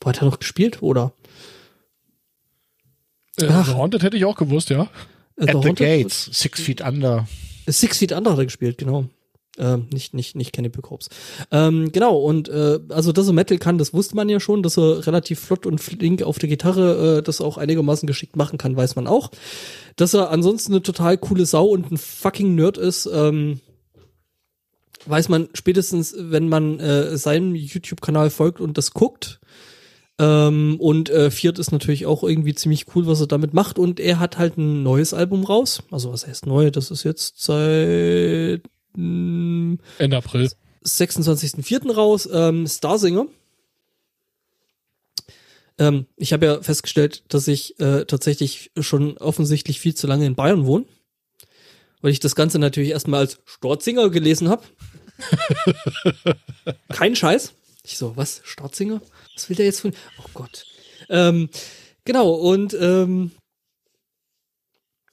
Wo hat er noch gespielt, oder? Äh, Ach. The Haunted hätte ich auch gewusst, ja. Äh, At the Haunted? Gates, Six Feet Under. Six Feet Under hat er gespielt, genau. Ähm, nicht, nicht, nicht Cannibal Corpse. Ähm, genau, und äh, also, dass er Metal kann, das wusste man ja schon, dass er relativ flott und flink auf der Gitarre äh, das auch einigermaßen geschickt machen kann, weiß man auch. Dass er ansonsten eine total coole Sau und ein fucking Nerd ist, ähm, weiß man spätestens, wenn man äh, seinem YouTube-Kanal folgt und das guckt. Ähm, und äh, Viert ist natürlich auch irgendwie ziemlich cool, was er damit macht. Und er hat halt ein neues Album raus. Also was heißt neu? Das ist jetzt seit mh, Ende April. 26.04. raus, ähm, Starsinger. Ähm, ich habe ja festgestellt, dass ich äh, tatsächlich schon offensichtlich viel zu lange in Bayern wohne. Weil ich das Ganze natürlich erstmal als Storzinger gelesen habe. Kein Scheiß. Ich so, was? Storzinger? Was will der jetzt von. Oh Gott. Ähm, genau, und ähm,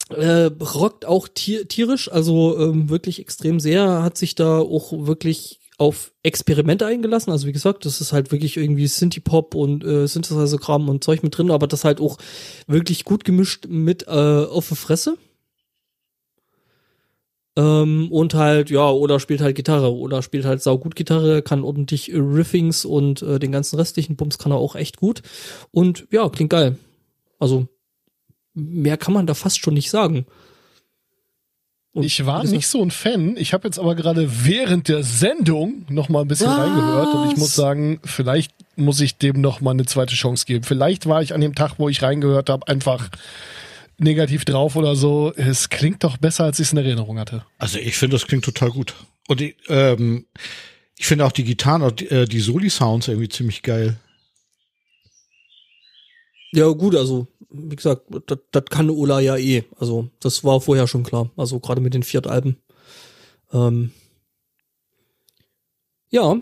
äh, rockt auch tier tierisch, also ähm, wirklich extrem sehr, hat sich da auch wirklich auf Experimente eingelassen. Also wie gesagt, das ist halt wirklich irgendwie Synthie-Pop und äh, Synthesizer-Kram und Zeug mit drin, aber das halt auch wirklich gut gemischt mit äh, auf der Fresse. Ähm, und halt, ja, oder spielt halt Gitarre oder spielt halt saugut Gitarre, kann ordentlich Riffings und äh, den ganzen restlichen Bums kann er auch echt gut. Und ja, klingt geil. Also mehr kann man da fast schon nicht sagen. Und Ich war nicht so ein Fan. Ich habe jetzt aber gerade während der Sendung noch mal ein bisschen Was? reingehört und ich muss sagen, vielleicht muss ich dem noch mal eine zweite Chance geben. Vielleicht war ich an dem Tag, wo ich reingehört habe, einfach negativ drauf oder so. Es klingt doch besser, als ich es in Erinnerung hatte. Also ich finde, das klingt total gut. Und die, ähm, ich finde auch die Gitarren, und die, äh, die Soli-Sounds irgendwie ziemlich geil. Ja, gut, also, wie gesagt, das, kann Ola ja eh. Also, das war vorher schon klar. Also, gerade mit den Fiat-Alben. Ähm, ja,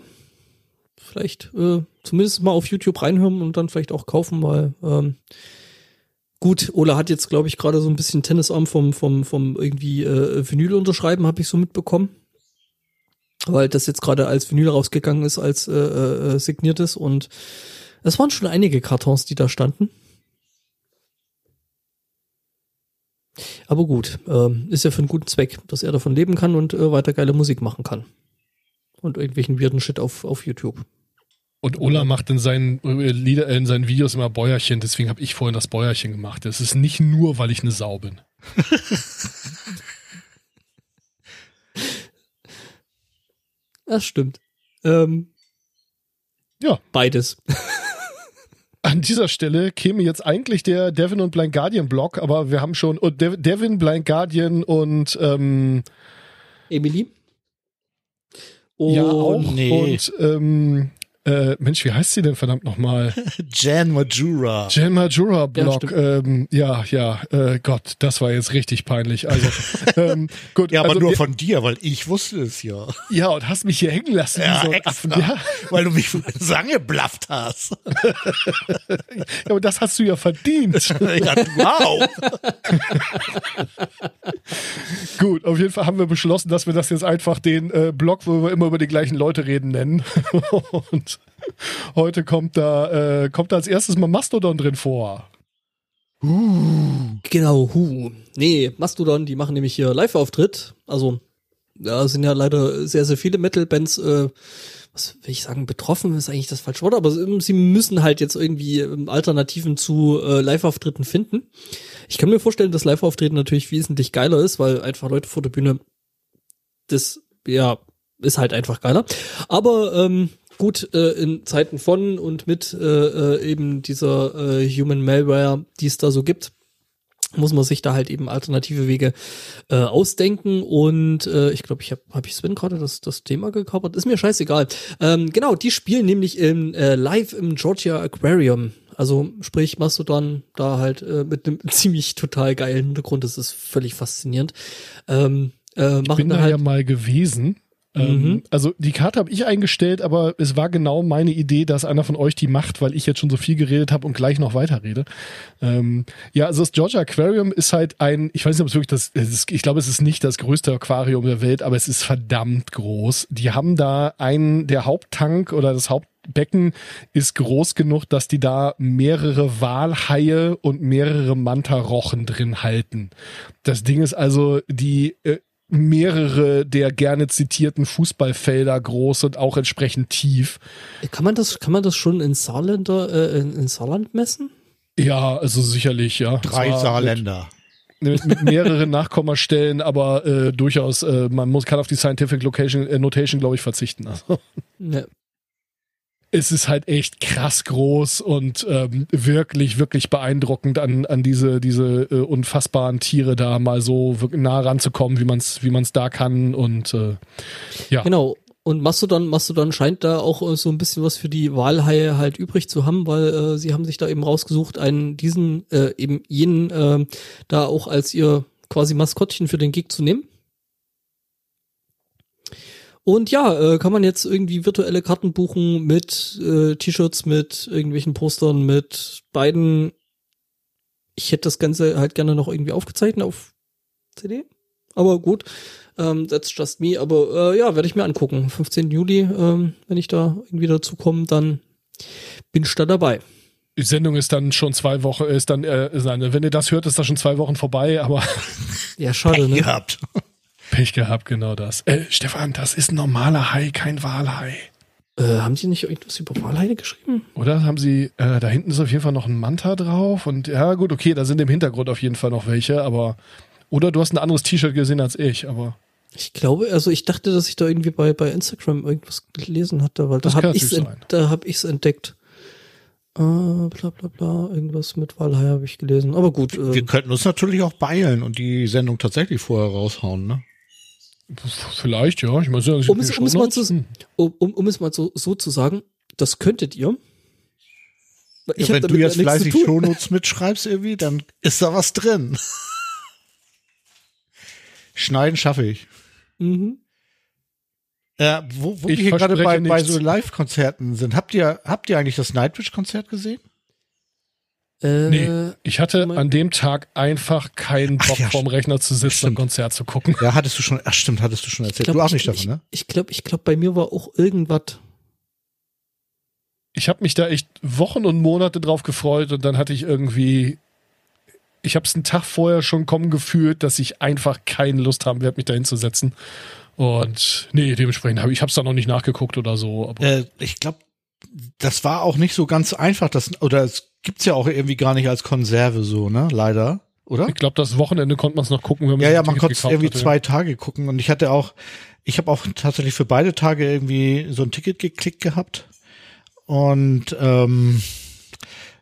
vielleicht äh, zumindest mal auf YouTube reinhören und dann vielleicht auch kaufen, weil ähm, gut, Ola hat jetzt, glaube ich, gerade so ein bisschen Tennisarm vom, vom, vom irgendwie äh, Vinyl unterschreiben, habe ich so mitbekommen. Weil das jetzt gerade als Vinyl rausgegangen ist, als äh, äh, signiertes und es waren schon einige Kartons, die da standen. Aber gut, ähm, ist ja für einen guten Zweck, dass er davon leben kann und äh, weiter geile Musik machen kann. Und irgendwelchen weirden Shit auf, auf YouTube. Und Ola macht in seinen äh, Lieder, äh, in seinen Videos immer Bäuerchen, deswegen habe ich vorhin das Bäuerchen gemacht. Das ist nicht nur, weil ich eine Sau bin. Das stimmt. Ähm, Ja. beides. An dieser Stelle käme jetzt eigentlich der Devin und Blind Guardian Block, aber wir haben schon und Dev- Devin, Blind Guardian und ähm, Emily? ja auch nee. und ähm, äh, Mensch, wie heißt sie denn verdammt nochmal? Jan Majura. Jen Majura Block. stimmt. ähm, ja, ja, äh, Gott, das war jetzt richtig peinlich. Also ähm, gut, Ja, aber also, nur wir- von dir, weil ich wusste es ja. ja und hast mich hier hängen lassen. wie so ein Affen, ja, Weil du mich Sange blafft hast. ja, aber das hast du ja verdient. ja, wow. Gut, auf jeden Fall haben wir beschlossen, dass wir das jetzt einfach den äh, Blog, wo wir immer über die gleichen Leute reden, nennen. Und heute kommt da, äh, kommt da als erstes mal Mastodon drin vor. Genau, hu. Nee, Mastodon, die machen nämlich hier Live-Auftritt. Also, da sind ja leider sehr, sehr viele Metal-Bands, äh, was will ich sagen, betroffen ist eigentlich das falsche Wort, aber sie sie müssen halt jetzt irgendwie ähm, Alternativen zu äh, Live-Auftritten finden. Ich kann mir vorstellen, dass Live-Auftreten natürlich wesentlich geiler ist, weil einfach Leute vor der Bühne, das, ja, ist halt einfach geiler. Aber ähm, gut, äh, in Zeiten von und mit äh, äh, eben dieser äh, Human Malware, die es da so gibt, muss man sich da halt eben alternative Wege äh, ausdenken und äh, ich glaube, ich habe hab ich Sven gerade das, das Thema gekapert. Ist mir scheißegal. Ähm, genau, die spielen nämlich im, äh, live im Georgia Aquarium. Also sprich Mastodon da halt äh, mit einem ziemlich total geilen Hintergrund. Das ist völlig faszinierend. Ähm, äh, Ich bin da da halt ja mal gewesen. Ähm, Mhm. also die Karte habe ich eingestellt, aber es war genau meine Idee, dass einer von euch die macht, weil ich jetzt schon so viel geredet habe und gleich noch weiterrede. Ähm, ja, also das Georgia Aquarium ist halt ein, ich weiß nicht, ob es wirklich das, ist, ich glaube, es ist nicht das größte Aquarium der Welt, aber es ist verdammt groß. Die haben da einen, der Haupttank oder das Hauptbecken ist groß genug, dass die da mehrere Walhaie und mehrere Mantarochen drin halten. Das Ding ist also, die äh, mehrere der gerne zitierten Fußballfelder groß und auch entsprechend tief. kann man das kann man das schon in Saarländer äh, in, in Saarland messen? Ja, also sicherlich, ja. Drei Saarländer. Mit, mit mehreren Nachkommastellen, aber äh, durchaus, äh, man muss kann auf die Scientific Location, äh, Notation, glaube ich, verzichten. Also, Ja. Es ist halt echt krass groß und ähm, wirklich, wirklich beeindruckend an, an diese, diese äh, unfassbaren Tiere da mal so nah ranzukommen, wie man es wie man's da kann. Und äh, ja. Genau. Und Mastodon, Mastodon scheint da auch äh, so ein bisschen was für die Walhaie halt übrig zu haben, weil äh, sie haben sich da eben rausgesucht, einen diesen, äh, eben jenen äh, da auch als ihr quasi Maskottchen für den Gig zu nehmen. Und ja, äh, kann man jetzt irgendwie virtuelle Karten buchen mit äh, T-Shirts, mit irgendwelchen Postern, mit beiden. Ich hätte das Ganze halt gerne noch irgendwie aufgezeichnet auf CD. Aber gut, ähm, that's just me. Aber äh, ja, werde ich mir angucken. 15. Juli, ähm, wenn ich da irgendwie dazu komme, dann bin ich da dabei. Die Sendung ist dann schon zwei Wochen, ist dann, äh, seine, wenn ihr das hört, ist das schon zwei Wochen vorbei, aber Ja, schade, ne? Gehabt. Pech gehabt, genau das. Äh, Stefan, das ist ein normaler Hai, kein Walhai. Äh, haben die nicht irgendwas über Walhaie geschrieben? Oder haben sie, äh, da hinten ist auf jeden Fall noch ein Manta drauf und ja gut, okay, da sind im Hintergrund auf jeden Fall noch welche, aber oder du hast ein anderes T-Shirt gesehen als ich, aber Ich glaube, also ich dachte, dass ich da irgendwie bei, bei Instagram irgendwas gelesen hatte, weil da Das habe ich's natürlich ent, sein. da hab ich's entdeckt. Äh, bla bla bla, irgendwas mit Walhaie habe ich gelesen. Aber gut, Wir äh, könnten uns natürlich auch beeilen und die Sendung tatsächlich vorher raushauen, ne? Vielleicht, ja. Ich meine, um, es, um, es mal zu, um, um, um es mal so, so zu sagen, das könntet ihr. Weil Ja, wenn du jetzt fleißig. Shownotes mitschreibst irgendwie, dann ist da was drin. Schneiden schaffe ich. Mhm. Ja, wo, wo Ich wir hier gerade bei, bei so Live-Konzerten sind, habt ihr, habt ihr eigentlich das Nightwish-Konzert gesehen? Äh, Nee, ich hatte an dem Tag einfach keinen Ach Bock ja, vorm Rechner zu sitzen und stimmt. Konzert zu gucken. Ja, hattest du schon, ach stimmt, hattest du schon erzählt. glaub, du auch ich- nicht ich, davon, ne? Ich glaube, ich glaube, bei mir war auch irgendwas. Ich habe mich da echt Wochen und Monate drauf gefreut und dann hatte ich irgendwie, ich habe es einen Tag vorher schon kommen gefühlt, dass ich einfach keine Lust haben werde, mich da hinzusetzen. Und nee, dementsprechend habe ich habe es da noch nicht nachgeguckt oder so. Aber Äh, ich glaube, das war auch nicht so ganz einfach, das, oder es gibt's ja auch irgendwie gar nicht als Konserve so, ne? Leider, oder? ich glaube, das Wochenende konnte man es noch gucken, wenn man Ja, ja, man konnte es irgendwie hatte. zwei Tage gucken und ich hatte auch, ich habe auch tatsächlich für beide Tage irgendwie so ein Ticket geklickt gehabt und ähm,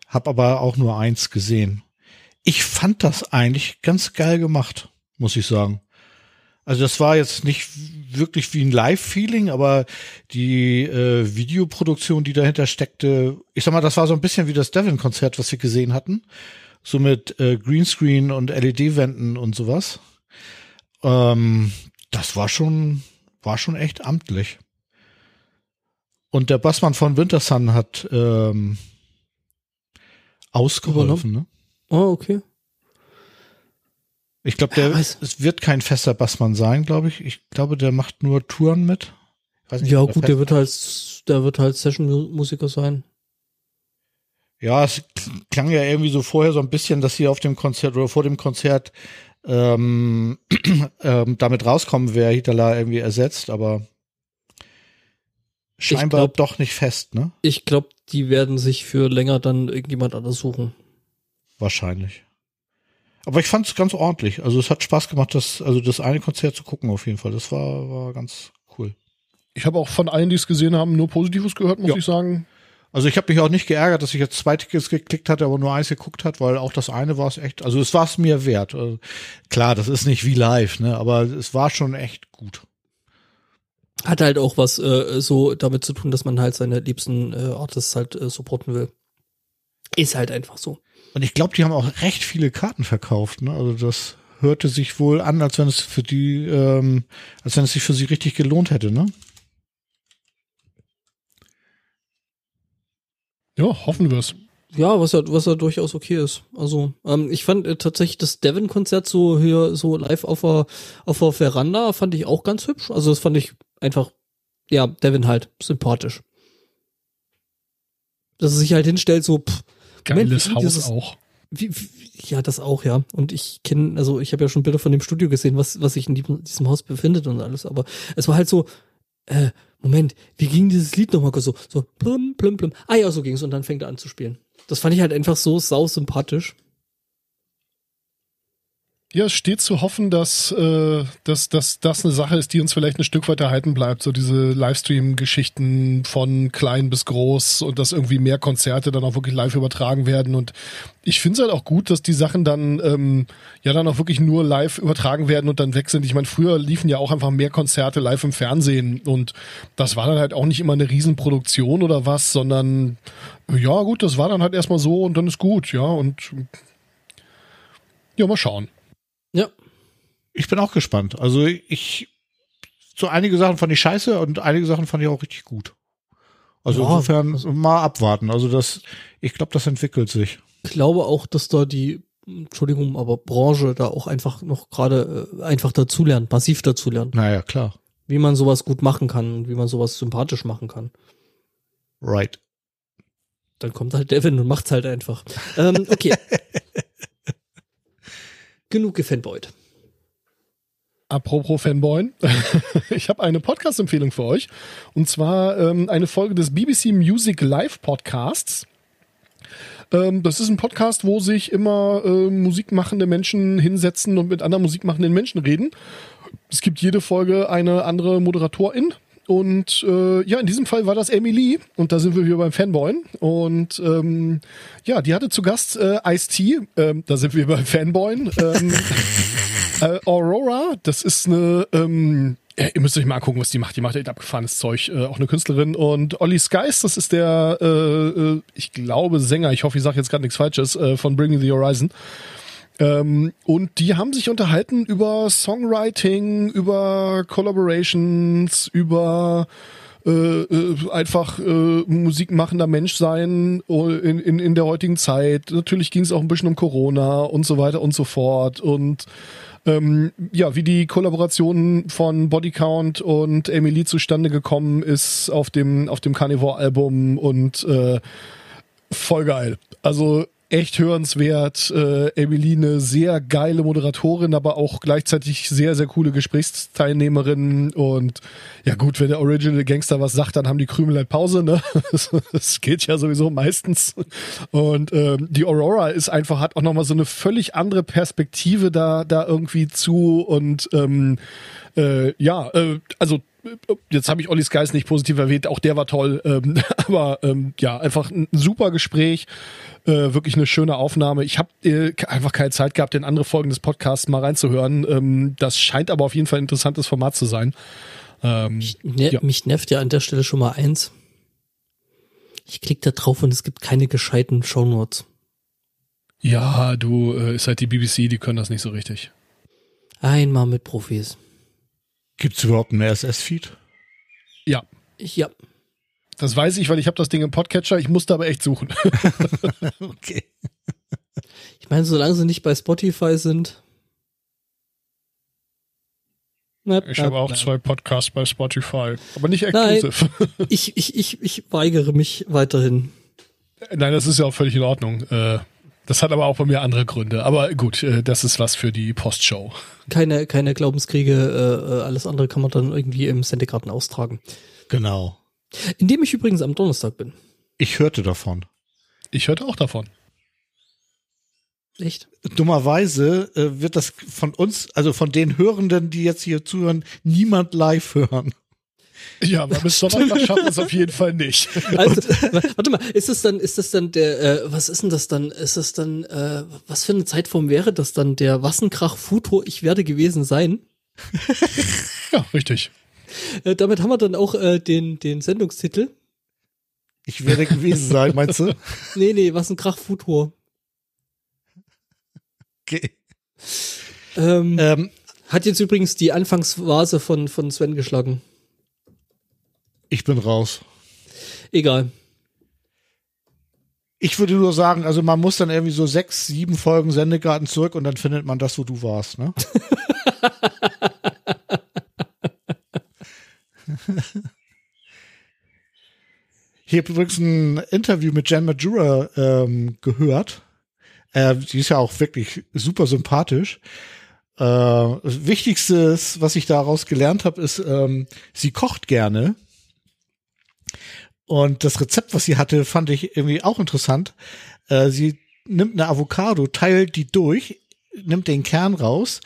habe aber auch nur eins gesehen. Ich fand das eigentlich ganz geil gemacht, muss ich sagen. Also das war jetzt nicht wirklich wie ein Live-Feeling, aber die äh, Videoproduktion, die dahinter steckte, ich sag mal, das war so ein bisschen wie das Devon-Konzert, was wir gesehen hatten. So mit äh, Greenscreen und LED-Wänden und sowas. Ähm, das war schon, war schon echt amtlich. Und der Bassmann von Wintersun hat ähm, ausgeholfen, ne? Oh, okay. Ich glaube, der weiß- es wird kein fester Bassmann sein, glaube ich. Ich glaube, der macht nur Touren mit. Nicht, Ja, gut, der wird halt, der wird halt Session-Musiker sein. Ja, es klang ja irgendwie so vorher so ein bisschen, dass sie auf dem Konzert oder vor dem Konzert ähm, ähm, damit rauskommen, wer Hitler irgendwie ersetzt, aber scheinbar glaub- doch nicht fest, ne? Ich glaube, die werden sich für länger dann irgendjemand anders suchen. Wahrscheinlich. Aber ich fand es ganz ordentlich. Also es hat Spaß gemacht, das, also das eine Konzert zu gucken auf jeden Fall. Das war, war ganz cool. Ich habe auch von allen, die es gesehen haben, nur Positives gehört, muss Ja. ich sagen. Also ich habe mich auch nicht geärgert, dass ich jetzt zwei Tickets geklickt hatte, aber nur eins geguckt hat, weil auch das eine war es echt, also es war es mir wert. Also klar, das ist nicht wie live, ne, aber es war schon echt gut. Hat halt auch was äh, so damit zu tun, dass man halt seine liebsten äh, Artists halt äh, supporten will. Ist halt einfach so. Und ich glaube, die haben auch recht viele Karten verkauft, ne? Also das hörte sich wohl an, als wenn es für die, ähm, als wenn es sich für sie richtig gelohnt hätte, ne? Ja, hoffen wir es. Ja, was ja, was ja durchaus okay ist. Also, ähm, ich fand äh, tatsächlich das Devon-Konzert so hier so live auf der, auf der Veranda fand ich auch ganz hübsch. Also, das fand ich einfach, ja, Devon halt sympathisch. Dass er sich halt hinstellt, so, pff, Geiles wie Haus dieses- auch. Wie, wie, ja, das auch, ja. Und ich kenne, also ich habe ja schon Bilder von dem Studio gesehen, was, was sich in diesem, diesem Haus befindet und alles, aber es war halt so, äh, Moment, wie ging dieses Lied nochmal so, so, plum, plum, plum. Ah ja, so ging's und dann fängt er an zu spielen. Das fand ich halt einfach so sau sympathisch. Ja, es steht zu hoffen, dass, äh, dass, dass das eine Sache ist, die uns vielleicht ein Stück weit erhalten bleibt. So diese Livestream-Geschichten von klein bis groß und dass irgendwie mehr Konzerte dann auch wirklich live übertragen werden. Und ich finde es halt auch gut, dass die Sachen dann ähm, ja dann auch wirklich nur live übertragen werden und dann weg sind. Ich meine, früher liefen ja auch einfach mehr Konzerte live im Fernsehen und das war dann halt auch nicht immer eine Riesenproduktion oder was, sondern ja gut, das war dann halt erstmal so und dann ist gut, ja. Und ja, mal schauen. Ja. Ich bin auch gespannt. Also ich, so einige Sachen fand ich scheiße und einige Sachen fand ich auch richtig gut. Also Ja, insofern mal abwarten. Also das, ich glaube, das entwickelt sich. glaube auch, dass da die, Entschuldigung, aber Branche da auch einfach noch gerade äh, einfach dazulernt, massiv dazulernt, Naja, klar. wie man sowas gut machen kann und wie man sowas sympathisch machen kann. Right. Dann kommt halt Devin und macht's halt einfach. ähm, okay. Genug gefanboyt. Apropos Fanboy, ich habe eine Podcast-Empfehlung für euch. Und zwar ähm, eine Folge des BBC Music Live Podcasts. Ähm, das ist ein Podcast, wo sich immer äh, musikmachende Menschen hinsetzen und mit anderen musikmachenden Menschen reden. Es gibt jede Folge eine andere Moderatorin. Und äh, ja, in diesem Fall war das Emily und da sind wir wieder beim Fanboy. Und ähm, ja, die hatte zu Gast äh, Ice-T, ähm, da sind wir beim Fanboy. Ähm, äh, Aurora, das ist eine, ähm, ja, ihr müsst euch mal angucken, was die macht. Die macht echt abgefahrenes Zeug, äh, auch eine Künstlerin. Und Olli Skies, das ist der, äh, äh, ich glaube, Sänger, ich hoffe, ich sage jetzt gerade nichts Falsches, äh, von Bring Me the Horizon. Ähm, und die haben sich unterhalten über Songwriting, über Collaborations, über äh, äh, einfach äh, musikmachender Mensch sein äh, in, in, in der heutigen Zeit. Natürlich ging es auch ein bisschen um Corona und so weiter und so fort. Und ähm, ja, wie die Kollaboration von Bodycount und Emily zustande gekommen ist auf dem, auf dem Carnivore-Album und äh, voll geil. Also echt hörenswert. Äh, Emily eine sehr geile Moderatorin, aber auch gleichzeitig sehr, sehr coole Gesprächsteilnehmerin. Und ja gut, wenn der Original Gangster was sagt, dann haben die Krümel halt Pause. Ne? Das geht ja sowieso meistens. Und ähm, die Aurora ist einfach, hat auch nochmal so eine völlig andere Perspektive da, da irgendwie zu. Und ähm, äh, ja, äh, also jetzt habe ich Olli Skies nicht positiv erwähnt, auch der war toll, ähm, aber ähm, ja, einfach ein super Gespräch, äh, wirklich eine schöne Aufnahme. Ich habe äh, einfach keine Zeit gehabt, in andere Folgen des Podcasts mal reinzuhören. Ähm, das scheint aber auf jeden Fall ein interessantes Format zu sein. Ähm, Ne Ja. Mich nervt ja an der Stelle schon mal eins. Ich klicke da drauf und es gibt keine gescheiten Shownotes. ja, du, äh, ist halt die BBC, die können das nicht so richtig. Einmal mit Profis. Gibt's überhaupt einen RSS-Feed? Ja, Ja, das weiß ich, weil ich habe das Ding im Podcatcher, ich musste aber echt suchen. Okay. ich meine, solange sie nicht bei Spotify sind. Na, Ich habe auch na. zwei Podcasts bei Spotify, aber nicht Nein. exklusiv. Ich, ich, ich, ich weigere mich weiterhin. Nein, das ist ja auch völlig in Ordnung. Äh, das hat aber auch bei mir andere Gründe. Aber gut, äh, das ist was für die Postshow. Keine, keine Glaubenskriege, äh, äh, alles andere kann man dann irgendwie im Sendegarten austragen. Genau. In dem ich übrigens am Donnerstag bin. Ich hörte davon. Ich hörte auch davon. Echt? Dummerweise wird das von uns, also von den Hörenden, die jetzt hier zuhören, niemand live hören. Ja, aber bis Donnerstag schaffen wir es auf jeden Fall nicht. Also, wa- warte mal, ist es dann, ist das dann der, äh, was ist denn das dann? Ist das dann, äh, was für eine Zeitform wäre das dann? Der Wassenkrach Futur, ich werde gewesen sein? Ja, richtig. Äh, damit haben wir dann auch äh, den, den Sendungstitel. Ich werde gewesen sein, meinst du? Nee, nee, Wassenkrach Futur. Okay. Ähm, Ähm, Hat jetzt übrigens die Anfangsvase von, von Sven geschlagen. Ich bin raus. Egal. Ich würde nur sagen, also man muss dann irgendwie so sechs, sieben Folgen Sendegarten zurück und dann findet man das, wo du warst, ne? Ich habe übrigens ein Interview mit Jen Majura ähm, gehört. Äh, die ist ja auch wirklich super sympathisch. Äh, das Wichtigste, was ich daraus gelernt habe, ist, ähm, sie kocht gerne. Und das Rezept, was sie hatte, fand ich irgendwie auch interessant. Äh, sie nimmt eine Avocado, teilt die durch, nimmt den Kern raus,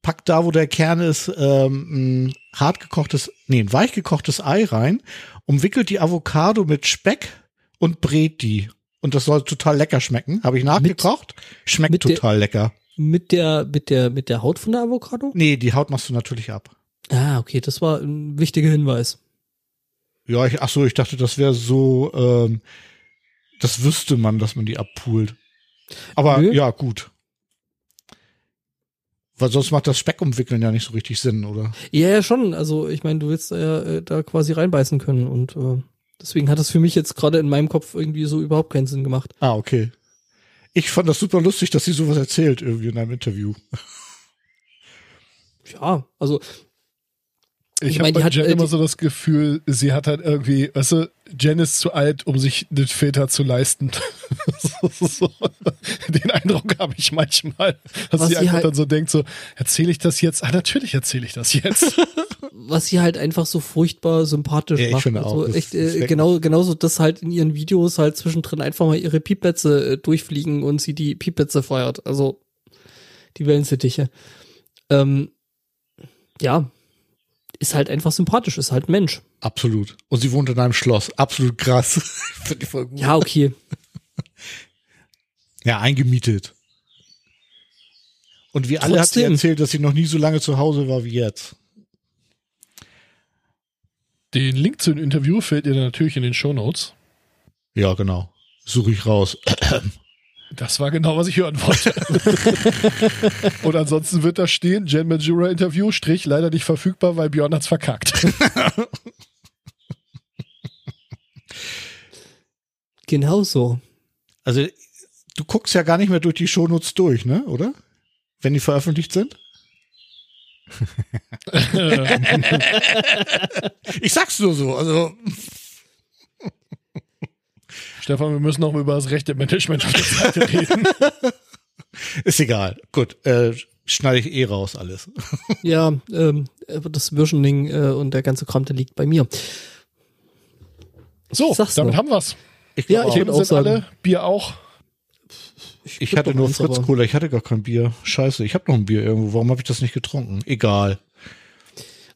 packt da, wo der Kern ist, ähm, ein hart gekochtes, nee, ein weich gekochtes Ei rein, umwickelt die Avocado mit Speck und brät die. Und das soll total lecker schmecken. Habe ich nachgekocht. Schmeckt mit der- total lecker. Mit der, mit der, mit der Haut von der Avocado? Nee, die Haut machst du natürlich ab. Ah, okay, das war ein wichtiger Hinweis. Ja, ich, ach so, ich dachte, das wäre so, ähm, das wüsste man, dass man die abpult. Aber Nö. ja, gut. Weil sonst macht das Speckumwickeln ja nicht so richtig Sinn, oder? Ja, ja, schon. Also, ich meine, du willst da ja äh, da quasi reinbeißen können und äh, deswegen hat das für mich jetzt gerade in meinem Kopf irgendwie so überhaupt keinen Sinn gemacht. Ah, okay. Ich fand das super lustig, dass sie sowas erzählt irgendwie in einem Interview. Ja, also Ich, Ich habe bei hat, Jen äh, immer so das Gefühl, sie hat halt irgendwie, weißt du, Jen ist zu alt, um sich den Filter zu leisten. so, so. Den Eindruck habe ich manchmal, dass Was sie sie einfach halt- dann so denkt, so, erzähle ich das jetzt? Ah, natürlich erzähle ich das jetzt. was sie halt einfach so furchtbar sympathisch Ja, ich macht. finde also auch, echt äh, genau genauso, dass halt in ihren Videos halt zwischendrin einfach mal ihre Piepplätze äh, durchfliegen und sie die Piepplätze feuert. Also die Wellensittiche. Ähm, ja, ist halt einfach sympathisch, ist halt ein Mensch. Absolut. Und sie wohnt in einem Schloss. Absolut krass. Finde ich voll gut. Ja, okay. Ja, eingemietet. Und wie alle hat sie Trotzdem. erzählt, dass sie noch nie so lange zu Hause war wie jetzt. Den Link zu dem Interview findet ihr natürlich in den Shownotes. Ja, genau. Suche ich raus. Das war genau, was ich hören wollte. Und ansonsten wird da stehen, Jen Majura Interview, Strich, leider nicht verfügbar, weil Björn hat's verkackt. Genau so. Also, du guckst ja gar nicht mehr durch die Shownotes durch, ne? Oder? Wenn die veröffentlicht sind? ich sag's nur so. Also, Stefan, wir müssen noch über das rechte Management auf der Seite reden. ist egal. Gut, äh, schneide ich eh raus alles. Ja, ähm, das Versioning äh, und der ganze Kram, der liegt bei mir. So, Sag's damit nur. haben wir's. Ich, Ja, glaub ich auch. würd Themen auch sagen. alle, Bier auch. ich hatte doch nur Fritz Cola, ich hatte gar kein Bier. Scheiße, ich habe noch ein Bier irgendwo. Warum habe ich das nicht getrunken? Egal.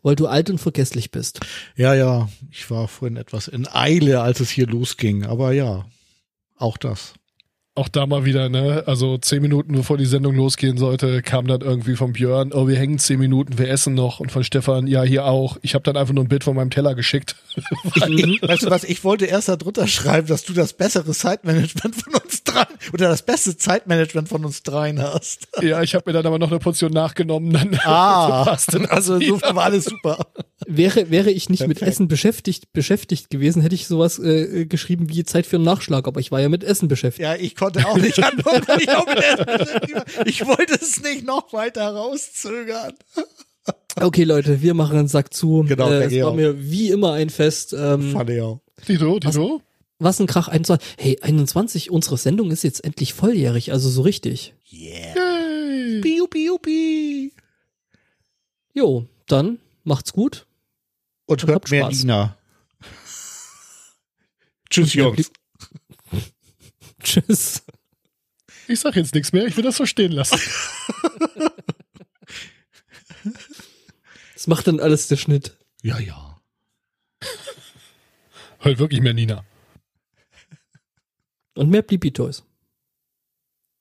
Weil du alt und vergesslich bist. Ja, ja, ich war vorhin etwas in Eile, als es hier losging. Aber ja, auch das. Auch da mal wieder, ne? Also zehn Minuten bevor die Sendung losgehen sollte, kam dann irgendwie von Björn, oh, wir hängen zehn Minuten, wir essen noch. Und von Stefan, ja, hier auch. Ich habe dann einfach nur ein Bild von meinem Teller geschickt. Ich, weißt du was, ich wollte erst da drunter schreiben, dass du das bessere Zeitmanagement von uns dreien oder das beste Zeitmanagement von uns dreien hast. ja, ich habe mir dann aber noch eine Portion nachgenommen. Dann Ah, dann also insofern war alles super. Wäre, wäre ich nicht mit Perfekt. Essen beschäftigt, beschäftigt gewesen, hätte ich sowas äh, äh, geschrieben wie Zeit für einen Nachschlag, aber ich war ja mit Essen beschäftigt. Ja, ich konnte auch nicht antworten. Ich, wollte es nicht noch weiter rauszögern. Okay, Leute, wir machen einen Sack zu. Genau, äh, es war auch. mir wie immer ein Fest. Ähm, Fand ich auch. Tito, Tito. was ein Krach 21. Hey, 21, unsere Sendung ist jetzt endlich volljährig, also so richtig. Yay. Piu, piu, piu. Jo, dann macht's gut. Und Und hört mehr Spaß. Lina. Tschüss, Jungs. Tschüss. Ich sag jetzt nichts mehr, ich will das so stehen lassen. Das macht dann alles der Schnitt. Ja, ja. Halt wirklich mehr Nina. Und mehr Blippi Toys.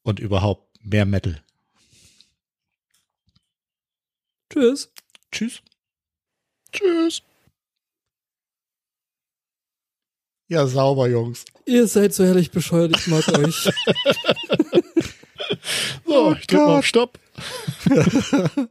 Und überhaupt mehr Metal. Tschüss. Tschüss. Tschüss. Ja, sauber, Jungs. Ihr seid so herrlich bescheuert, ich mag euch. So, ich drück mal auf Stopp.